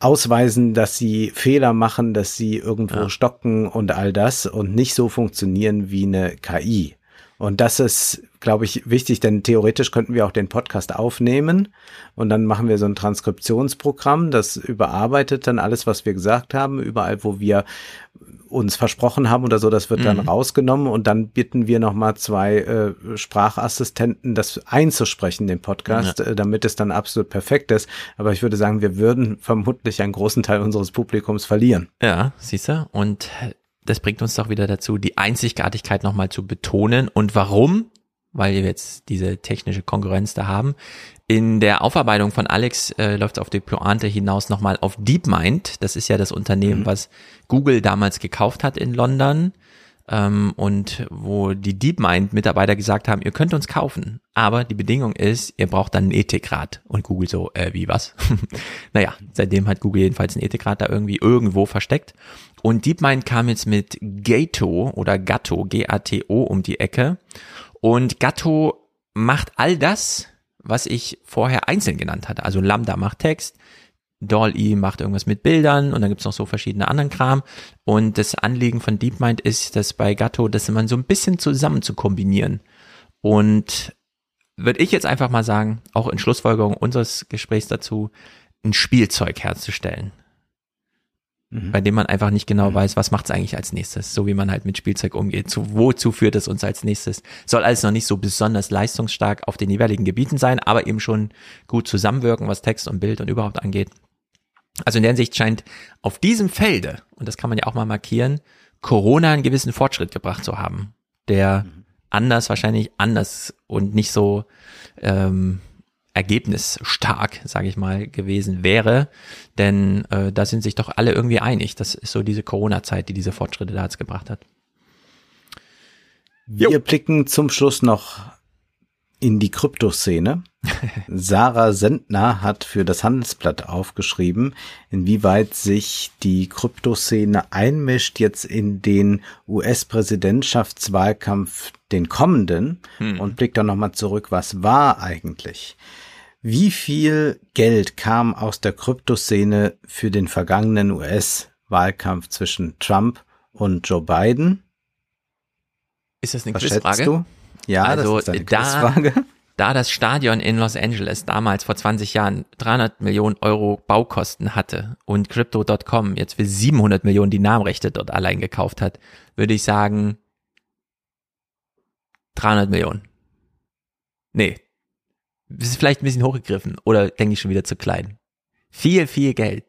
ausweisen, dass sie Fehler machen, dass sie irgendwo ja. stocken und all das und nicht so funktionieren wie eine KI. Und das ist, glaube ich, wichtig, denn theoretisch könnten wir auch den Podcast aufnehmen und dann machen wir so ein Transkriptionsprogramm, das überarbeitet dann alles, was wir gesagt haben, überall, wo wir uns versprochen haben oder so, das wird mhm. dann rausgenommen und dann bitten wir nochmal zwei äh, Sprachassistenten, das einzusprechen, den Podcast, ja. äh, damit es dann absolut perfekt ist. Aber ich würde sagen, wir würden vermutlich einen großen Teil unseres Publikums verlieren. Ja, siehst du? Und das bringt uns doch wieder dazu, die Einzigartigkeit nochmal zu betonen. Und warum? Weil wir jetzt diese technische Konkurrenz da haben. In der Aufarbeitung von Alex äh, läuft es auf die Pointe hinaus nochmal auf DeepMind. Das ist ja das Unternehmen, mhm. was Google damals gekauft hat in London. Ähm, und wo die DeepMind-Mitarbeiter gesagt haben, ihr könnt uns kaufen, aber die Bedingung ist, ihr braucht dann einen Ethikrat. Und Google so, äh, wie was? [laughs] naja, seitdem hat Google jedenfalls einen Ethikrat da irgendwie irgendwo versteckt. Und DeepMind kam jetzt mit Gato oder Gatto, G-A-T-O, um die Ecke. Und Gatto macht all das, was ich vorher einzeln genannt hatte. Also Lambda macht Text, Dolly macht irgendwas mit Bildern und dann gibt's noch so verschiedene anderen Kram. Und das Anliegen von DeepMind ist, dass bei Gatto, das man so ein bisschen zusammen zu kombinieren. Und würde ich jetzt einfach mal sagen, auch in Schlussfolgerung unseres Gesprächs dazu, ein Spielzeug herzustellen mhm. bei dem man einfach nicht genau mhm. weiß, was macht es eigentlich als nächstes, so wie man halt mit Spielzeug umgeht. Zu, wozu führt es uns als nächstes? Soll alles noch nicht so besonders leistungsstark auf den jeweiligen Gebieten sein, aber eben schon gut zusammenwirken, was Text und Bild und überhaupt angeht. Also in der Hinsicht scheint auf diesem Felde, und das kann man ja auch mal markieren, Corona einen gewissen Fortschritt gebracht zu haben, der mhm. anders wahrscheinlich anders und nicht so ähm, ergebnisstark, sage ich mal, gewesen wäre. Denn äh, da sind sich doch alle irgendwie einig. Das ist so diese Corona-Zeit, die diese Fortschritte da jetzt gebracht hat. Wir jo. blicken zum Schluss noch in die Kryptoszene. [laughs] Sarah Sendner hat für das Handelsblatt aufgeschrieben, inwieweit sich die Kryptoszene einmischt jetzt in den US-Präsidentschaftswahlkampf, den kommenden, hm. und blickt dann nochmal zurück, was war eigentlich? Wie viel Geld kam aus der Kryptoszene für den vergangenen US-Wahlkampf zwischen Trump und Joe Biden? Ist das eine Was Quizfrage? Du? Ja, also das ist eine da, Quizfrage. [laughs] Da das Stadion in Los Angeles damals vor 20 Jahren 300 Millionen Euro Baukosten hatte und Crypto.com jetzt für 700 Millionen die Namenrechte dort allein gekauft hat, würde ich sagen 300 Millionen. Nee, ist vielleicht ein bisschen hochgegriffen oder denke ich schon wieder zu klein. Viel, viel Geld.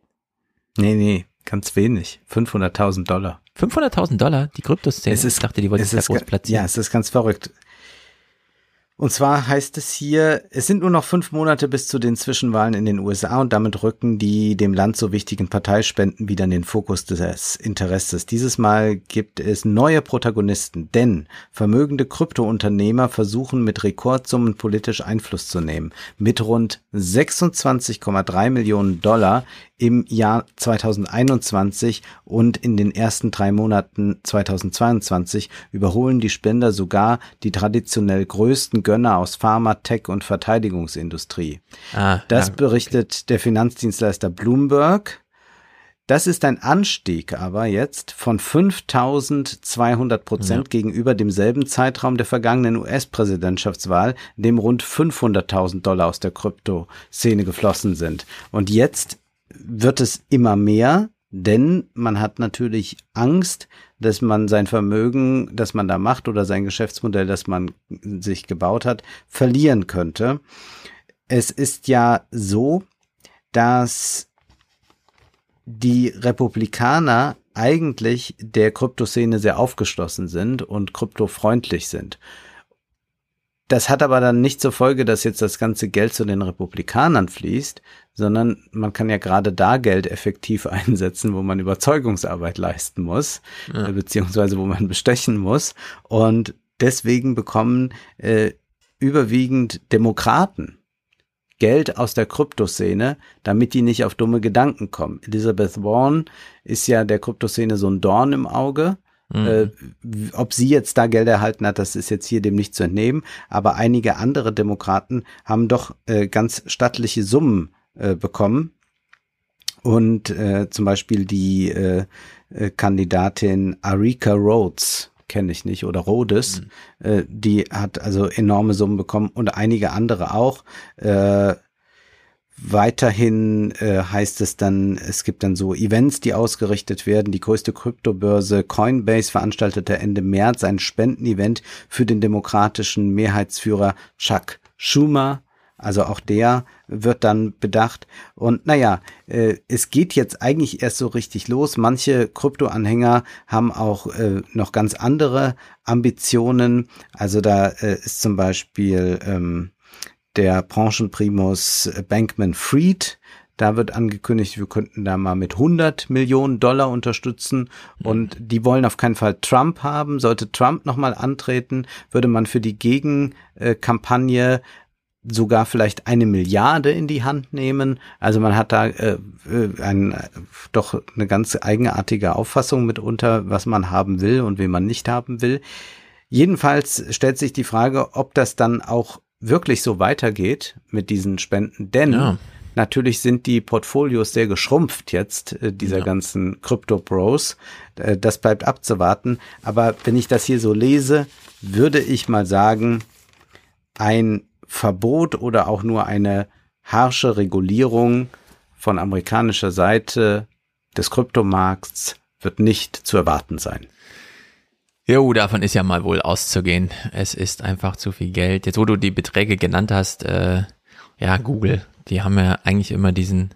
Nee, nee, ganz wenig. 500.000 Dollar. 500.000 Dollar? Die Kryptoszene? Ich dachte, die wollte sich da groß platzieren. Ja, es ist ganz verrückt. Und zwar heißt es hier, es sind nur noch fünf Monate bis zu den Zwischenwahlen in den USA und damit rücken die dem Land so wichtigen Parteispenden wieder in den Fokus des Interesses. Dieses Mal gibt es neue Protagonisten, denn vermögende Kryptounternehmer versuchen mit Rekordsummen politisch Einfluss zu nehmen. Mit rund 26,3 Millionen Dollar im Jahr 2021 und in den ersten drei Monaten 2022 überholen die Spender sogar die traditionell größten Gönner aus Pharma, Tech und Verteidigungsindustrie. Ah, das ja, berichtet okay. der Finanzdienstleister Bloomberg. Das ist ein Anstieg aber jetzt von 5200 Prozent ja. gegenüber demselben Zeitraum der vergangenen US-Präsidentschaftswahl, dem rund 500.000 Dollar aus der Kryptoszene geflossen sind. Und jetzt wird es immer mehr, denn man hat natürlich Angst, dass man sein Vermögen, das man da macht oder sein Geschäftsmodell, das man sich gebaut hat, verlieren könnte. Es ist ja so, dass die Republikaner eigentlich der Kryptoszene sehr aufgeschlossen sind und kryptofreundlich sind. Das hat aber dann nicht zur Folge, dass jetzt das ganze Geld zu den Republikanern fließt, sondern man kann ja gerade da Geld effektiv [laughs] einsetzen, wo man Überzeugungsarbeit leisten muss, ja. Äh, beziehungsweise wo man bestechen muss. Und deswegen bekommen äh, überwiegend Demokraten Geld aus der Kryptoszene, damit die nicht auf dumme Gedanken kommen. Elizabeth Warren ist ja der Kryptoszene so ein Dorn im Auge. Mhm. Äh, ob sie jetzt da Geld erhalten hat, das ist jetzt hier dem nicht zu entnehmen. Aber einige andere Demokraten haben doch äh, ganz stattliche Summen äh, bekommen. Und zum Beispiel die Kandidatin Arika Rhodes, kenne ich nicht, oder Rhodes, mhm. die hat also enorme Summen bekommen und einige andere auch. Weiterhin äh, heißt es dann, es gibt dann so Events, die ausgerichtet werden. Die größte Kryptobörse Coinbase veranstaltete Ende März ein Spendenevent für den demokratischen Mehrheitsführer Chuck Schumer. Also auch der wird dann bedacht. Und naja, äh, es geht jetzt eigentlich erst so richtig los. Manche Krypto-Anhänger haben auch äh, noch ganz andere Ambitionen. Also da äh, ist zum Beispiel ähm, der Branchenprimus Bankman Fried. Da wird angekündigt, wir könnten da mal mit 100 Millionen Dollar unterstützen und die wollen auf keinen Fall Trump haben. Sollte Trump nochmal antreten, würde man für die Gegenkampagne sogar vielleicht eine Milliarde in die Hand nehmen. Also man hat da äh, äh ein, doch eine ganz eigenartige Auffassung mitunter, was man haben will und wen man nicht haben will. Jedenfalls stellt sich die Frage, ob das dann auch wirklich so weitergeht mit diesen Spenden, denn ja. natürlich sind die Portfolios sehr geschrumpft jetzt, äh, dieser ja. ganzen Crypto-Bros. Äh, das bleibt abzuwarten. Aber wenn ich das hier so lese, würde ich mal sagen, ein Verbot oder auch nur eine harsche Regulierung von amerikanischer Seite des Kryptomarkts wird nicht zu erwarten sein. Jo, davon ist ja mal wohl auszugehen. Es ist einfach zu viel Geld. Jetzt, wo du die Beträge genannt hast, äh, ja, Google, die haben ja eigentlich immer diesen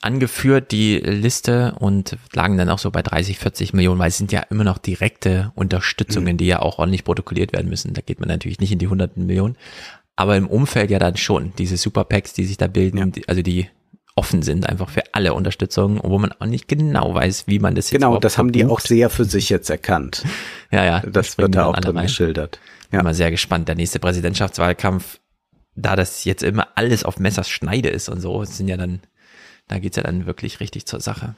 angeführt, die Liste, und lagen dann auch so bei 30, 40 Millionen, weil es sind ja immer noch direkte Unterstützungen, mhm. die ja auch ordentlich protokolliert werden müssen. Da geht man natürlich nicht in die hunderten Millionen. Aber im Umfeld ja dann schon, diese Superpacks, die sich da bilden, ja. also die offen sind einfach für alle Unterstützung, wo man auch nicht genau weiß, wie man das jetzt Genau, das haben die auch sehr für sich jetzt erkannt. [laughs] ja, ja. Das wird da auch drin rein. geschildert. Ja. Immer sehr gespannt. Der nächste Präsidentschaftswahlkampf, da das jetzt immer alles auf Messers Schneide ist und so, sind ja dann, da geht's ja dann wirklich richtig zur Sache.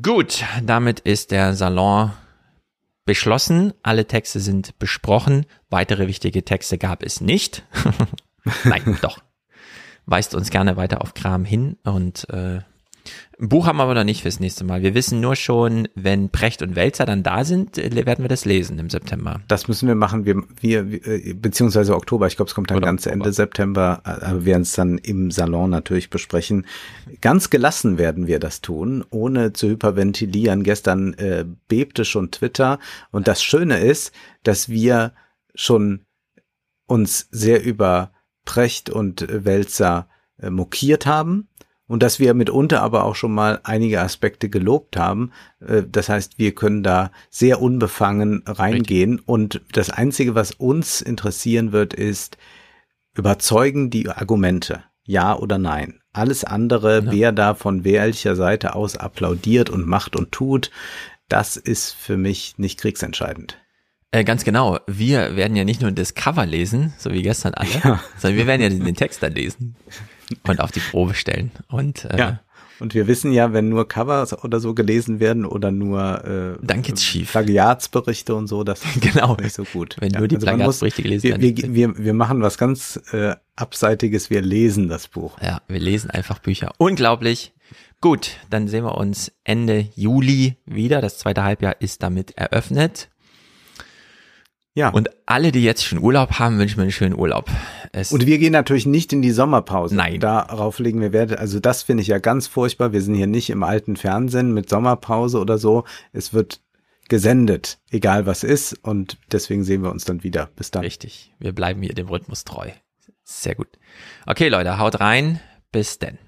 Gut, damit ist der Salon beschlossen. Alle Texte sind besprochen. Weitere wichtige Texte gab es nicht. [laughs] Nein, doch weist uns gerne weiter auf Kram hin und äh, ein Buch haben wir aber noch nicht fürs nächste Mal. Wir wissen nur schon, wenn Precht und Welzer dann da sind, äh, werden wir das lesen im September. Das müssen wir machen. Wir, wir äh, beziehungsweise Oktober. Ich glaube, es kommt dann Oder ganz Oktober. Ende September. Äh, aber wir werden es dann im Salon natürlich besprechen. Ganz gelassen werden wir das tun, ohne zu hyperventilieren. Gestern äh, bebte schon Twitter. Und das Schöne ist, dass wir schon uns sehr über Precht und Wälzer äh, mokiert haben und dass wir mitunter aber auch schon mal einige Aspekte gelobt haben. Äh, das heißt, wir können da sehr unbefangen reingehen Richtig. und das Einzige, was uns interessieren wird, ist, überzeugen die Argumente, ja oder nein. Alles andere, ja. wer da von welcher Seite aus applaudiert und macht und tut, das ist für mich nicht kriegsentscheidend. Äh, ganz genau. Wir werden ja nicht nur das Cover lesen, so wie gestern alle, ja. sondern wir werden ja den Text dann lesen und auf die Probe stellen. Und äh, ja. Und wir wissen ja, wenn nur Covers oder so gelesen werden oder nur äh, dann geht's schief. Plagiatsberichte und so, das [laughs] ist genau. nicht so gut. Wenn ja, nur die also Plagiatsberichte gelesen wir, werden. Wir, wir, wir machen was ganz äh, Abseitiges, wir lesen das Buch. Ja, wir lesen einfach Bücher. Unglaublich. Gut, dann sehen wir uns Ende Juli wieder. Das zweite Halbjahr ist damit eröffnet. Ja. Und alle, die jetzt schon Urlaub haben, wünschen mir einen schönen Urlaub. Es und wir gehen natürlich nicht in die Sommerpause. Nein. Darauf legen wir Wert. Also das finde ich ja ganz furchtbar. Wir sind hier nicht im alten Fernsehen mit Sommerpause oder so. Es wird gesendet, egal was ist. Und deswegen sehen wir uns dann wieder. Bis dann. Richtig. Wir bleiben hier dem Rhythmus treu. Sehr gut. Okay, Leute, haut rein. Bis denn.